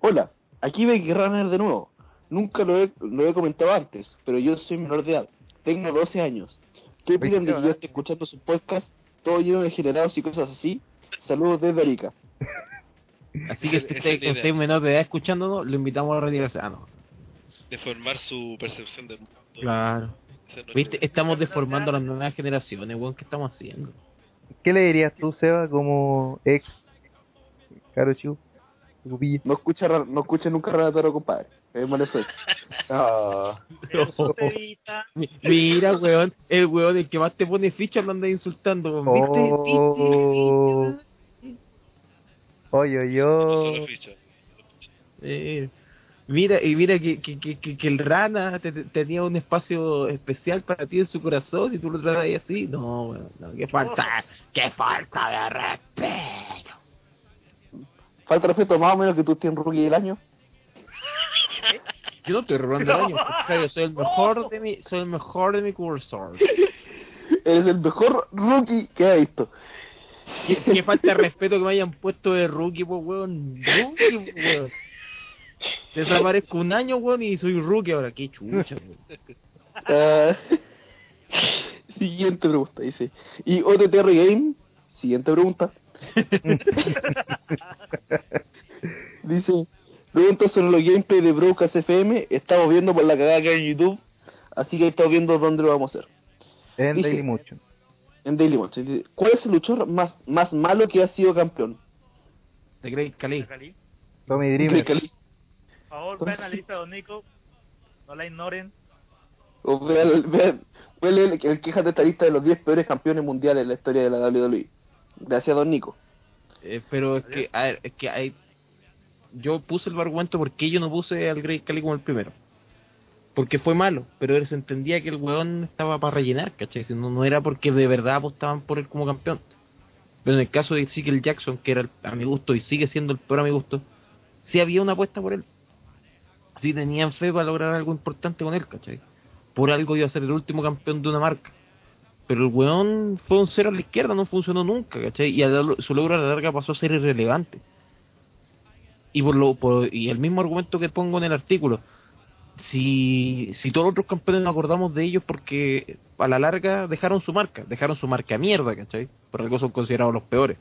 Hola, aquí Becky Runner de nuevo. Nunca lo he, lo he comentado antes, pero yo soy menor de edad. Tengo 12 años. ¿Qué opinan de que yo esté escuchando sus podcasts, todo lleno de generados y cosas así? Saludos desde Arica. Así que si usted, usted es menor de edad escuchándonos, lo invitamos a retirarse. Ah, no. De formar su percepción del mundo. Claro. ¿Viste? Estamos deformando a las nuevas generaciones, weón. ¿Qué estamos haciendo? ¿Qué le dirías tú, Seba, como ex Caro Chu? Cupilla? No escucha, no escucha nunca Ranataro, compadre. Es mal efecto. Ah, Mira, weón, el weón, el que más te pone ficha lo anda insultando. weón. ¿Viste? Oh. ¿Viste? Oye, oye, No yo. solo ficha. Eh, mira, y mira que, que, que, que, el rana te- te- tenía un espacio especial para ti en su corazón y tú lo tratas ahí así. No, weón, no, qué falta, qué falta de respeto. Falta respeto más o menos que tú estés en rookie del año. Yo no estoy robando el año, soy el mejor de mi, soy el mejor de mi cursor. Eres el mejor rookie que he visto. Qué, qué falta de respeto que me hayan puesto de rookie, pues, weón. Rookie, weón. Desaparezco un año, weón, y soy rookie ahora. Qué chucha, weón. Ah, siguiente pregunta, dice. ¿Y OTTR Game? Siguiente pregunta. dice, pregunta sobre los gameplays de Broadcast FM. Estamos viendo por la cagada que hay en YouTube. Así que estamos viendo dónde lo vamos a hacer. En Dice- Daily Motion. En Daily Motion. Dice, ¿Cuál es el luchador más, más malo que ha sido campeón? The Great Khali. Cali. Tommy Dreamer. Cali. Por favor, vean la lista, don Nico. No la ignoren. O vean, vean, vean el, el queja de esta lista de los 10 peores campeones mundiales de la historia de la WWE. Gracias, don Nico. Eh, pero es que, a ver, es que hay... Yo puse el argumento porque yo no puse al Great Khali como el primero. Porque fue malo, pero él se entendía que el weón estaba para rellenar, ¿cachai? Si no, no era porque de verdad apostaban por él como campeón. Pero en el caso de Ezekiel Jackson, que era el- a mi gusto y sigue siendo el peor a mi gusto, sí había una apuesta por él. Sí tenían fe para lograr algo importante con él, ¿cachai? Por algo iba a ser el último campeón de una marca. Pero el weón fue un cero a la izquierda, no funcionó nunca, ¿cachai? Y su logro a la larga pasó a ser irrelevante. Y por lo por- y el mismo argumento que pongo en el artículo, si, si todos los otros campeones nos acordamos de ellos porque a la larga dejaron su marca, dejaron su marca a mierda, ¿cachai? Por algo son considerados los peores.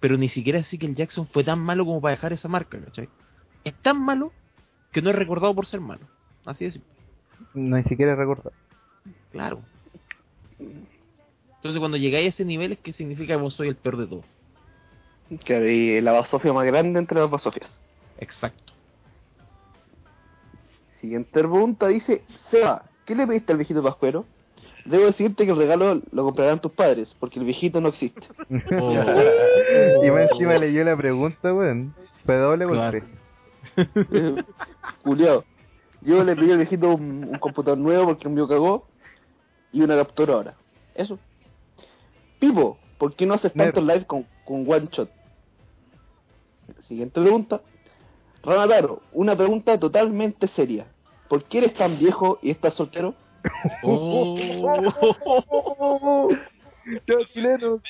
Pero ni siquiera así que el Jackson fue tan malo como para dejar esa marca, ¿cachai? Es tan malo que no es recordado por ser malo. Así es, No, ni siquiera recordar. claro. Entonces cuando llegáis a ese nivel es que significa que vos sois el peor de todos. Que hay la basofia más grande entre las basofias. Exacto. Siguiente pregunta dice, Seba, ¿qué le pediste al viejito Pascuero? Debo decirte que el regalo lo comprarán tus padres, porque el viejito no existe. Oh. y más encima leyó la pregunta, weón. Fue doble Claro. Juliado. Yo le pedí al viejito un, un computador nuevo porque el mío cagó y una capturadora. Eso. Pipo, ¿por qué no haces tanto live con, con One Shot? Siguiente pregunta. Ranataro, una pregunta totalmente seria. ¿Por qué eres tan viejo y estás soltero? Oh. Chileno.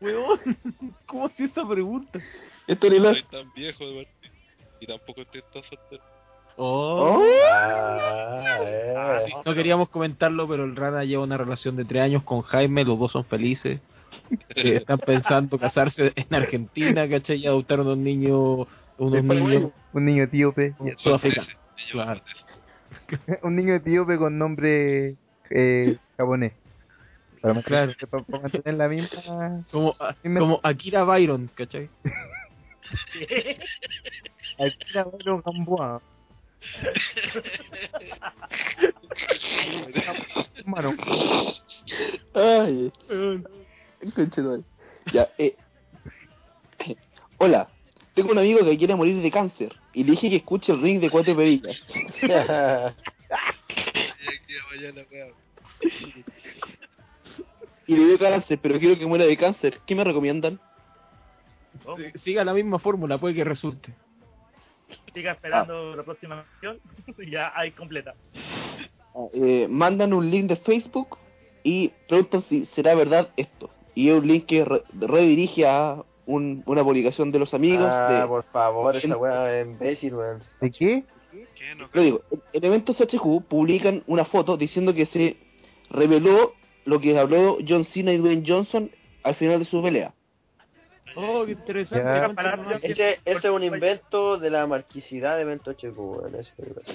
Weón, ¿cómo hacía esa pregunta? Esto No ni la... tan viejo de. Y tampoco estoy tan soltero. Oh. Ah. Sí, no queríamos comentarlo, pero el Rana lleva una relación de tres años con Jaime, los dos son felices. Eh, están pensando casarse en Argentina, ¿cachai? Y adoptar unos niños, unos niños Un niño etíope. Claro. japonés. un niño etíope con nombre eh, japonés. Para mantener, Claro. para, mantener la misma. Como, como Akira Byron, ¿cachai? Aquí la Byron Gamboa. Mano, Ay, conchetumare. Ya, eh. Hola, tengo un amigo que quiere morir de cáncer y le dije que escuche el ring de cuatro perillas. Y le dio cáncer, pero quiero que muera de cáncer. ¿Qué me recomiendan? Siga la misma fórmula, puede que resulte. Siga esperando la próxima misión y ya hay completa. Eh, mandan un link de Facebook y preguntan si será verdad esto. Y es un link que re- redirige a un- una publicación de los amigos Ah, de... por favor, esa weá es imbécil, weón. ¿de qué? ¿Qué? No, Lo digo, en- en eventos HQ publican una foto diciendo que se reveló lo que habló John Cena y Dwayne Johnson al final de su pelea. Oh, qué interesante. Ya. Ese, ese es un invento de la marquisidad de que pasa.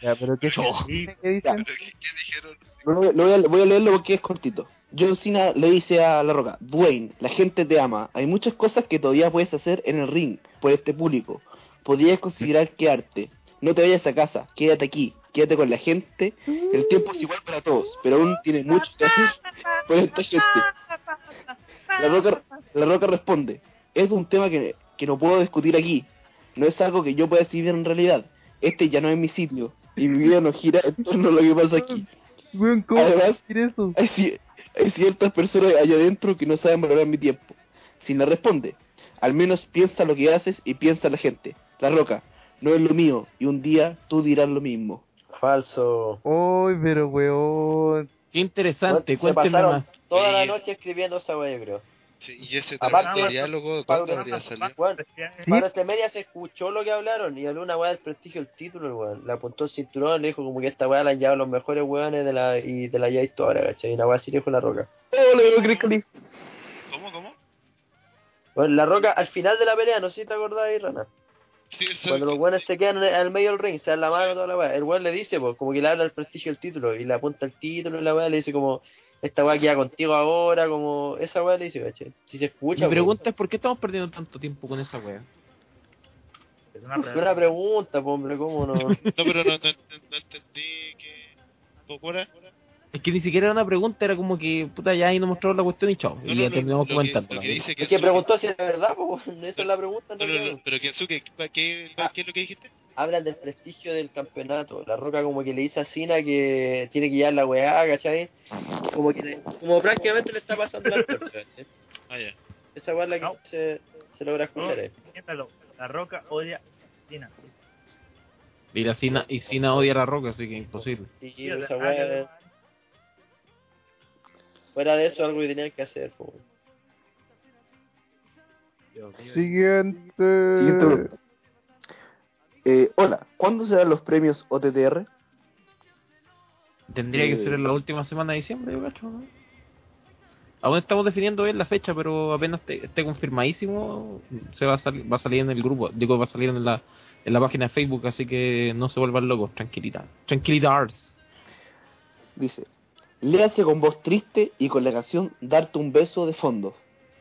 Ya, pero ¿qué, Sí. ¿qué dicen? ¿Pero qué, qué dijeron? Lo voy, a, voy a leerlo porque es cortito. John Cena le dice a La Roca, Dwayne, la gente te ama. Hay muchas cosas que todavía puedes hacer en el ring por este público. Podrías considerar quedarte. No te vayas a casa, quédate aquí. Quédate con la gente. El tiempo es igual para todos, pero aún tienes mucho que hacer por esta gente. La Roca, la Roca responde, es un tema que, que no puedo discutir aquí. No es algo que yo pueda decidir en realidad. Este ya no es mi sitio. Y mi vida no gira en torno a lo que pasa aquí. Weón, ¿cómo Además- eso? Hay, ci- hay ciertas personas allá adentro que no saben valorar mi tiempo. Si le responde, al menos piensa lo que haces y piensa la gente. La roca, no es lo mío y un día tú dirás lo mismo. Falso. Uy, pero weón. Qué interesante, pasaron más. Toda la Sí. noche escribiendo esa weá, yo creo. Sí, y ese Aparte- diálogo, ¿cuándo habría salido? Weón, ¿Sí? para este media se escuchó lo que hablaron y habló una weá del prestigio del título, el weón. Le apuntó el cinturón, le dijo como que esta weá la han llevado los mejores weones de la, y de la ya historia, ¿cachai? Y una weá así le dijo la roca. ¡Oh, le veo Crickly! ¿Cómo, cómo? Bueno, la roca al final de la pelea, no sé si te acordás ahí, Rana. Sí, Cuando los weones se quedan en el, al medio del ring, se dan la mano toda la weá. El weón le dice, pues, como que le habla el prestigio del título y le apunta el título y la weá le dice como, esta weá queda contigo ahora, como, esa weá le dice, ¿cachai? Si se escucha, Mi po. pregunta es: ¿por qué estamos perdiendo tanto tiempo con esa wea? Es una pregunta, po, hombre, ¿cómo no? No, pero no, no, no entendí que... ¿Cómo era? Es que ni siquiera era una pregunta, era como que, puta, ya ahí nos mostraron la cuestión y chao. No, y no, ya no, terminamos que- comentando. que Kensuke- que preguntó si es verdad, po, esa es la pregunta, No, no, pero Kensuke, ¿qué, qué, Ah. qué es lo que dijiste? Hablan del prestigio del campeonato. La Roca como que le dice a Cena que tiene que llevar la weá, ¿cachai? Como que le- como prácticamente le está pasando la torta, ¿cachai? Ah, ya. Esa weá es la que No. se, se logra escuchar ahí. Siéntalo. La roca odia a Cena. Y la Cina, y Cina odia a la roca, así que imposible. Sí, esa que weá, ver. Fuera de eso algo que tenían que hacer, po. Siguiente. Eh, hola, ¿cuándo serán los premios OTTR? Tendría que Eh. ser en la última semana de diciembre, yo cacho, ¿no? Aún estamos definiendo bien la fecha, pero apenas esté, esté confirmadísimo, se va a, salir, va a salir en el grupo, digo, va a salir en la, en la página de Facebook, así que no se vuelvan locos, tranquilidad. Tranquilidad. Dice, léase con voz triste y con la canción Darte un beso de fondo.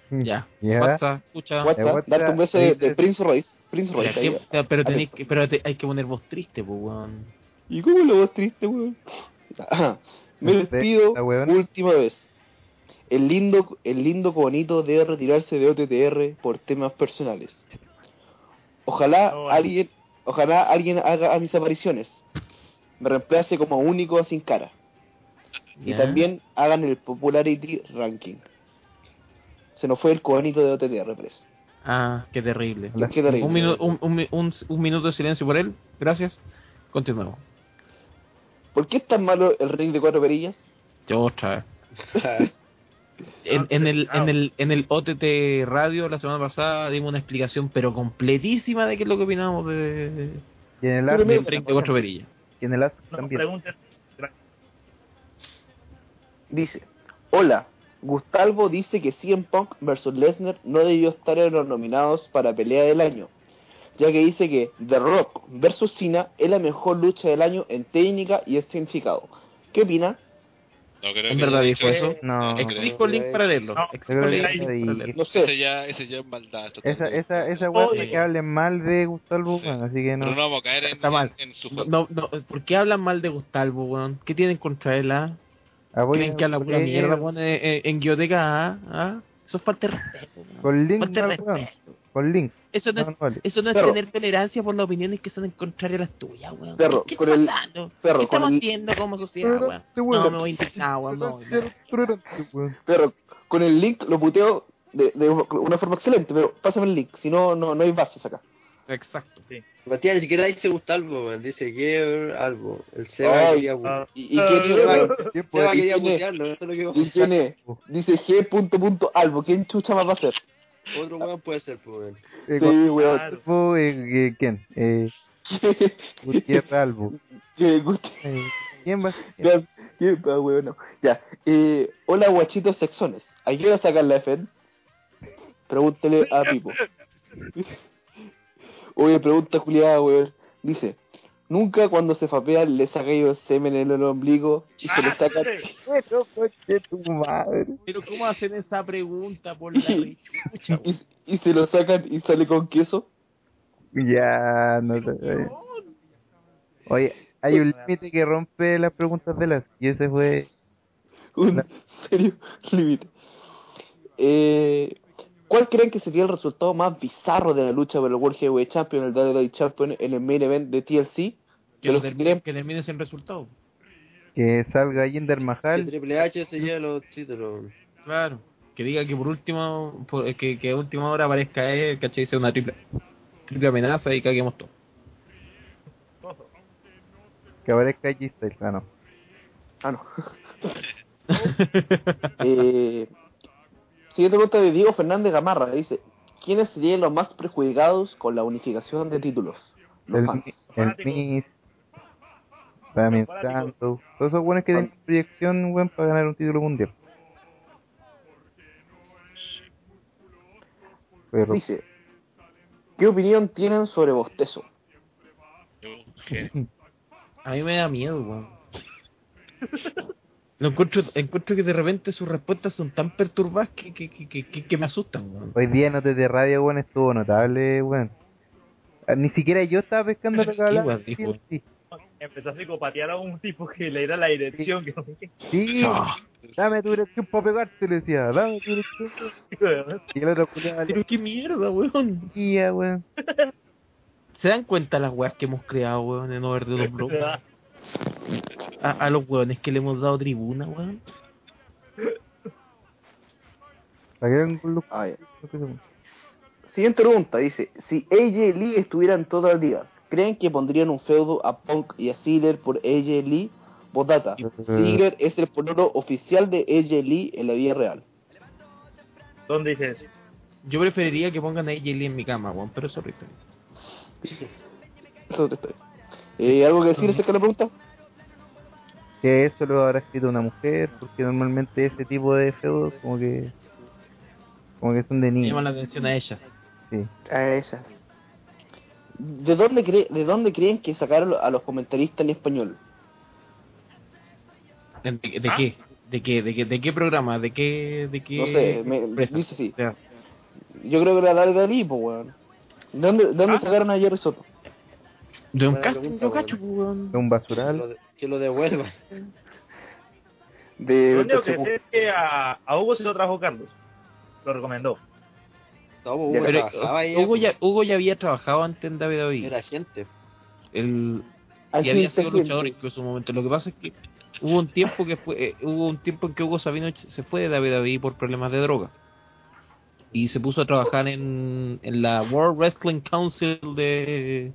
Ya. Ya. WhatsApp, escucha. WhatsApp, Darte un beso de, Prince Royce. Prince Royce, ahí que- pero tenéis Alexa. que, pero te- hay que poner voz triste, pues, weón. ¿Y cómo la voz triste, weón? Ajá. Me despido última vez. El lindo, el lindo bonito debe retirarse de OTTR por temas personales. Ojalá Oh, bueno. alguien, ojalá alguien haga a mis apariciones. Me reemplace como único sin cara. Y también hagan el popularity ranking. Se nos fue el cobanito de OTTR, preso. Ah, qué terrible. La- Qué terrible. Un, minu- un, un, mi- un, un minuto de silencio por él. Gracias. Continuemos. ¿Por qué es tan malo el ring de cuatro perillas? Yo otra vez. En, en el en el en el OTT Radio la semana pasada dimos una explicación pero completísima de qué es lo que opinamos de Y en el me- de Cuatro Perillas. y en el Ask No también. pregunten. Dice, hola, Gustavo dice que CM Punk versus Lesnar no debió estar en los nominados para pelea del año, ya que dice que The Rock versus Cena es la mejor lucha del año en técnica y en significado. ¿Qué opina? No creo ¿En que verdad dijo eso? No, Exijo el link para leerlo. No, creo el que link eso para y- leerlo. No sé. Ese ya, ese ya es maldad. Esa, esa, esa weá Oye. que hablen mal de Gustavo, Sí. así que no. Pero no vamos a caer en, Está mal. en, en su No, juego. no, no, ¿por qué hablan mal de Gustavo, weón? ¿Qué tienen contra él, ah? Apoyen- ¿Creen que habla pura eh, mierda, weón, en, en, en Guioteca, ah? ¿Ah? Eso es falta de respeto. Con link, Falta de no, weón. respeto. Con link. Eso no, No, es, no vale. eso no es tener tolerancia por las opiniones que son en contrario a las tuyas, weón. Perro, ¿Qué con está el- perro, ¿Qué estamos el- haciendo como sociedad, weón? Este weón. No, me voy a indignar, weón. weón. Pero con el link lo puteo de, de una forma excelente, pero pásame el link, si no, no, no hay bases acá. Exacto. Matías ni siquiera dice Gustavo, weón. Dice que algo. El Seba quería ah. ¿Y, y quién quería quién eso es lo que iba a ¿Y quién es? Dice G. Punto, punto, albo. ¿Quién chucha más va a ser? Otro weón puede ser, pues, eh, Sí, weón. Eh, eh, ¿Quién? Eh, Gutiérrez Albo. ¿Quién va a ser? Ya, ¿Qué pa, weón? No. Ya. Eh, hola, guachitos sexones. ¿A qué hora sacan la FED? Pregúntele a Pipo. Oye, pregunta culiada, weón. Dice, nunca cuando se fapean le saca el semen en el ombligo y se le saca... Pero, coche tu madre. Pero ¿cómo hacen esa pregunta por la y, y se lo sacan y sale con queso. Ya, no te. eh. Oye, hay un límite que rompe las preguntas de las. Y ese fue. Un serio límite. Eh, ¿Cuál creen que sería el resultado más bizarro de la lucha por el World Heavyweight Champion, el WWE Champion, en el main event de TLC? Que, lo que termine, creen, que termine sin resultado. Que salga Jinder Que Mahal. Triple H se lleva los títulos. Claro. Que diga que por último, por- que, que a última hora aparezca él, ¿cachai? Sea una triple, triple amenaza y caguemos todo. Que aparezca G-Style. Ah, no. Ah, no. Eh, siguiente pregunta de Diego Fernández Gamarra. Dice, ¿quiénes serían los más perjudicados con la unificación de títulos? Los El, fans. el. Miz. También Fanáticos. Santos. Todos esos buenos que tienen proyección, weón, para ganar un título mundial. Pero. Dice, ¿qué opinión tienen sobre Bostezo? A mí me da miedo, weón. Lo encuentro, encuentro que de repente sus respuestas son tan perturbadas que, que, que, que, que- que me asustan, weón. Hoy día Notes de Radio, weón, estuvo notable, weón. Ah, Ni siquiera yo estaba pescando lo que ¿Qué hablaba. Sí, Empezó a psicopatear a un tipo que le da la dirección. Que no sé qué. sí, dame tu dirección para pegarte, le decía. Dame tu dirección. Y el otro culiado Pero qué mierda, weón. decía, weón. ¿Se dan cuenta las weas que hemos creado, weón, en Over the Rope? A, a los weones que le hemos dado tribuna, weón. Ah, ya. Siguiente pregunta, dice, si AJ Lee estuvieran todos los días, ¿creen que pondrían un feudo a Punk y a Ziggler por AJ Lee? Botata, Ziggler es el pololo oficial de AJ Lee en la vida real. ¿Dónde dice eso? Yo preferiría que pongan a AJ Lee en mi cama, weón, pero eso ahorita. Eso te estoy. Eh, ¿Algo que decir acerca de la pregunta? Que eso lo habrá escrito una mujer, porque normalmente ese tipo de feudos como que como que son de niños. la atención a ella. Sí. A esa. ¿De dónde, cree, ¿De dónde creen que sacaron a los comentaristas en español? ¿De, de ¿Ah? qué? ¿De qué? ¿De qué? ¿De qué programa? ¿De qué? ¿De qué? No sé, me- empresa? dice sea, Yo creo que era la de pues, weón. ¿De dónde, de dónde Ah. sacaron a Jerry Soto? De un casting, yo cacho. De un Que basural. lo, de- que lo devuelvan. De, Lo único que de- sé es que a, a Hugo se lo trajo Carlos. Lo recomendó. No, Ya, Hugo Pero pues. ya, Hugo ya había trabajado antes en WWE. Era gente. El, Al y había sido gente. luchador incluso en un momento. Lo que pasa es que hubo un tiempo que fue, eh, hubo un tiempo en que Hugo Sabino se fue de WWE por problemas de droga. Y se puso a trabajar en, en la World Wrestling Council de,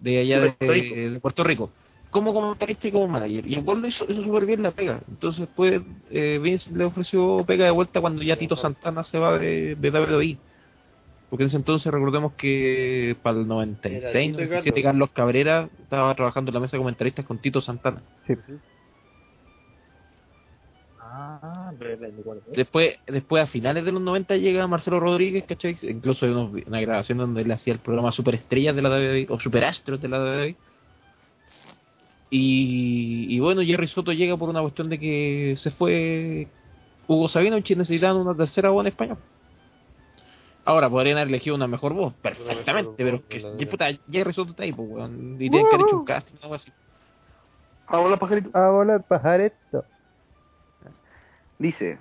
de allá de, Puerto Rico. de Puerto Rico. como comentarista y como manager. Y el weón lo hizo, hizo súper bien la pega. Entonces después eh, Vince le ofreció pega de vuelta cuando ya Tito Santana se va de, de WWE. Porque en ese entonces recordemos que para el 96, Era Tito y 97 Carlos Cabrera estaba trabajando en la mesa de comentaristas con Tito Santana. Sí. Ah, me, me acuerdo. Después, después a finales de los 90 llega Marcelo Rodríguez, ¿cachai? Incluso hay unos- una grabación donde él hacía el programa Superestrellas de la WWE, o Superastros de la WWE. Y, y bueno, Jerry Soto llega por una cuestión de que se fue Hugo Sabinovich y necesitaban una tercera voz en español. Ahora, podrían haber elegido una mejor voz, perfectamente, pero que, puta, Jerry Soto está ahí, pues, weón, y tienen que haber hecho un casting o algo así. Vamos los pajaritos. A volar pajareto. Dice,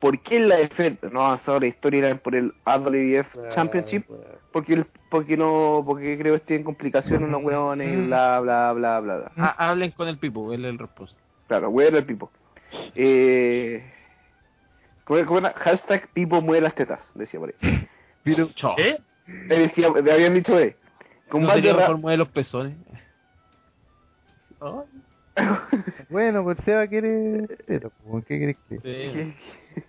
¿por qué en la defensa no avanzado la historia era por el AWF Championship? Porque, el- porque no, porque creo que tienen complicaciones unos hueones, bla, bla, bla, bla, bla. Ah, hablen con el Pipo, él es el responsable. Claro, huevo el pipo. Eh, ¿cómo, era? Hashtag pipo mueve las tetas, decía por ahí. Pero. ¿Eh? Decía, le habían dicho, eh. ¿No Combate sería ra- mejor mover los pezones? bueno, pues Seba quiere... Pero, ¿por qué crees que...? Sí.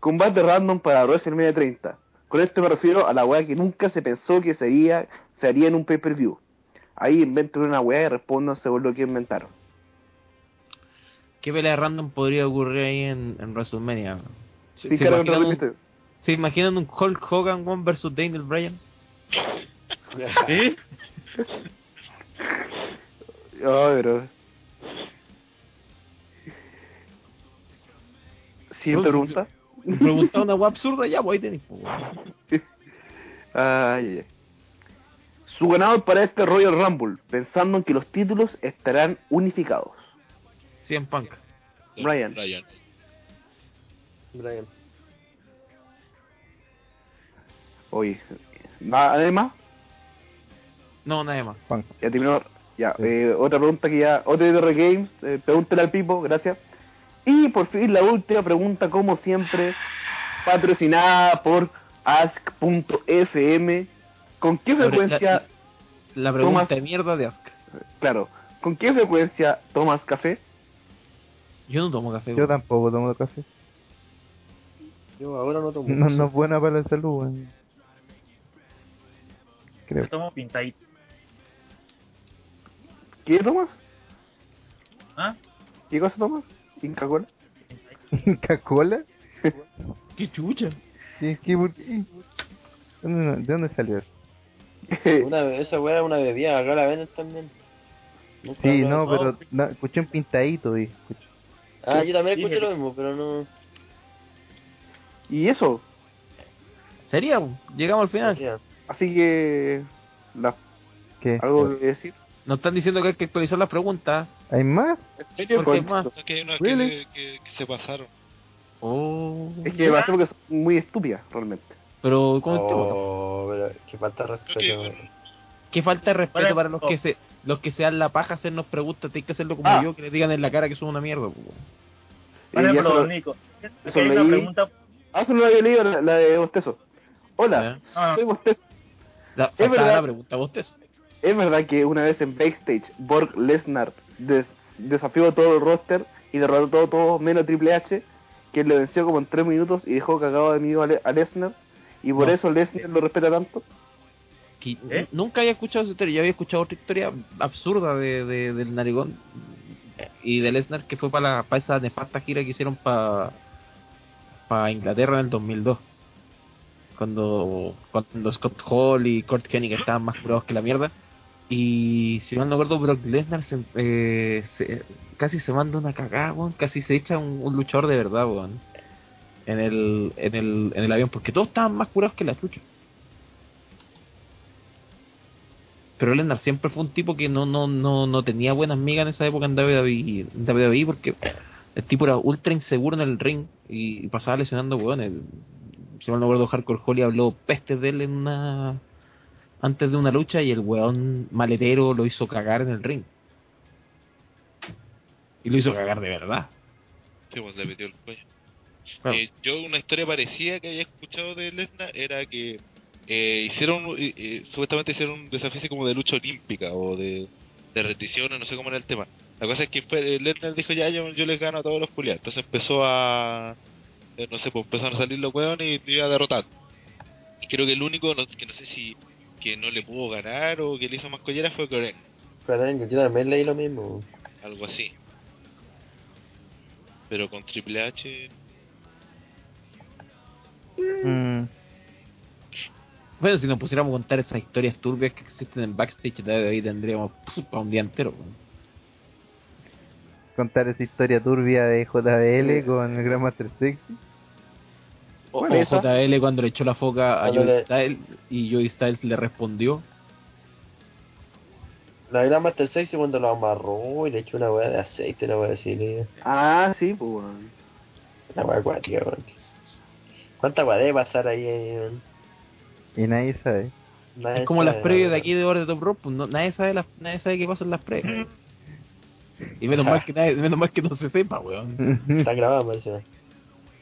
Combate random para WrestleMania 30. Con esto me refiero a la weá que nunca se pensó que sería, se haría en un pay-per-view. Ahí inventen una weá y respondan según lo que inventaron. ¿Qué pelea random podría ocurrir ahí en, en WrestleMania? ¿Se, Sí, se claro, imaginan no un. ¿Se imaginan un Hulk Hogan one versus Daniel Bryan? ¿Sí? Ay, pero... Siguiente pregunta. Me preguntaba una wea absurda, ya, pues ahí tenéis. pues. Ay, ay, ay. Su ganador para este Royal Rumble, pensando en que los títulos estarán unificados. CM Punk. Brian. Brian. Brian. Oye, ¿nada más? No, nada más. Juan. Ya terminó. Ya, Sí. eh, otra pregunta que ya. Otra de Games, eh, pregúntale al Pipo, gracias. Y por fin la última pregunta, como siempre, patrocinada por Ask.fm. ¿Con qué frecuencia, La, la pregunta de mierda de Ask. claro, con qué frecuencia tomas café? Yo no tomo café. Yo tampoco tomo café. Yo ahora no tomo. No, no es buena para la salud. Creo. Yo tomo pintadito. ¿Qué tomas? ¿Ah? ¿Qué cosa tomas? ¿Inca Cola? ¿Coca-Cola? ¿Qué chucha? ¿Qué, qué, por qué? ¿Dónde, ¿De dónde salió eso? Una, esa weá es una bebida, acá la venden también. Nunca Sí, no, pero no, escuché un pintadito, y escuché. Ah, yo también escuché lo mismo, pero no. y eso, ¿Sería? Llegamos al final. Ya. así que... la- ¿Qué? ¿Algo que decir? Nos están diciendo que hay que actualizar las preguntas. ¿Hay más? ¿En serio? ¿Por qué Con- más? No, que hay unas Really? que, que, que se pasaron. Oh. Es que me que es muy estúpida, realmente. Pero ¿no? Oh, pero qué falta de respeto. Creo que- falta de respeto Vale, para los oh. que se los que se dan la paja hacernos preguntas, tienen que hacerlo como Ah. yo, que le digan en la cara que son una mierda. pues. Por Eh, ejemplo, Nico, es eso que hay una leí. pregunta. Ah, solo había leído la, la de Bostezo. Hola. Ah, soy Bostezo. La, faltaba verdad. la pregunta ustedes. ¿Es verdad que una vez en backstage Borg Lesnar des- desafió todo el roster y derrotó todo, todo menos Triple H, que lo venció como en 3 minutos y dejó cagado de amigo a, Le- a Lesnar? Y por No. eso Lesnar lo respeta tanto. ¿Eh? Nunca había escuchado esa historia, yo había escuchado otra historia absurda de, de- del narigón y de Lesnar que fue para, la, para esa nefasta gira que hicieron para para Inglaterra en el 2002. Cuando, cuando Scott Hall y Kurt Hennig estaban más curados que la mierda. Y si mal no recuerdo, Brock Lesnar se, eh, se- casi se manda una cagada, weón. Casi se echa un, luchador de verdad, weón. En el, en, el, en el avión, porque todos estaban más curados que la chucha. Pero Lesnar siempre fue un tipo que no, no, no, no tenía buenas migas en esa época en WWE, WWE porque el tipo era ultra inseguro en el ring y pasaba lesionando weones. Si mal no recuerdo, Hardcore Holly habló pestes de él en una antes de una lucha y el weón maletero lo hizo cagar en el ring. Y lo hizo cagar de verdad. Sí, pues le metió el cuello. Eh, yo una historia parecida que había escuchado de Lesnar era que eh, hicieron, eh, supuestamente hicieron un desafío así como de lucha olímpica o de de rendiciones, no sé cómo era el tema. La cosa es que Lesnar dijo ya yo, yo les gano a todos los culiados. Entonces empezó a no sé, pues empezaron a salir los hueones y iba a derrotar. Y creo que el único no, que no sé si que no le pudo ganar o que le hizo más collera fue Coren, Carango, yo también leí lo mismo. algo así. Pero con Triple H Mm, Bueno, si nos pusiéramos a contar esas historias turbias que existen en backstage de ahí tendríamos pff, para un día entero. contar esa historia turbia de JBL con el Grandmaster Sexy. O- O esa. JL cuando le echó la foca a Cuando Joey le- Styles y Joey Styles le respondió. La gran Master 6 cuando lo amarró y le echó una weá de aceite, una weá así. le- Ah, sí, pues, weón. Una weá cuática, weón. ¿Cuánta weá debe pasar ahí? eh, weón? Y nadie sabe. Nadie Es como las previas de aquí de Hora de Top Rope, pues, no- nadie sabe las, nadie sabe qué pasa en las previas. Y menos mal que nadie, menos mal que no se sepa, weón. Está grabado, parece.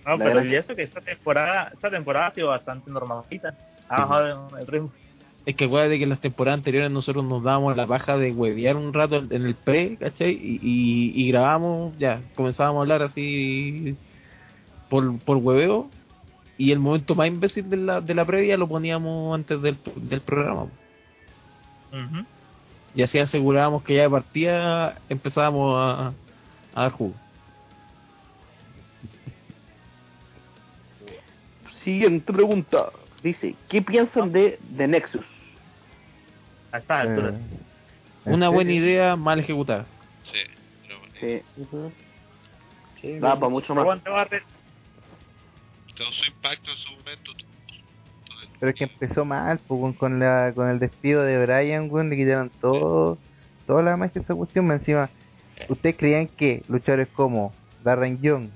No, La pero y eso que esta temporada, esta temporada ha sido bastante normalita. Ha bajado el ritmo. Es que acuérdate que en las temporadas anteriores nosotros nos dábamos la paja de huevear un rato en el pre, ¿cachai? Y, y, y grabamos, ya, comenzábamos a hablar así por, por hueveo. Y el momento más imbécil de la, de la previa lo poníamos antes del, del programa. Y así asegurábamos que ya de partida empezábamos a, a dar jugo. Siguiente pregunta. Dice, ¿qué piensan de The Nexus? A estas alturas. Eh, ¿en Una buena serio? idea mal ejecutada. Sí, pero bueno, Sí. Sí, da weón. para mucho más. Barrett, causó impacto en su momento. Pero es que empezó mal, pues, con, con la, con el despido de Brian, weón, le quitaron todo, toda la magia de esa cuestión, encima, ¿ustedes creían que luchadores como Darren Young,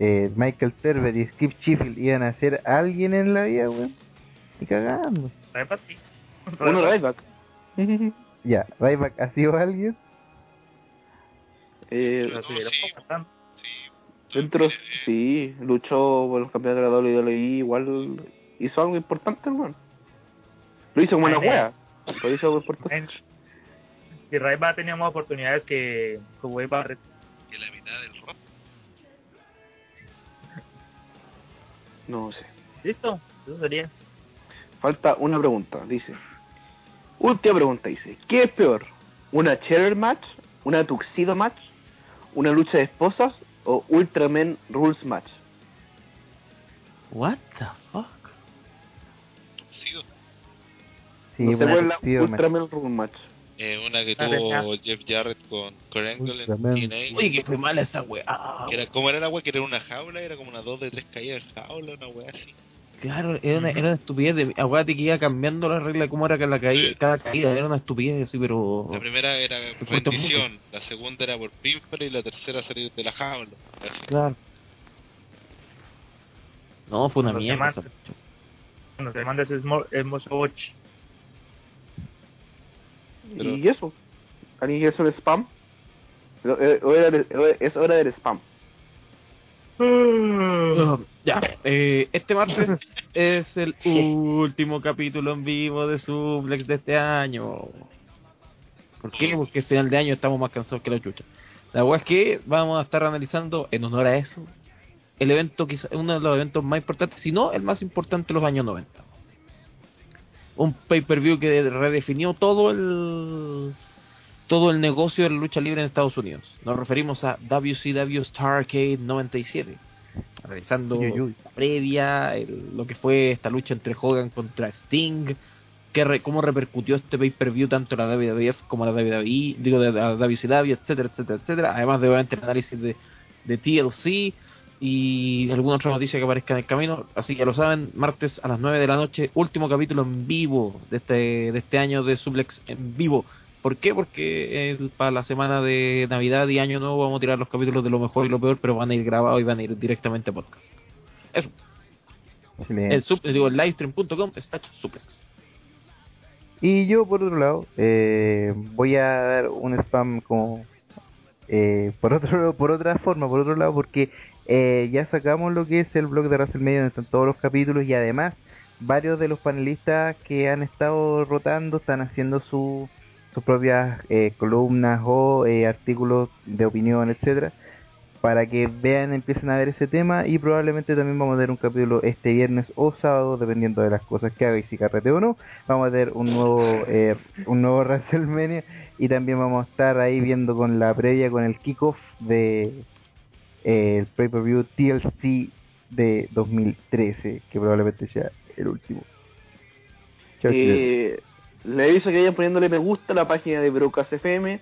eh, Michael Server y Skip Sheffield iban a ser alguien en la vida, weón? Y cagando. Ryback sí. Uno Ryback. Ya, Ryback ha sido alguien, eh, sí, Sí. dentro, sí, luchó por los campeonatos de la WWE, igual hizo algo importante, hermano. Lo hizo como una wea, pero hizo algo importante. Si Ryback tenía más oportunidades que que que la mitad del rock. No sé. Listo, eso sería. Falta una pregunta, dice. Última pregunta, dice. ¿Qué es peor? ¿Una chair match? ¿Una tuxedo match? ¿Una lucha de esposas? ¿O Ultraman Rules match? What the fuck? Sido. sí, no sé buena cuál es la tuxedo, man. Ultraman Rules match. Eh, una que tuvo Jeff Jarrett con Kurt en. Oye, que fue mala esa weá. Que era, ¿Cómo era la wea? Que era una jaula, era como una dos de tres caídas de jaula, una wea así. Claro, era una, era una estupidez. De, acuérdate que iba cambiando la regla de cómo era cada caída, cada caída. Era una estupidez así, pero. La primera era rendición, la segunda era por pinfall y la tercera salir de la jaula. Así. Claro. No, fue una Los mierda. esa lucha. Cuando te mandas es hermoso watch. Pero- ¿Y eso? ¿Alguien quiere hacer spam? Eh, Es hora del spam. Uh, ya, eh, este martes es el último capítulo en vivo de Suplex de este año. ¿Por qué? Porque es final de año estamos más cansados que la chucha. La verdad es que vamos a estar analizando, en honor a eso, el evento, quizá uno de los eventos más importantes, si no el más importante de los años 90. Un pay-per-view que redefinió todo el todo el negocio de la lucha libre en Estados Unidos. Nos referimos a WCW Starcade 97, analizando Uy, uy. la previa, el- lo que fue esta lucha entre Hogan contra Sting, que re- cómo repercutió este pay-per-view tanto en la WWF como en la WWE, digo, de la WCW, etcétera, etcétera, etcétera. Además de obviamente el análisis de, de TLC y alguna otra noticia que aparezca en el camino. Así que ya lo saben, martes a las 9 de la noche, último capítulo en vivo de este, de este año de Suplex en vivo. ¿Por qué? Porque el- para la semana de Navidad y Año Nuevo vamos a tirar los capítulos de lo mejor y lo peor, pero van a ir grabados y van a ir directamente a podcast. Eso. El, sub, digo, el livestream.com está suplex. Y yo, por otro lado, eh, voy a dar un spam como eh, por otro por otra forma, por otro lado, porque eh, ya sacamos lo que es el blog de WrestleMania, donde están todos los capítulos y además varios de los panelistas que han estado rotando están haciendo su sus propias eh, columnas o eh, artículos de opinión, etcétera, para que vean, empiecen a ver ese tema y probablemente también vamos a tener un capítulo este viernes o sábado, dependiendo de las cosas que haga y si carrete o no. Vamos a tener un nuevo, eh, un nuevo WrestleMania y también vamos a estar ahí viendo con la previa, con el kickoff de el pay-per-view TLC de 2013, que probablemente sea el último. Eh, le aviso que vayan poniéndole me gusta a la página de Brocas FM.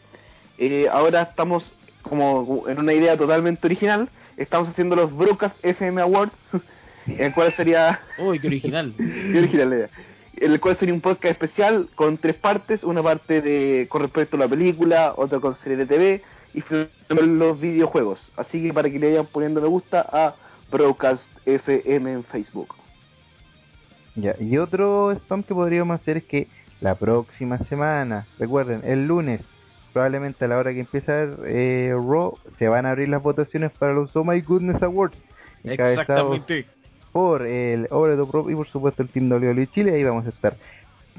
Eh, ahora estamos como en una idea totalmente original. Estamos haciendo los Brocas FM Awards, el cual sería Uy, qué original. Qué original la idea. El cual sería un podcast especial con tres partes, una parte de con respecto a la película, otra con serie de TV y finalmente los videojuegos. Así que para que le vayan poniendo me gusta a Broadcast FM en Facebook. Ya, y otro spam que podríamos hacer es que la próxima semana, recuerden, el lunes, probablemente a la hora que empieza eh, Raw, se van a abrir las votaciones para los Oh My Goodness Awards. encabezados Exactamente. por el the Top y por supuesto el Team WWE Chile. Ahí vamos a estar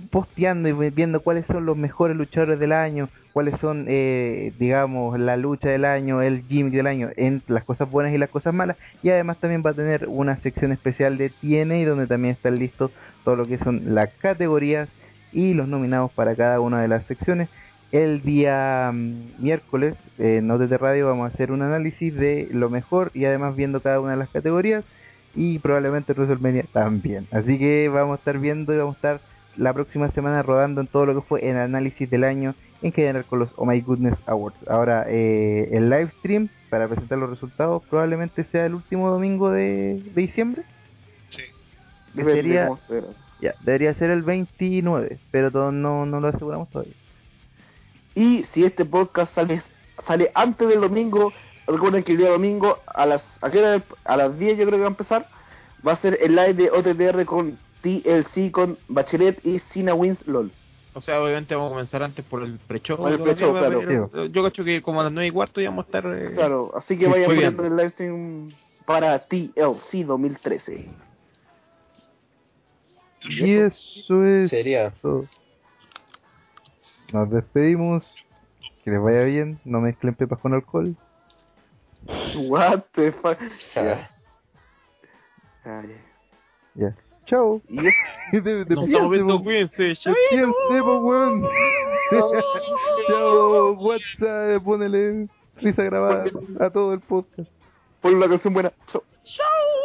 posteando y viendo cuáles son los mejores luchadores del año, cuáles son, eh, digamos, la lucha del año, el gimmick del año, en las cosas buenas y las cosas malas. Y además también va a tener una sección especial de TNA donde también están listos todo lo que son las categorías y los nominados para cada una de las secciones. El día mm, miércoles en OTT Radio vamos a hacer un análisis de lo mejor y además viendo cada una de las categorías y probablemente WrestleMania también. Así que vamos a estar viendo y vamos a estar la próxima semana rodando en todo lo que fue el análisis del año en general con los Oh My Goodness Awards. Ahora, eh, el live stream para presentar los resultados probablemente sea el último domingo de, de diciembre. Sí. Que Depende de sería, cómo se vea. ya, debería ser el 29, pero todo, no, no lo aseguramos todavía. Y si este podcast sale, sale antes del domingo, recuerden que el día domingo a las ¿a, qué hora? a las 10 yo creo que va a empezar, va a ser el live de OTTR con TLC con Bachelet y Sina Wins LOL. O sea, obviamente vamos a comenzar antes por el pre-show. Por el pre-show, claro. Yo, yo cacho que como a las 9 y cuarto ya vamos a estar... eh, Claro, así que vayan poniendo viendo. el live stream para TLC 2013. Y eso es Sería. todo. Nos despedimos. Que les vaya bien. No mezclen pepas con alcohol. What the fuck. Ah, ya. Ya. Chao. Y es- De, de, Nos estamos piense, viendo, cuídense. De piense, po, weón. Chao. WhatsApp. Ponele risa grabada a todo el podcast. ponle una canción buena. Chao. Chao.